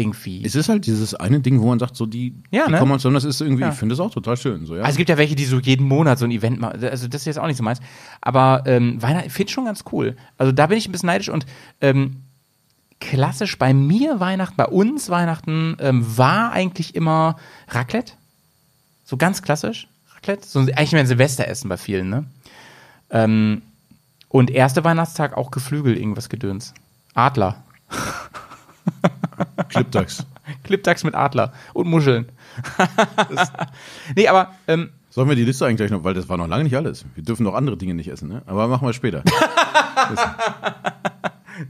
Irgendwie. Es ist halt dieses eine Ding, wo man sagt, so die, Ja, die ne? kommen zusammen, das ist irgendwie, Ja. ich finde das auch total schön. So, ja. Also es gibt ja welche, die so jeden Monat so ein Event machen. Also das ist jetzt auch nicht so meins. Aber ähm, Weihnachten finde ich schon ganz cool. Also da bin ich ein bisschen neidisch und ähm, klassisch bei mir Weihnachten, bei uns Weihnachten ähm, war eigentlich immer Raclette. So ganz klassisch. Raclette. So eigentlich mehr ein Silvesteressen bei vielen, ne? Ähm, und erste Weihnachtstag auch Geflügel, irgendwas Gedöns. Adler. [LAUGHS] [LAUGHS] Clipdax. Clipdax mit Adler und Muscheln. [LAUGHS] nee, aber ähm, Sollen wir die Liste eigentlich gleich noch, weil das war noch lange nicht alles. Wir dürfen noch andere Dinge nicht essen, ne? Aber machen wir später. [LAUGHS]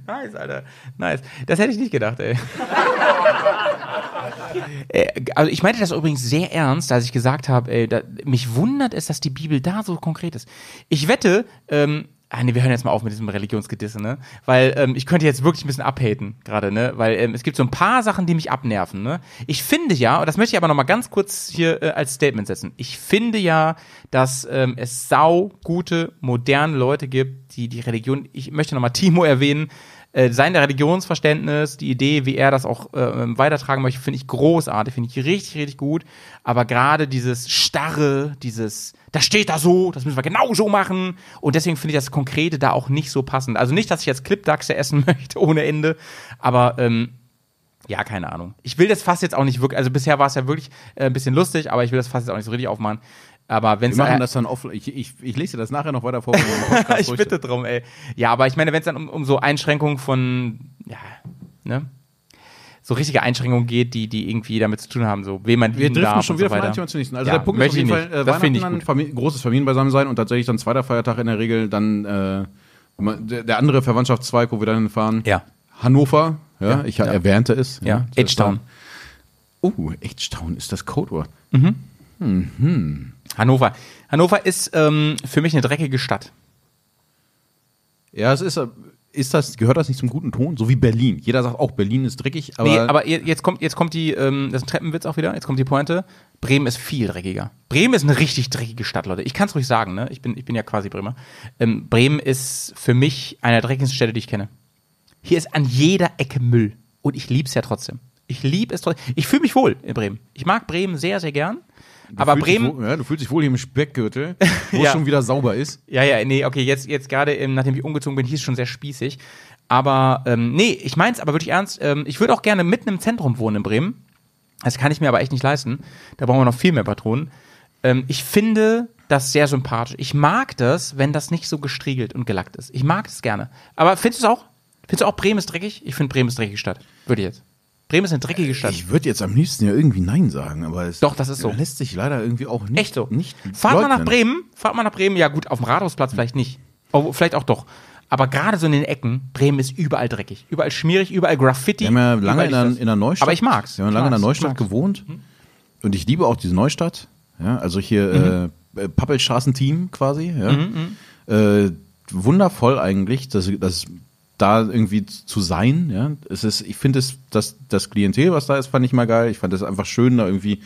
Nice, Alter. Nice. Das hätte ich nicht gedacht, ey. Äh, also ich meinte das übrigens sehr ernst, als ich gesagt habe, ey, da, mich wundert es, dass die Bibel da so konkret ist. Ich wette, ähm, ah nee, wir hören jetzt mal auf mit diesem Religionsgedisse, ne? Weil ähm, ich könnte jetzt wirklich ein bisschen abhaten gerade, ne? Weil ähm, es gibt so ein paar Sachen, die mich abnerven, ne? Ich finde ja, und das möchte ich aber noch mal ganz kurz hier äh, als Statement setzen. Ich finde ja, dass ähm, es sau gute, moderne Leute gibt, die die Religion, ich möchte noch mal Timo erwähnen, äh, sein Religionsverständnis, die Idee, wie er das auch äh, weitertragen möchte, finde ich großartig, finde ich richtig, richtig gut. Aber gerade dieses Starre, dieses, das steht da so, das müssen wir genau so machen. Und deswegen finde ich das Konkrete da auch nicht so passend. Also nicht, dass ich jetzt Clipdachse essen [LAUGHS] möchte ohne Ende, aber ähm, ja, keine Ahnung. Ich will das fast jetzt auch nicht wirklich, also bisher war es ja wirklich äh, ein bisschen lustig, aber ich will das fast jetzt auch nicht so richtig aufmachen. Aber wenn Wir machen das dann auf. Ich, ich, ich lese dir das nachher noch weiter vor. [LAUGHS] ich durch bitte drum, ey. Ja, aber ich meine, wenn es dann um, um so Einschränkungen von, ja, ne? So richtige Einschränkungen geht, die, die irgendwie damit zu tun haben, so, wem man Wir driften schon wieder so von einem Thema zum nächsten. Also Ja, der Punkt ist auf jeden ich Fall, äh, Das finde ich Weihnachten gut. dann, Famili großes Familienbeisammensein und tatsächlich dann zweiter Feiertag in der Regel dann äh, der, der andere Verwandtschaftszweig, wo wir dann hinfahren. Ja. Hannover, ja, Ja, ich ja. erwähnte es. Ja, Edgetown. Oh, Edgetown ist das Codewort. Hannover. Hannover ist ähm, für mich eine dreckige Stadt. Ja, es ist, äh, ist das, gehört das nicht zum guten Ton? So wie Berlin. Jeder sagt auch, Berlin ist dreckig, aber, nee, aber je- jetzt kommt, jetzt kommt die, ähm, das ist ein Treppenwitz auch wieder, jetzt kommt die Pointe. Bremen ist viel dreckiger. Bremen ist eine richtig dreckige Stadt, Leute. Ich kann es ruhig sagen, ne? Ich bin, ich bin ja quasi Bremer. Ähm, Bremen ist für mich eine der dreckigsten Städte, die ich kenne. Hier ist an jeder Ecke Müll. Und ich lieb's ja trotzdem. Ich lieb es trotzdem. Ich fühle mich wohl in Bremen. Ich mag Bremen sehr, sehr gern. Aber Bremen, Wohl, ja, du fühlst dich wohl hier im Speckgürtel, [LAUGHS] wo Ja. es schon wieder sauber ist. Ja, ja, nee, okay, jetzt, jetzt gerade, ähm, nachdem ich umgezogen bin, hier ist schon sehr spießig. Aber, ähm, nee, ich mein's aber wirklich ernst. Ähm, ich würde auch gerne mitten im Zentrum wohnen in Bremen. Das kann ich mir aber echt nicht leisten. Da brauchen wir noch viel mehr Patronen. Ähm, ich finde das sehr sympathisch. Ich mag das, wenn das nicht so gestriegelt und gelackt ist. Ich mag es gerne. Aber findest du es auch? Findest du auch Bremen ist dreckig? Ich finde Bremen ist dreckige Stadt. Würde ich jetzt. Bremen ist eine dreckige Stadt. Ich würde jetzt am liebsten ja irgendwie Nein sagen, aber es Doch, das ist so. lässt sich leider irgendwie auch nicht. Echt so. Nicht Fahrt mal nach leugnen. Bremen, fahrt mal nach Bremen, ja gut, auf dem Rathausplatz vielleicht nicht. Oh, vielleicht auch doch. Aber gerade so in den Ecken, Bremen ist überall dreckig. Überall schmierig, überall Graffiti. Wir haben ja lange in der, das. in der Neustadt. Aber ich mag's. Wir haben lange in der. Neustadt gewohnt. Und ich liebe auch diese Neustadt. Ja, also hier Mhm. äh, Pappelstraßenteam quasi. Ja. Äh, wundervoll eigentlich, dass, dass da irgendwie zu sein. Ja. Es ist, ich finde es, das, das Klientel, was da ist, fand ich mal geil. Ich fand es einfach schön, da irgendwie.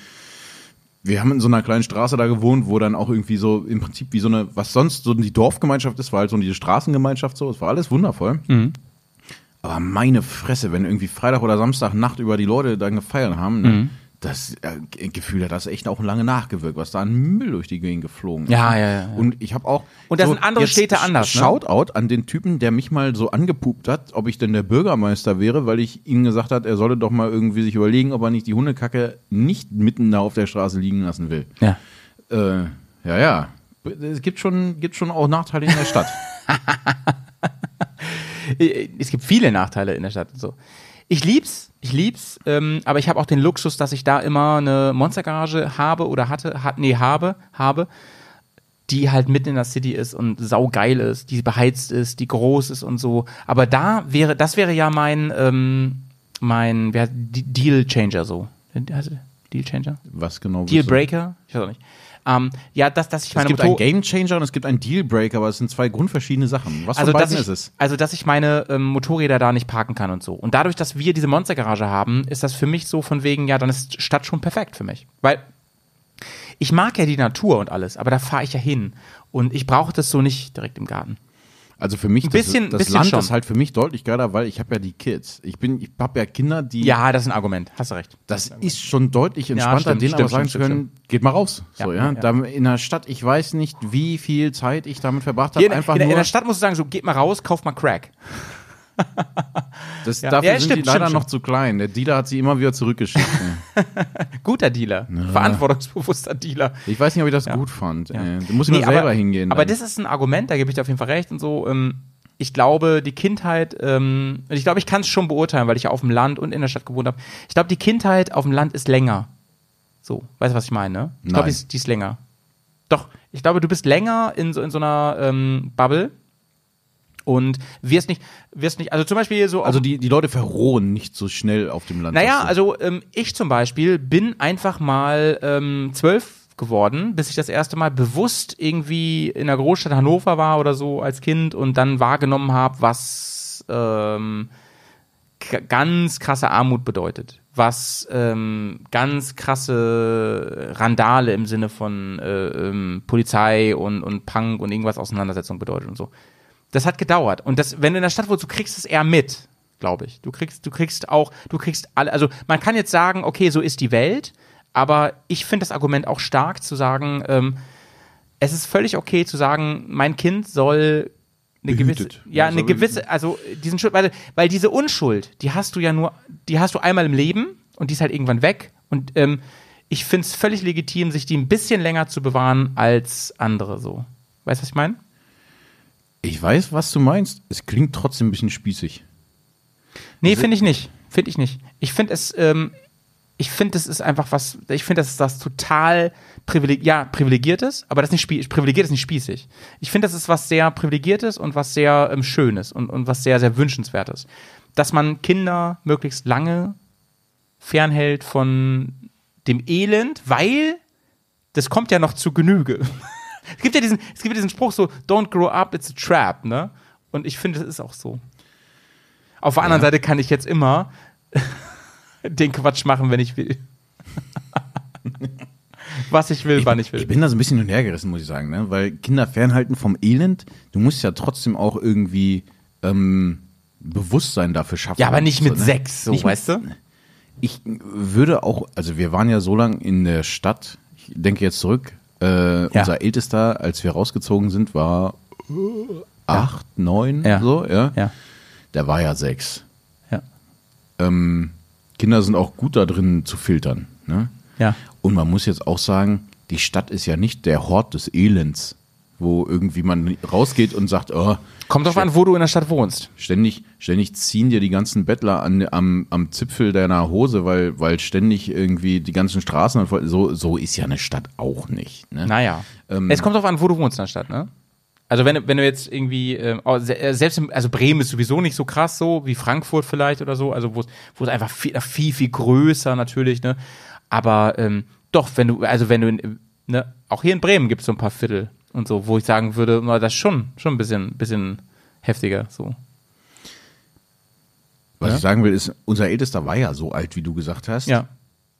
Wir haben in so einer kleinen Straße da gewohnt, wo dann auch irgendwie so im Prinzip wie so eine, was sonst so die Dorfgemeinschaft ist, war halt so diese Straßengemeinschaft so. Es war alles wundervoll. Aber meine Fresse, wenn irgendwie Freitag oder Samstag Nacht über die Leute dann gefeiert haben, ne, Mhm. Das äh, Gefühl hat das echt auch lange nachgewirkt, was da an Müll durch die Gegend geflogen ist. Ja, ja, ja. Und ich habe auch. Und da sind andere Städte anders, ne? Shoutout an den Typen, der mich mal so angepupt hat, ob ich denn der Bürgermeister wäre, weil ich ihm gesagt hat, er solle doch mal irgendwie sich überlegen, ob er nicht die Hundekacke nicht mitten da auf der Straße liegen lassen will. Ja. Äh, ja, ja. Es gibt schon, gibt schon auch Nachteile in der Stadt. [LAUGHS] Es gibt viele Nachteile in der Stadt. So. Ich lieb's, ich lieb's, ähm, aber ich habe auch den Luxus, dass ich da immer eine Monstergarage habe oder hatte, hat, nee, habe, habe, die halt mitten in der City ist und saugeil ist, die beheizt ist, die groß ist und so. Aber da wäre, das wäre ja mein, ähm, mein wer, Deal Changer so. Also, Dealchanger? Was genau? willst du? Dealbreaker? Ich weiß auch nicht. Ähm, ja, dass, dass ich Es meine gibt einen Motor Gamechanger und es gibt einen Dealbreaker, aber es sind zwei grundverschiedene Sachen. Was also, von beiden ich, ist es? also, dass ich meine ähm, Motorräder da nicht parken kann und so. Und dadurch, dass wir diese Monstergarage haben, ist das für mich so von wegen, ja, dann ist Stadt schon perfekt für mich. Weil ich mag ja die Natur und alles, aber da fahre ich ja hin. Und ich brauche das so nicht direkt im Garten. Also für mich, bisschen- das, das Land schon. ist halt für mich deutlich geiler, weil ich habe ja die Kids. Ich bin, ich habe ja Kinder, die. Ja, das ist ein Argument. Hast du recht. Das ist schon deutlich entspannter, stimmt, denen aber stimmt, sagen stimmt, zu können, geht mal raus. Ja, so, ja. ja. Da in der Stadt, ich weiß nicht, wie viel Zeit ich damit verbracht habe. Einfach in, nur, in der Stadt musst du sagen, so, geht mal raus, kauf mal Crack. [LAUGHS] das, Ja. dafür Ja, sind stimmt, die leider stimmt, noch zu klein. Der Dealer hat sie immer wieder zurückgeschickt. [LAUGHS] Guter Dealer. Verantwortungsbewusster Dealer. ich weiß nicht, ob ich das Ja. gut fand. Ja. ey. Du musst Nee, immer selber aber, hingehen. Aber dann. das ist ein Argument, da gebe ich dir auf jeden Fall recht und so. Ähm, ich glaube, die Kindheit, ähm, ich glaube, ich kann es schon beurteilen, weil ich ja auf dem Land und in der Stadt gewohnt habe. Ich glaube, die Kindheit auf dem Land ist länger. So, weißt du, was ich meine? ne? Ich glaube, die, ist- die ist länger. Doch, ich glaube, du bist länger in so, in so einer ähm, Bubble und wirst nicht, wirst nicht, also zum Beispiel so. also die, die Leute verrohen nicht so schnell auf dem Land. naja, also ähm, ich zum Beispiel bin einfach mal ähm, zwölf geworden, bis ich das erste Mal bewusst irgendwie in der Großstadt Hannover war oder so als Kind und dann wahrgenommen habe, was ähm, ganz krasse Armut bedeutet, was ähm, ganz krasse Randale im Sinne von äh, ähm, Polizei und, und Punk und irgendwas Auseinandersetzung bedeutet und so. Das hat gedauert. Und das, wenn du in der Stadt wohnst, du kriegst es eher mit, glaube ich. Du kriegst, du kriegst auch, du kriegst alle, also man kann jetzt sagen, okay, so ist die Welt, aber ich finde das Argument auch stark zu sagen, ähm, es ist völlig okay zu sagen, mein Kind soll eine gewisse, Behütet. ja, Ja, eine gewisse, also diesen Schuld, weil, weil diese Unschuld, die hast du ja nur, die hast du einmal im Leben und die ist halt irgendwann weg. Und ähm, ich finde es völlig legitim, sich die ein bisschen länger zu bewahren als andere so. Weißt du, was ich meine? Ich weiß, was du meinst. Es klingt trotzdem ein bisschen spießig. Nee, finde ich nicht. Finde ich nicht. Ich finde es, ähm, ich finde, das ist einfach was, ich finde, das ist das total privileg ja, privilegiertes, aber das ist nicht spie privilegiert ist nicht spießig. Ich finde, das ist was sehr privilegiertes und was sehr ähm, schönes und, und was sehr, sehr wünschenswertes. Dass man Kinder möglichst lange fernhält von dem Elend, weil das kommt ja noch zu Genüge. [LAUGHS] es gibt ja diesen, es gibt ja diesen Spruch so, don't grow up, it's a trap, ne? Und ich finde, das ist auch so. Auf der anderen Seite kann ich jetzt immer [LAUGHS] den Quatsch machen, wenn ich will. [LAUGHS] Was ich will, wann ich will. Ich bin da so ein bisschen hin und her gerissen, muss ich sagen, ne? weil Kinder fernhalten vom Elend, du musst ja trotzdem auch irgendwie ähm, Bewusstsein dafür schaffen. ja, aber nicht mit So, ne? sechs, so, Nicht mit- weißt du? Ich würde auch, also wir waren ja so lange in der Stadt, ich denke jetzt zurück, äh, unser Ältester, als wir rausgezogen sind, war acht, neun, Ja. so, ja. Ja. Der war ja sechs. Ja. Ähm, Kinder sind auch gut da drin zu filtern, ne? Ja. Und man muss jetzt auch sagen, die Stadt ist ja nicht der Hort des Elends, wo irgendwie man rausgeht und sagt, oh, Kommt drauf an, wo du in der Stadt wohnst. ständig, ständig ziehen dir die ganzen Bettler an, am, am Zipfel deiner Hose, weil, weil ständig irgendwie die ganzen Straßen, so, so ist ja eine Stadt auch nicht. Ne? Naja. Ähm, es kommt drauf an, wo du wohnst in der Stadt, ne? Also wenn, du- wenn du jetzt irgendwie, ähm, oh, äh, selbst im, also Bremen ist sowieso nicht so krass so, wie Frankfurt vielleicht oder so, also wo es wo es einfach viel, viel, viel größer natürlich, ne? Aber ähm, doch, wenn du, also wenn du, in, ne, auch hier in Bremen gibt es so ein paar Viertel und so, wo ich sagen würde, na, das ist schon, schon ein bisschen, bisschen heftiger, so. Was Ja? ich sagen will, ist, unser Ältester war ja so alt, wie du gesagt hast. Ja.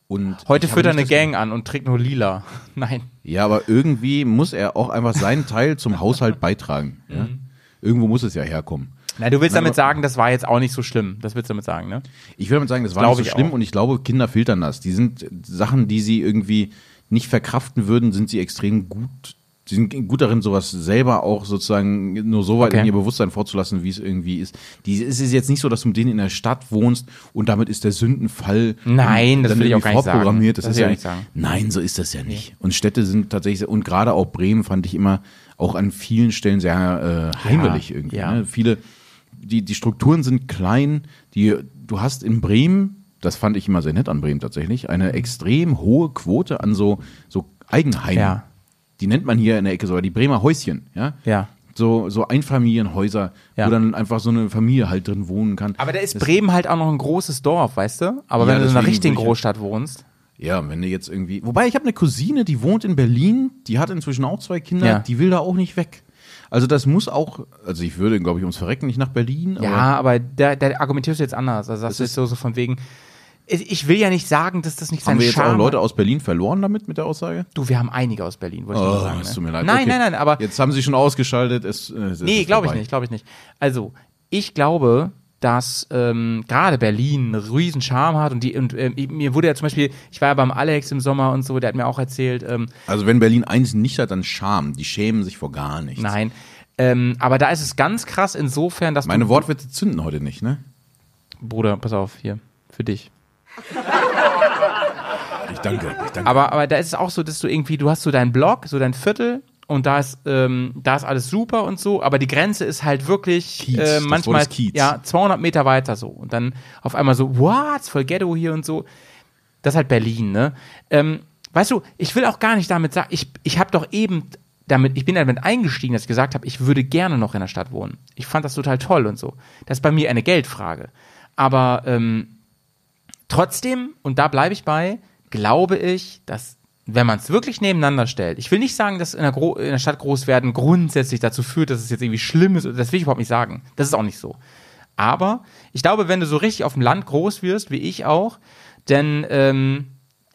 Und Heute führt er eine Gang an und trägt nur lila. [LAUGHS] Nein. Ja, aber irgendwie muss er auch einfach seinen Teil zum Haushalt beitragen. [LAUGHS] Ja? Irgendwo muss es ja herkommen. Na, du willst Nein, damit sagen, das war jetzt auch nicht so schlimm. Das willst du damit sagen, ne? Ich will damit sagen, das war Glaube nicht so schlimm auch. und ich glaube, Kinder filtern das. Die sind Sachen, die sie irgendwie nicht verkraften würden, sind sie extrem gut. Sie sind gut darin, sowas selber auch sozusagen nur so weit Okay. in ihr Bewusstsein vorzulassen, wie es irgendwie ist. Die, es ist jetzt nicht so, dass du mit denen in der Stadt wohnst und damit ist der Sündenfall Nein, das will ich auch gar nicht sagen. vorprogrammiert. Das, Das ist ja ich nicht sagen. Nein, so ist das ja nicht. Und Städte sind tatsächlich, und gerade auch Bremen fand ich immer auch an vielen Stellen sehr äh, heimelig irgendwie. ja. Ne? Viele, die, die Strukturen sind klein, die, du hast in Bremen, das fand ich immer sehr nett an Bremen tatsächlich, eine extrem hohe Quote an so, so Eigenheimen. Ja. Die nennt man hier in der Ecke sogar die Bremer Häuschen, ja. Ja. So, so Einfamilienhäuser, Ja. wo dann einfach so eine Familie halt drin wohnen kann. Aber da ist Das- Bremen halt auch noch ein großes Dorf, weißt du? Aber Ja, wenn du in einer richtigen Großstadt wohnst, Ja, wenn du jetzt irgendwie. Wobei, ich habe eine Cousine, die wohnt in Berlin, die hat inzwischen auch zwei Kinder, Ja. die will da auch nicht weg. Also das muss auch, also ich würde, glaube ich, ums Verrecken nicht nach Berlin. Aber Ja, aber da, da argumentierst du jetzt anders. Also das ist so, so von wegen. Ich ich will ja nicht sagen, dass das nicht haben sein wir jetzt Charme auch Leute aus Berlin verloren damit mit der Aussage? Du, wir haben einige aus Berlin, wollte ich nur sagen. es ne? tut mir leid. Nein, Okay. nein, nein, aber Jetzt haben sie schon ausgeschaltet. Es, äh, es Nee, glaube ich nicht, glaube ich nicht. Also, ich glaube, dass ähm, gerade Berlin einen riesen Charme hat und die und ähm, mir wurde ja zum Beispiel, ich war ja beim Alex im Sommer und so, der hat mir auch erzählt, ähm, Also wenn Berlin eins nicht hat, dann Scham. Die schämen sich vor gar nichts. nein, ähm, aber da ist es ganz krass insofern, dass Meine du, Wortwitze zünden heute nicht, ne? Bruder, pass auf hier für dich. Ich danke. Ich danke. Aber, aber da ist es auch so, dass du irgendwie, du hast so deinen Blog, so dein Viertel und da ist, ähm, da ist alles super und so, aber die Grenze ist halt wirklich Kiez, äh, manchmal ja 200 Meter weiter so und dann auf einmal so, what, ist voll Ghetto hier und so. Das ist halt Berlin, ne? Ähm, weißt du, ich will auch gar nicht damit sagen, ich, ich habe doch eben damit, ich bin damit eingestiegen, dass ich gesagt habe, ich würde gerne noch in der Stadt wohnen. Ich fand das total toll und so. Das ist bei mir eine Geldfrage. Aber ähm, trotzdem, und da bleibe ich bei, glaube ich, dass wenn man es wirklich nebeneinander stellt, ich will nicht sagen, dass in der, Gro in der Stadt groß werden grundsätzlich dazu führt, dass es jetzt irgendwie schlimm ist, das will ich überhaupt nicht sagen. Das ist auch nicht so. Aber ich glaube, wenn du so richtig auf dem Land groß wirst, wie ich auch, denn ähm,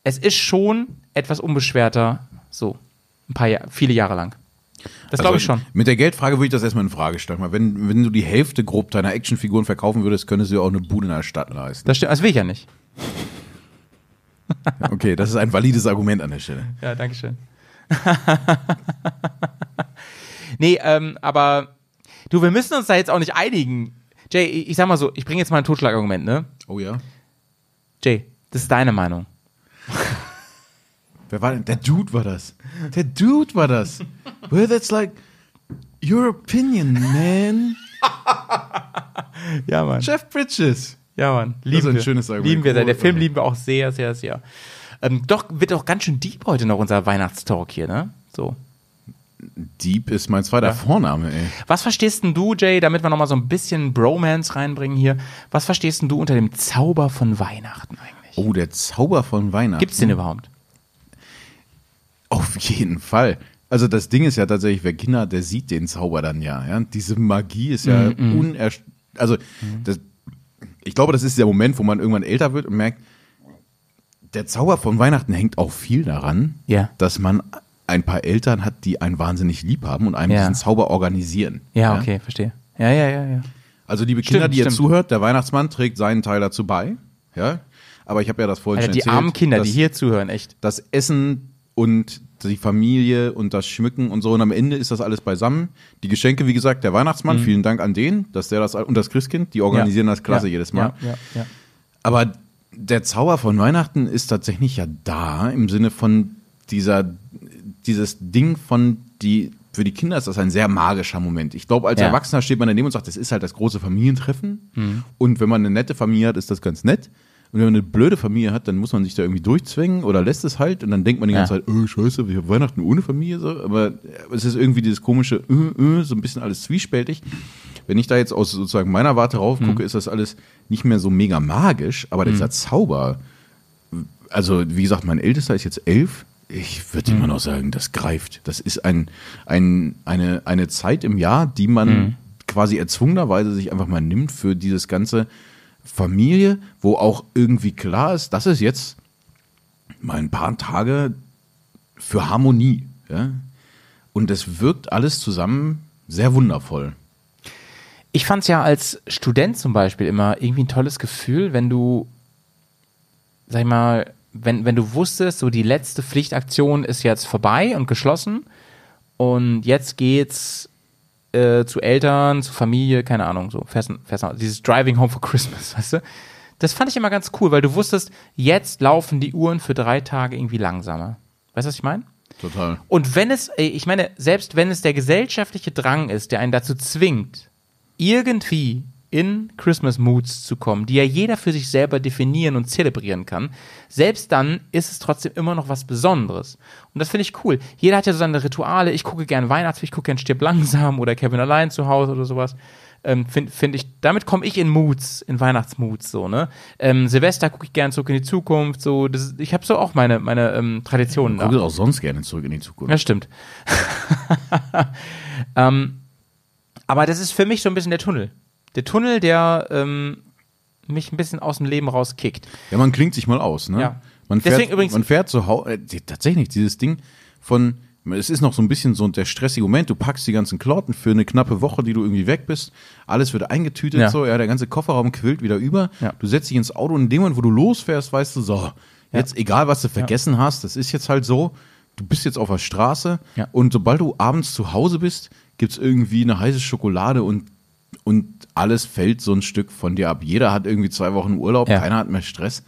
es ist schon etwas unbeschwerter, so ein paar Jahre, viele Jahre lang. Das glaube ich Also, schon. Mit der Geldfrage würde ich das erstmal in Frage stellen. Weil wenn, wenn du die Hälfte grob deiner Actionfiguren verkaufen würdest, könntest du dir auch eine Bude in der Stadt leisten. Das stimmt, das will ich ja nicht. [LAUGHS] Okay, das ist ein valides Argument an der Stelle. Ja, danke schön. [LAUGHS] nee, ähm, aber du, wir müssen uns da jetzt auch nicht einigen. Jay, ich ich sag mal so, ich bringe jetzt mal ein Totschlagargument, ne? Oh ja. Jay, das ist deine Meinung. [LAUGHS] Wer war denn? Der Dude war das. Der Dude war das. Well, that's like your opinion, man. [LAUGHS] Ja, Mann. Jeff Bridges. Ja, Mann. Das ist Lieben ein wir. schönes Argument. Lieben wir. Der Großartig. Film lieben wir auch sehr, sehr, sehr. Ähm, doch, wird doch ganz schön deep heute noch unser Weihnachtstalk hier, ne? So. Deep ist mein zweiter Ja. Vorname, ey. Was verstehst denn du, Jay, damit wir nochmal so ein bisschen Bromance reinbringen hier, was verstehst denn du unter dem Zauber von Weihnachten eigentlich? Oh, der Zauber von Weihnachten. Gibt's den überhaupt? Auf jeden Fall. Also das Ding ist ja tatsächlich, wer Kinder hat, der sieht den Zauber dann ja. ja? Diese Magie ist ja Mhm, uner... Also das, ich glaube, das ist der Moment, wo man irgendwann älter wird und merkt, der Zauber von Weihnachten hängt auch viel daran, Ja. dass man ein paar Eltern hat, die einen wahnsinnig lieb haben und einem Ja. diesen Zauber organisieren. Ja, okay, verstehe. Ja, ja, ja, ja. Also liebe Kinder, Stimmt, die ihr stimmt. zuhört, der Weihnachtsmann trägt seinen Teil dazu bei. Ja. Aber ich habe ja das vorhin Alter, schon die erzählt, armen Kinder, dass die hier zuhören, echt. das Essen und die Familie und das Schmücken und so. Und am Ende ist das alles beisammen. Die Geschenke, wie gesagt, der Weihnachtsmann, vielen Dank an den, dass der das und das Christkind, die organisieren das klasse Mhm. ja, jedes Mal. Ja, ja, ja. Aber der Zauber von Weihnachten ist tatsächlich ja da im Sinne von dieser, dieses Ding von die, für die Kinder ist das ein sehr magischer Moment. Ich glaube, als Ja. Erwachsener steht man daneben und sagt, das ist halt das große Familientreffen. Mhm. Und wenn man eine nette Familie hat, ist das ganz nett. Und wenn man eine blöde Familie hat, dann muss man sich da irgendwie durchzwingen oder lässt es halt und dann denkt man die ganze Ja. Zeit, oh scheiße, wir haben Weihnachten ohne Familie. So. Aber es ist irgendwie dieses komische, äh, äh, so ein bisschen alles zwiespältig. Wenn ich da jetzt aus sozusagen meiner Warte rauf Mhm. gucke, ist das alles nicht mehr so mega magisch, aber dieser Zauber, also wie gesagt, mein Ältester ist jetzt elf. Ich würde immer noch sagen, das greift. Das ist ein, ein, eine, eine Zeit im Jahr, die man quasi erzwungenerweise sich einfach mal nimmt für dieses ganze Familie, wo auch irgendwie klar ist, das ist jetzt mal ein paar Tage für Harmonie. Ja? Und es wirkt alles zusammen sehr wundervoll. Ich fand es ja als Student zum Beispiel immer irgendwie ein tolles Gefühl, wenn du, sag ich mal, wenn, wenn du wusstest, so die letzte Pflichtaktion ist jetzt vorbei und geschlossen und jetzt geht's äh, zu Eltern, zu Familie, keine Ahnung, so fährst, fährst, dieses Driving Home for Christmas, [LAUGHS] weißt du? Das fand ich immer ganz cool, weil du wusstest, jetzt laufen die Uhren für drei Tage irgendwie langsamer. Weißt du, was ich meine? Total. Und wenn es, ich meine, selbst wenn es der gesellschaftliche Drang ist, der einen dazu zwingt, irgendwie in Christmas Moods zu kommen, die ja jeder für sich selber definieren und zelebrieren kann, selbst dann ist es trotzdem immer noch was Besonderes. Und das finde ich cool. Jeder hat ja so seine Rituale. Ich gucke gern Weihnachtsfilm, ich gucke gern Stirb langsam oder Kevin allein zu Hause oder sowas. Ähm, Finde find ich, damit komme ich in Moods, in Weihnachtsmoods so, ne? Ähm, Silvester gucke ich gern zurück in die Zukunft, so, das, ich habe so auch meine, meine ähm, Traditionen. Guck auch sonst gerne zurück in die Zukunft. Ja, stimmt. [LAUGHS] ähm, aber das ist für mich so ein bisschen der Tunnel. Der Tunnel, der ähm, mich ein bisschen aus dem Leben rauskickt. Ja, man klingt sich mal aus, ne? Ja. Man fährt, Deswegen übrigens- man fährt zu Hause, äh, tatsächlich dieses Ding von, es ist noch so ein bisschen so der stressige Moment, du packst die ganzen Klamotten für eine knappe Woche, die du irgendwie weg bist, alles wird eingetütet, Ja. so, ja, der ganze Kofferraum quillt wieder über, Ja. du setzt dich ins Auto und in dem Moment, wo du losfährst, weißt du, so, jetzt egal, was du vergessen hast, das ist jetzt halt so, du bist jetzt auf der Straße Ja. und sobald du abends zu Hause bist, gibt's irgendwie eine heiße Schokolade und und alles fällt so ein Stück von dir ab. Jeder hat irgendwie zwei Wochen Urlaub, Ja. keiner hat mehr Stress.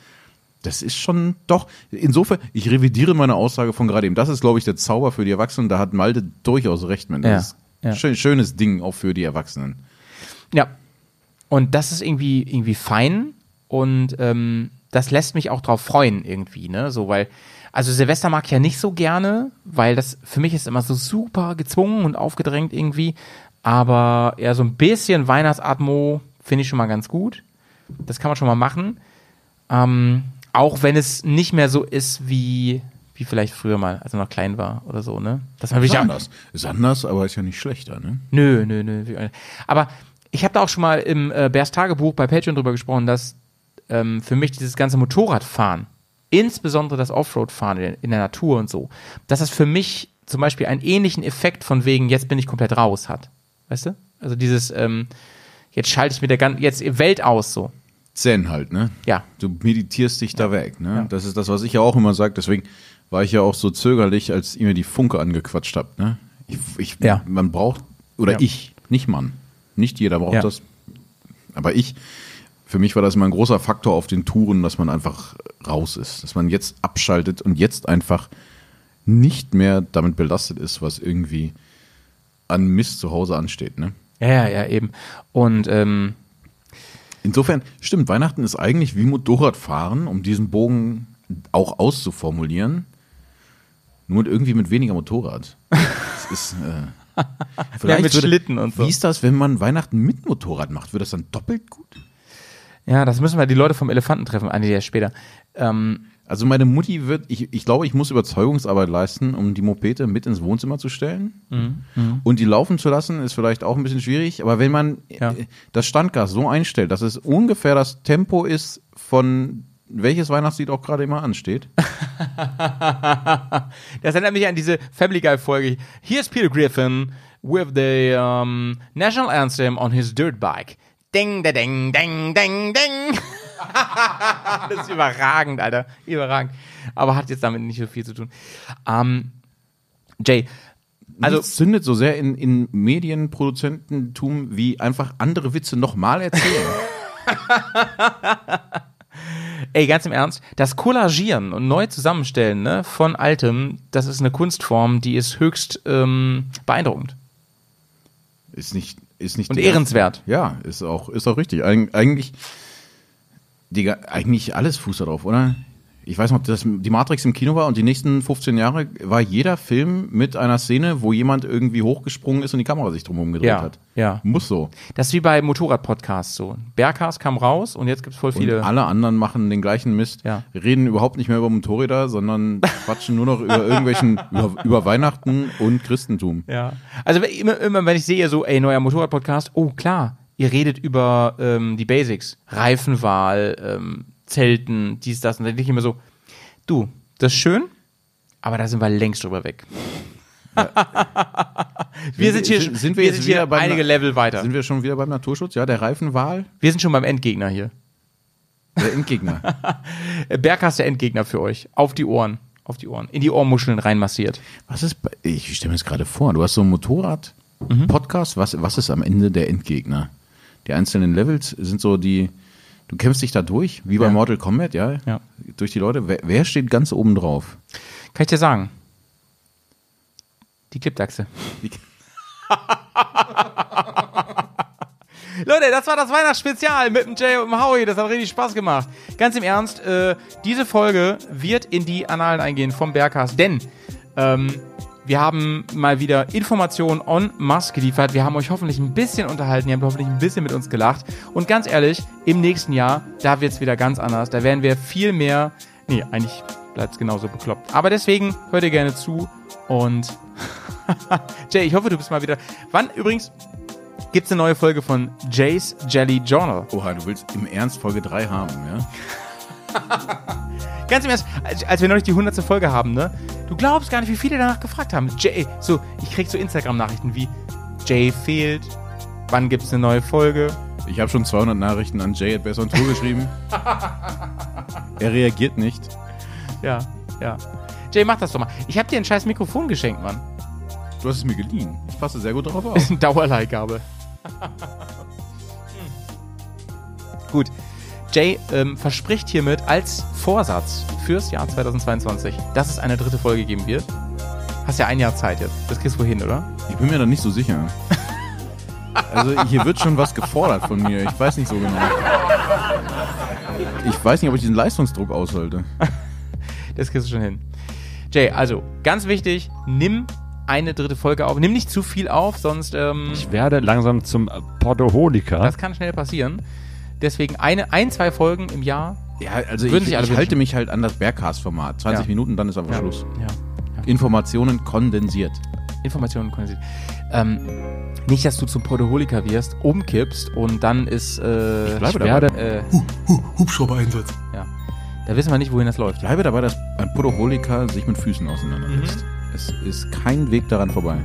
Das ist schon doch. Insofern, ich revidiere meine Aussage von gerade eben. Das ist, glaube ich, der Zauber für die Erwachsenen. Da hat Malte durchaus recht mit. Ja, Das ist ja. schön, schönes Ding auch für die Erwachsenen. Ja. Und das ist irgendwie, irgendwie fein und ähm, das lässt mich auch drauf freuen irgendwie, ne? So, weil, also Silvester mag ich ja nicht so gerne, weil das für mich ist immer so super gezwungen und aufgedrängt irgendwie. Aber eher so ein bisschen Weihnachtsatmo finde ich schon mal ganz gut. Das kann man schon mal machen. Ähm, auch wenn es nicht mehr so ist wie, wie vielleicht früher mal, als er noch klein war oder so, ne? Das Ist ja. anders. Ist anders, aber ist ja nicht schlechter, ne? Nö, nö, nö. Aber ich habe da auch schon mal im äh, Bärs Tagebuch bei Patreon drüber gesprochen, dass ähm, für mich dieses ganze Motorradfahren, insbesondere das Offroad-Fahren in, in der Natur und so, dass das für mich zum Beispiel einen ähnlichen Effekt von wegen, jetzt bin ich komplett raus hat. Weißt du? Also dieses, ähm, jetzt schalte ich mit der ganzen, jetzt Welt aus so. Zen halt, ne? Ja. Du meditierst dich da weg, ne? Das ist das, was ich ja auch immer sage. Deswegen war ich ja auch so zögerlich, als ihr mir die Funke angequatscht habt, ne? Ich, ich, Ja. Man braucht, oder Ja. ich, nicht man. Nicht jeder braucht Ja. das. Aber ich, für mich war das immer ein großer Faktor auf den Touren, dass man einfach raus ist. Dass man jetzt abschaltet und jetzt einfach nicht mehr damit belastet ist, was irgendwie an Mist zu Hause ansteht, ne? Ja, ja, ja, eben. Und ähm, Insofern, stimmt, Weihnachten ist eigentlich wie Motorradfahren, um diesen Bogen auch auszuformulieren. Nur mit irgendwie mit weniger Motorrad. Das ist, äh, [LAUGHS] vielleicht mit Schlitten und so. Wie ist das, wenn man Weihnachten mit Motorrad macht? Wird das dann doppelt gut? ja, das müssen wir die Leute vom Elefanten treffen, einige Jahre später. Ähm, Also meine Mutti wird, ich, ich glaube, ich muss Überzeugungsarbeit leisten, um die Mopete mit ins Wohnzimmer zu stellen. Mhm. Und die laufen zu lassen, ist vielleicht auch ein bisschen schwierig. Aber wenn man Ja. äh, das Standgas so einstellt, dass es ungefähr das Tempo ist von welches Weihnachtslied auch gerade immer ansteht. [LAUGHS] Das erinnert mich an diese Family Guy Folge. Here's Peter Griffin with the um, national anthem on his dirt bike. Ding, da, ding, ding, ding, [LAUGHS] ding. [LAUGHS] das ist überragend, Alter. Überragend. Aber hat jetzt damit nicht so viel zu tun. Ähm, Jay, Also also zündet so sehr in, in Medienproduzententum wie einfach andere Witze nochmal erzählen. [LAUGHS] Ey, ganz im Ernst, das Kollagieren und neu zusammenstellen ne, von Altem, das ist eine Kunstform, die ist höchst ähm, beeindruckend ist nicht, ist nicht und ehrenswert. Ja, ist auch, ist auch richtig. Eig eigentlich, Digga, eigentlich alles fußt darauf, oder? Ich weiß noch, ob das die Matrix im Kino war und die nächsten 15 Jahre war jeder Film mit einer Szene, wo jemand irgendwie hochgesprungen ist und die Kamera sich drumherum gedreht Ja, hat. ja. Muss so. Das ist wie bei Motorrad-Podcasts so. Berghaus kam raus und jetzt gibt es voll Und viele. alle anderen machen den gleichen Mist, Ja. reden überhaupt nicht mehr über Motorräder, sondern quatschen nur noch über irgendwelchen, über, über Weihnachten und Christentum. Ja. Also immer, immer wenn ich sehe, so, ey, neuer Motorrad-Podcast, oh klar, ihr redet über ähm, die Basics. Reifenwahl, ähm, Zelten, dies, das. Und dann denke ich immer so, du, das ist schön, aber da sind wir längst drüber weg. [LAUGHS] wir sind hier, Sind- sind wir wir sind hier einige Level weiter. Sind wir schon wieder beim Naturschutz? Ja, der Reifenwahl, wir sind schon beim Endgegner hier. der Endgegner. [LAUGHS] Berghaus der Endgegner für euch. Auf die Ohren. Auf die Ohren. In die Ohrmuscheln reinmassiert. Was ist, ich stelle mir das gerade vor, du hast so einen Motorrad-Podcast, was, was ist am Ende der Endgegner? Die einzelnen Levels sind so die, du kämpfst dich da durch, wie bei Ja. Mortal Kombat, ja? Ja. Durch die Leute. Wer, wer steht ganz oben drauf? Kann ich dir sagen? Die Clipdachse. [LAUGHS] Leute, das war das Weihnachtsspezial mit dem Jay und dem Howie. Das hat richtig Spaß gemacht. Ganz im Ernst, äh, diese Folge wird in die Annalen eingehen vom Berghast, denn ähm, Wir haben mal wieder Informationen en masse geliefert. Wir haben euch hoffentlich ein bisschen unterhalten. Ihr habt hoffentlich ein bisschen mit uns gelacht. Und ganz ehrlich, im nächsten Jahr, da wird's wieder ganz anders. Da werden wir viel mehr. Nee, eigentlich bleibt's genauso bekloppt. Aber deswegen hört ihr gerne zu. Und [LAUGHS] Jay, ich hoffe, du bist mal wieder. Wann übrigens gibt's eine neue Folge von Jay's Jelly Journal? Oha, du willst im Ernst Folge 3 haben, ja? [LAUGHS] Ganz im Ernst, als, als wir neulich die 100. Folge haben, ne? Du glaubst gar nicht, wie viele danach gefragt haben. Jay, so, ich krieg so Instagram-Nachrichten wie Jay fehlt, wann gibt's eine neue Folge? Ich habe schon 200 Nachrichten an Jay at Besser und Tour geschrieben. [LAUGHS] er reagiert nicht. Ja, ja. Jay, mach das doch mal. Ich hab dir ein scheiß Mikrofon geschenkt, Mann. Du hast es mir geliehen. Ich passe sehr gut darauf [LAUGHS] auf. Ist eine Dauerleihgabe. Gut. Jay ähm, verspricht hiermit als Vorsatz fürs Jahr 2022, dass es eine dritte Folge geben wird. Hast ja ein Jahr Zeit jetzt. Das kriegst du hin, oder? Ich bin mir da nicht so sicher. Also hier wird schon was gefordert von mir. Ich weiß nicht so genau. Ich weiß nicht, ob ich diesen Leistungsdruck aushalte. [LAUGHS] Das kriegst du schon hin. Jay, also ganz wichtig, nimm eine dritte Folge auf. Nimm nicht zu viel auf, sonst ähm, Ich werde langsam zum Podoholiker. das kann schnell passieren. Deswegen eine, ein, zwei Folgen im Jahr. Ja, also Würden ich, ich halte wünschen. mich halt an das Bergcast-Format. 20 Ja. Minuten, dann ist aber Ja. Schluss. Ja. Informationen kondensiert. Informationen kondensiert. Ähm, nicht, dass du zum Podoholiker wirst, umkippst und dann ist äh, Ich bleibe ich dabei. äh, Hubschrauber-Einsatz. ja. Da wissen wir nicht, wohin das läuft. Bleibe dabei, dass ein Podoholiker sich mit Füßen auseinandersetzt. Mhm. Es ist kein Weg daran vorbei.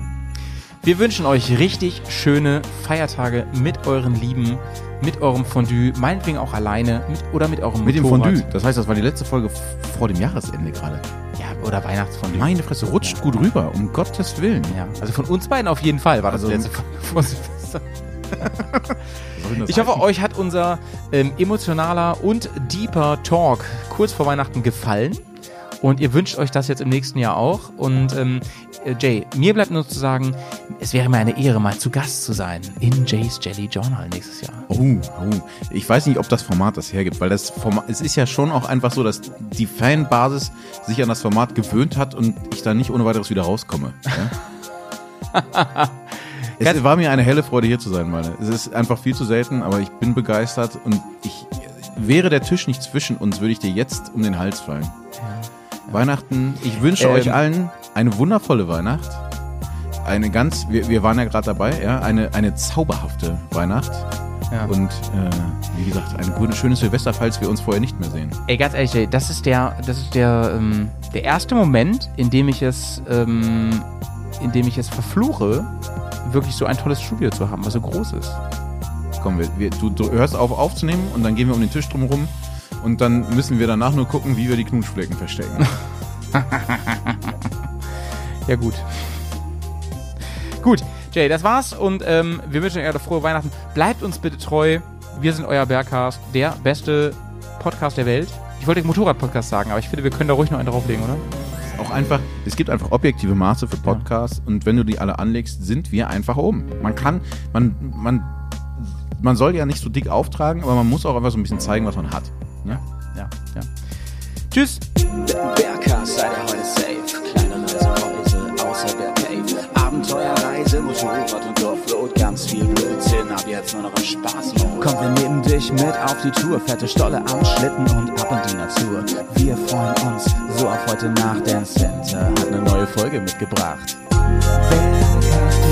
Wir wünschen euch richtig schöne Feiertage mit euren Lieben, mit eurem Fondue, meinetwegen auch alleine mit, oder mit eurem Mit dem Motorrad. Fondue. Das heißt, das war die letzte Folge vor dem Jahresende gerade. Ja, oder Weihnachtsfondue. Meine Fresse, rutscht gut rüber, um Gottes Willen. Ja, also von uns beiden auf jeden Fall war das Also- die letzte Folge [LAUGHS] vor Silvester. Ich hoffe, euch hat unser ähm, emotionaler und deeper Talk kurz vor Weihnachten gefallen. Und ihr wünscht euch das jetzt im nächsten Jahr auch. Und ähm, äh, Jay, mir bleibt nur zu sagen, es wäre mir eine Ehre, mal zu Gast zu sein in Jays Jelly Journal nächstes Jahr. Oh, oh. Ich weiß nicht, ob das Format das hergibt, weil das Format, es ist ja schon auch einfach so, dass die Fanbasis sich an das Format gewöhnt hat und ich da nicht ohne weiteres wieder rauskomme. Ja? [LAUGHS] es war mir eine helle Freude, hier zu sein, meine. Es ist einfach viel zu selten, aber ich bin begeistert und ich wäre der Tisch nicht zwischen uns, würde ich dir jetzt um den Hals fallen. Weihnachten, ich wünsche Ähm, euch allen eine wundervolle Weihnacht. Eine ganz, wir, wir waren ja gerade dabei, ja, eine, eine zauberhafte Weihnacht. Ja. Und äh, wie gesagt, ein gutes, schönes Silvester, falls wir uns vorher nicht mehr sehen. Ey, ganz ehrlich, Jay, das ist der, das ist der, ähm, der erste Moment, in dem ich es, ähm, in dem ich es verfluche, wirklich so ein tolles Studio zu haben, was so groß ist. Komm, wir, wir, du, du hörst auf aufzunehmen und dann gehen wir um den Tisch drumherum und dann müssen wir danach nur gucken, wie wir die Knutschflecken verstecken. [LAUGHS] Ja, gut. Gut, Jay, das war's und ähm, wir wünschen euch alle frohe Weihnachten. Bleibt uns bitte treu. Wir sind euer Bergcast, der beste Podcast der Welt. Ich wollte Motorrad-Podcast sagen, aber ich finde, wir können da ruhig noch einen drauflegen, oder? auch einfach, es gibt einfach objektive Maße für Podcasts und wenn du die alle anlegst, sind wir einfach oben. Man kann, man, man, man soll ja nicht so dick auftragen, aber man muss auch einfach so ein bisschen zeigen, was man hat. Ne? Ja, ja. Tschüss. Bergcast, seid ihr heute safe. Kleine Reise, außer der Cave. Abenteuerreise, Motorrad und Dorfflot. Ganz viel Blödsinn, ab jetzt nur noch im Spaßmodus. Komm, wir nehmen dich mit auf die Tour. Fette Stolle am Schlitten und ab in die Natur. Wir freuen uns so auf heute Nacht, denn Santa hat eine neue Folge mitgebracht. Bergcast.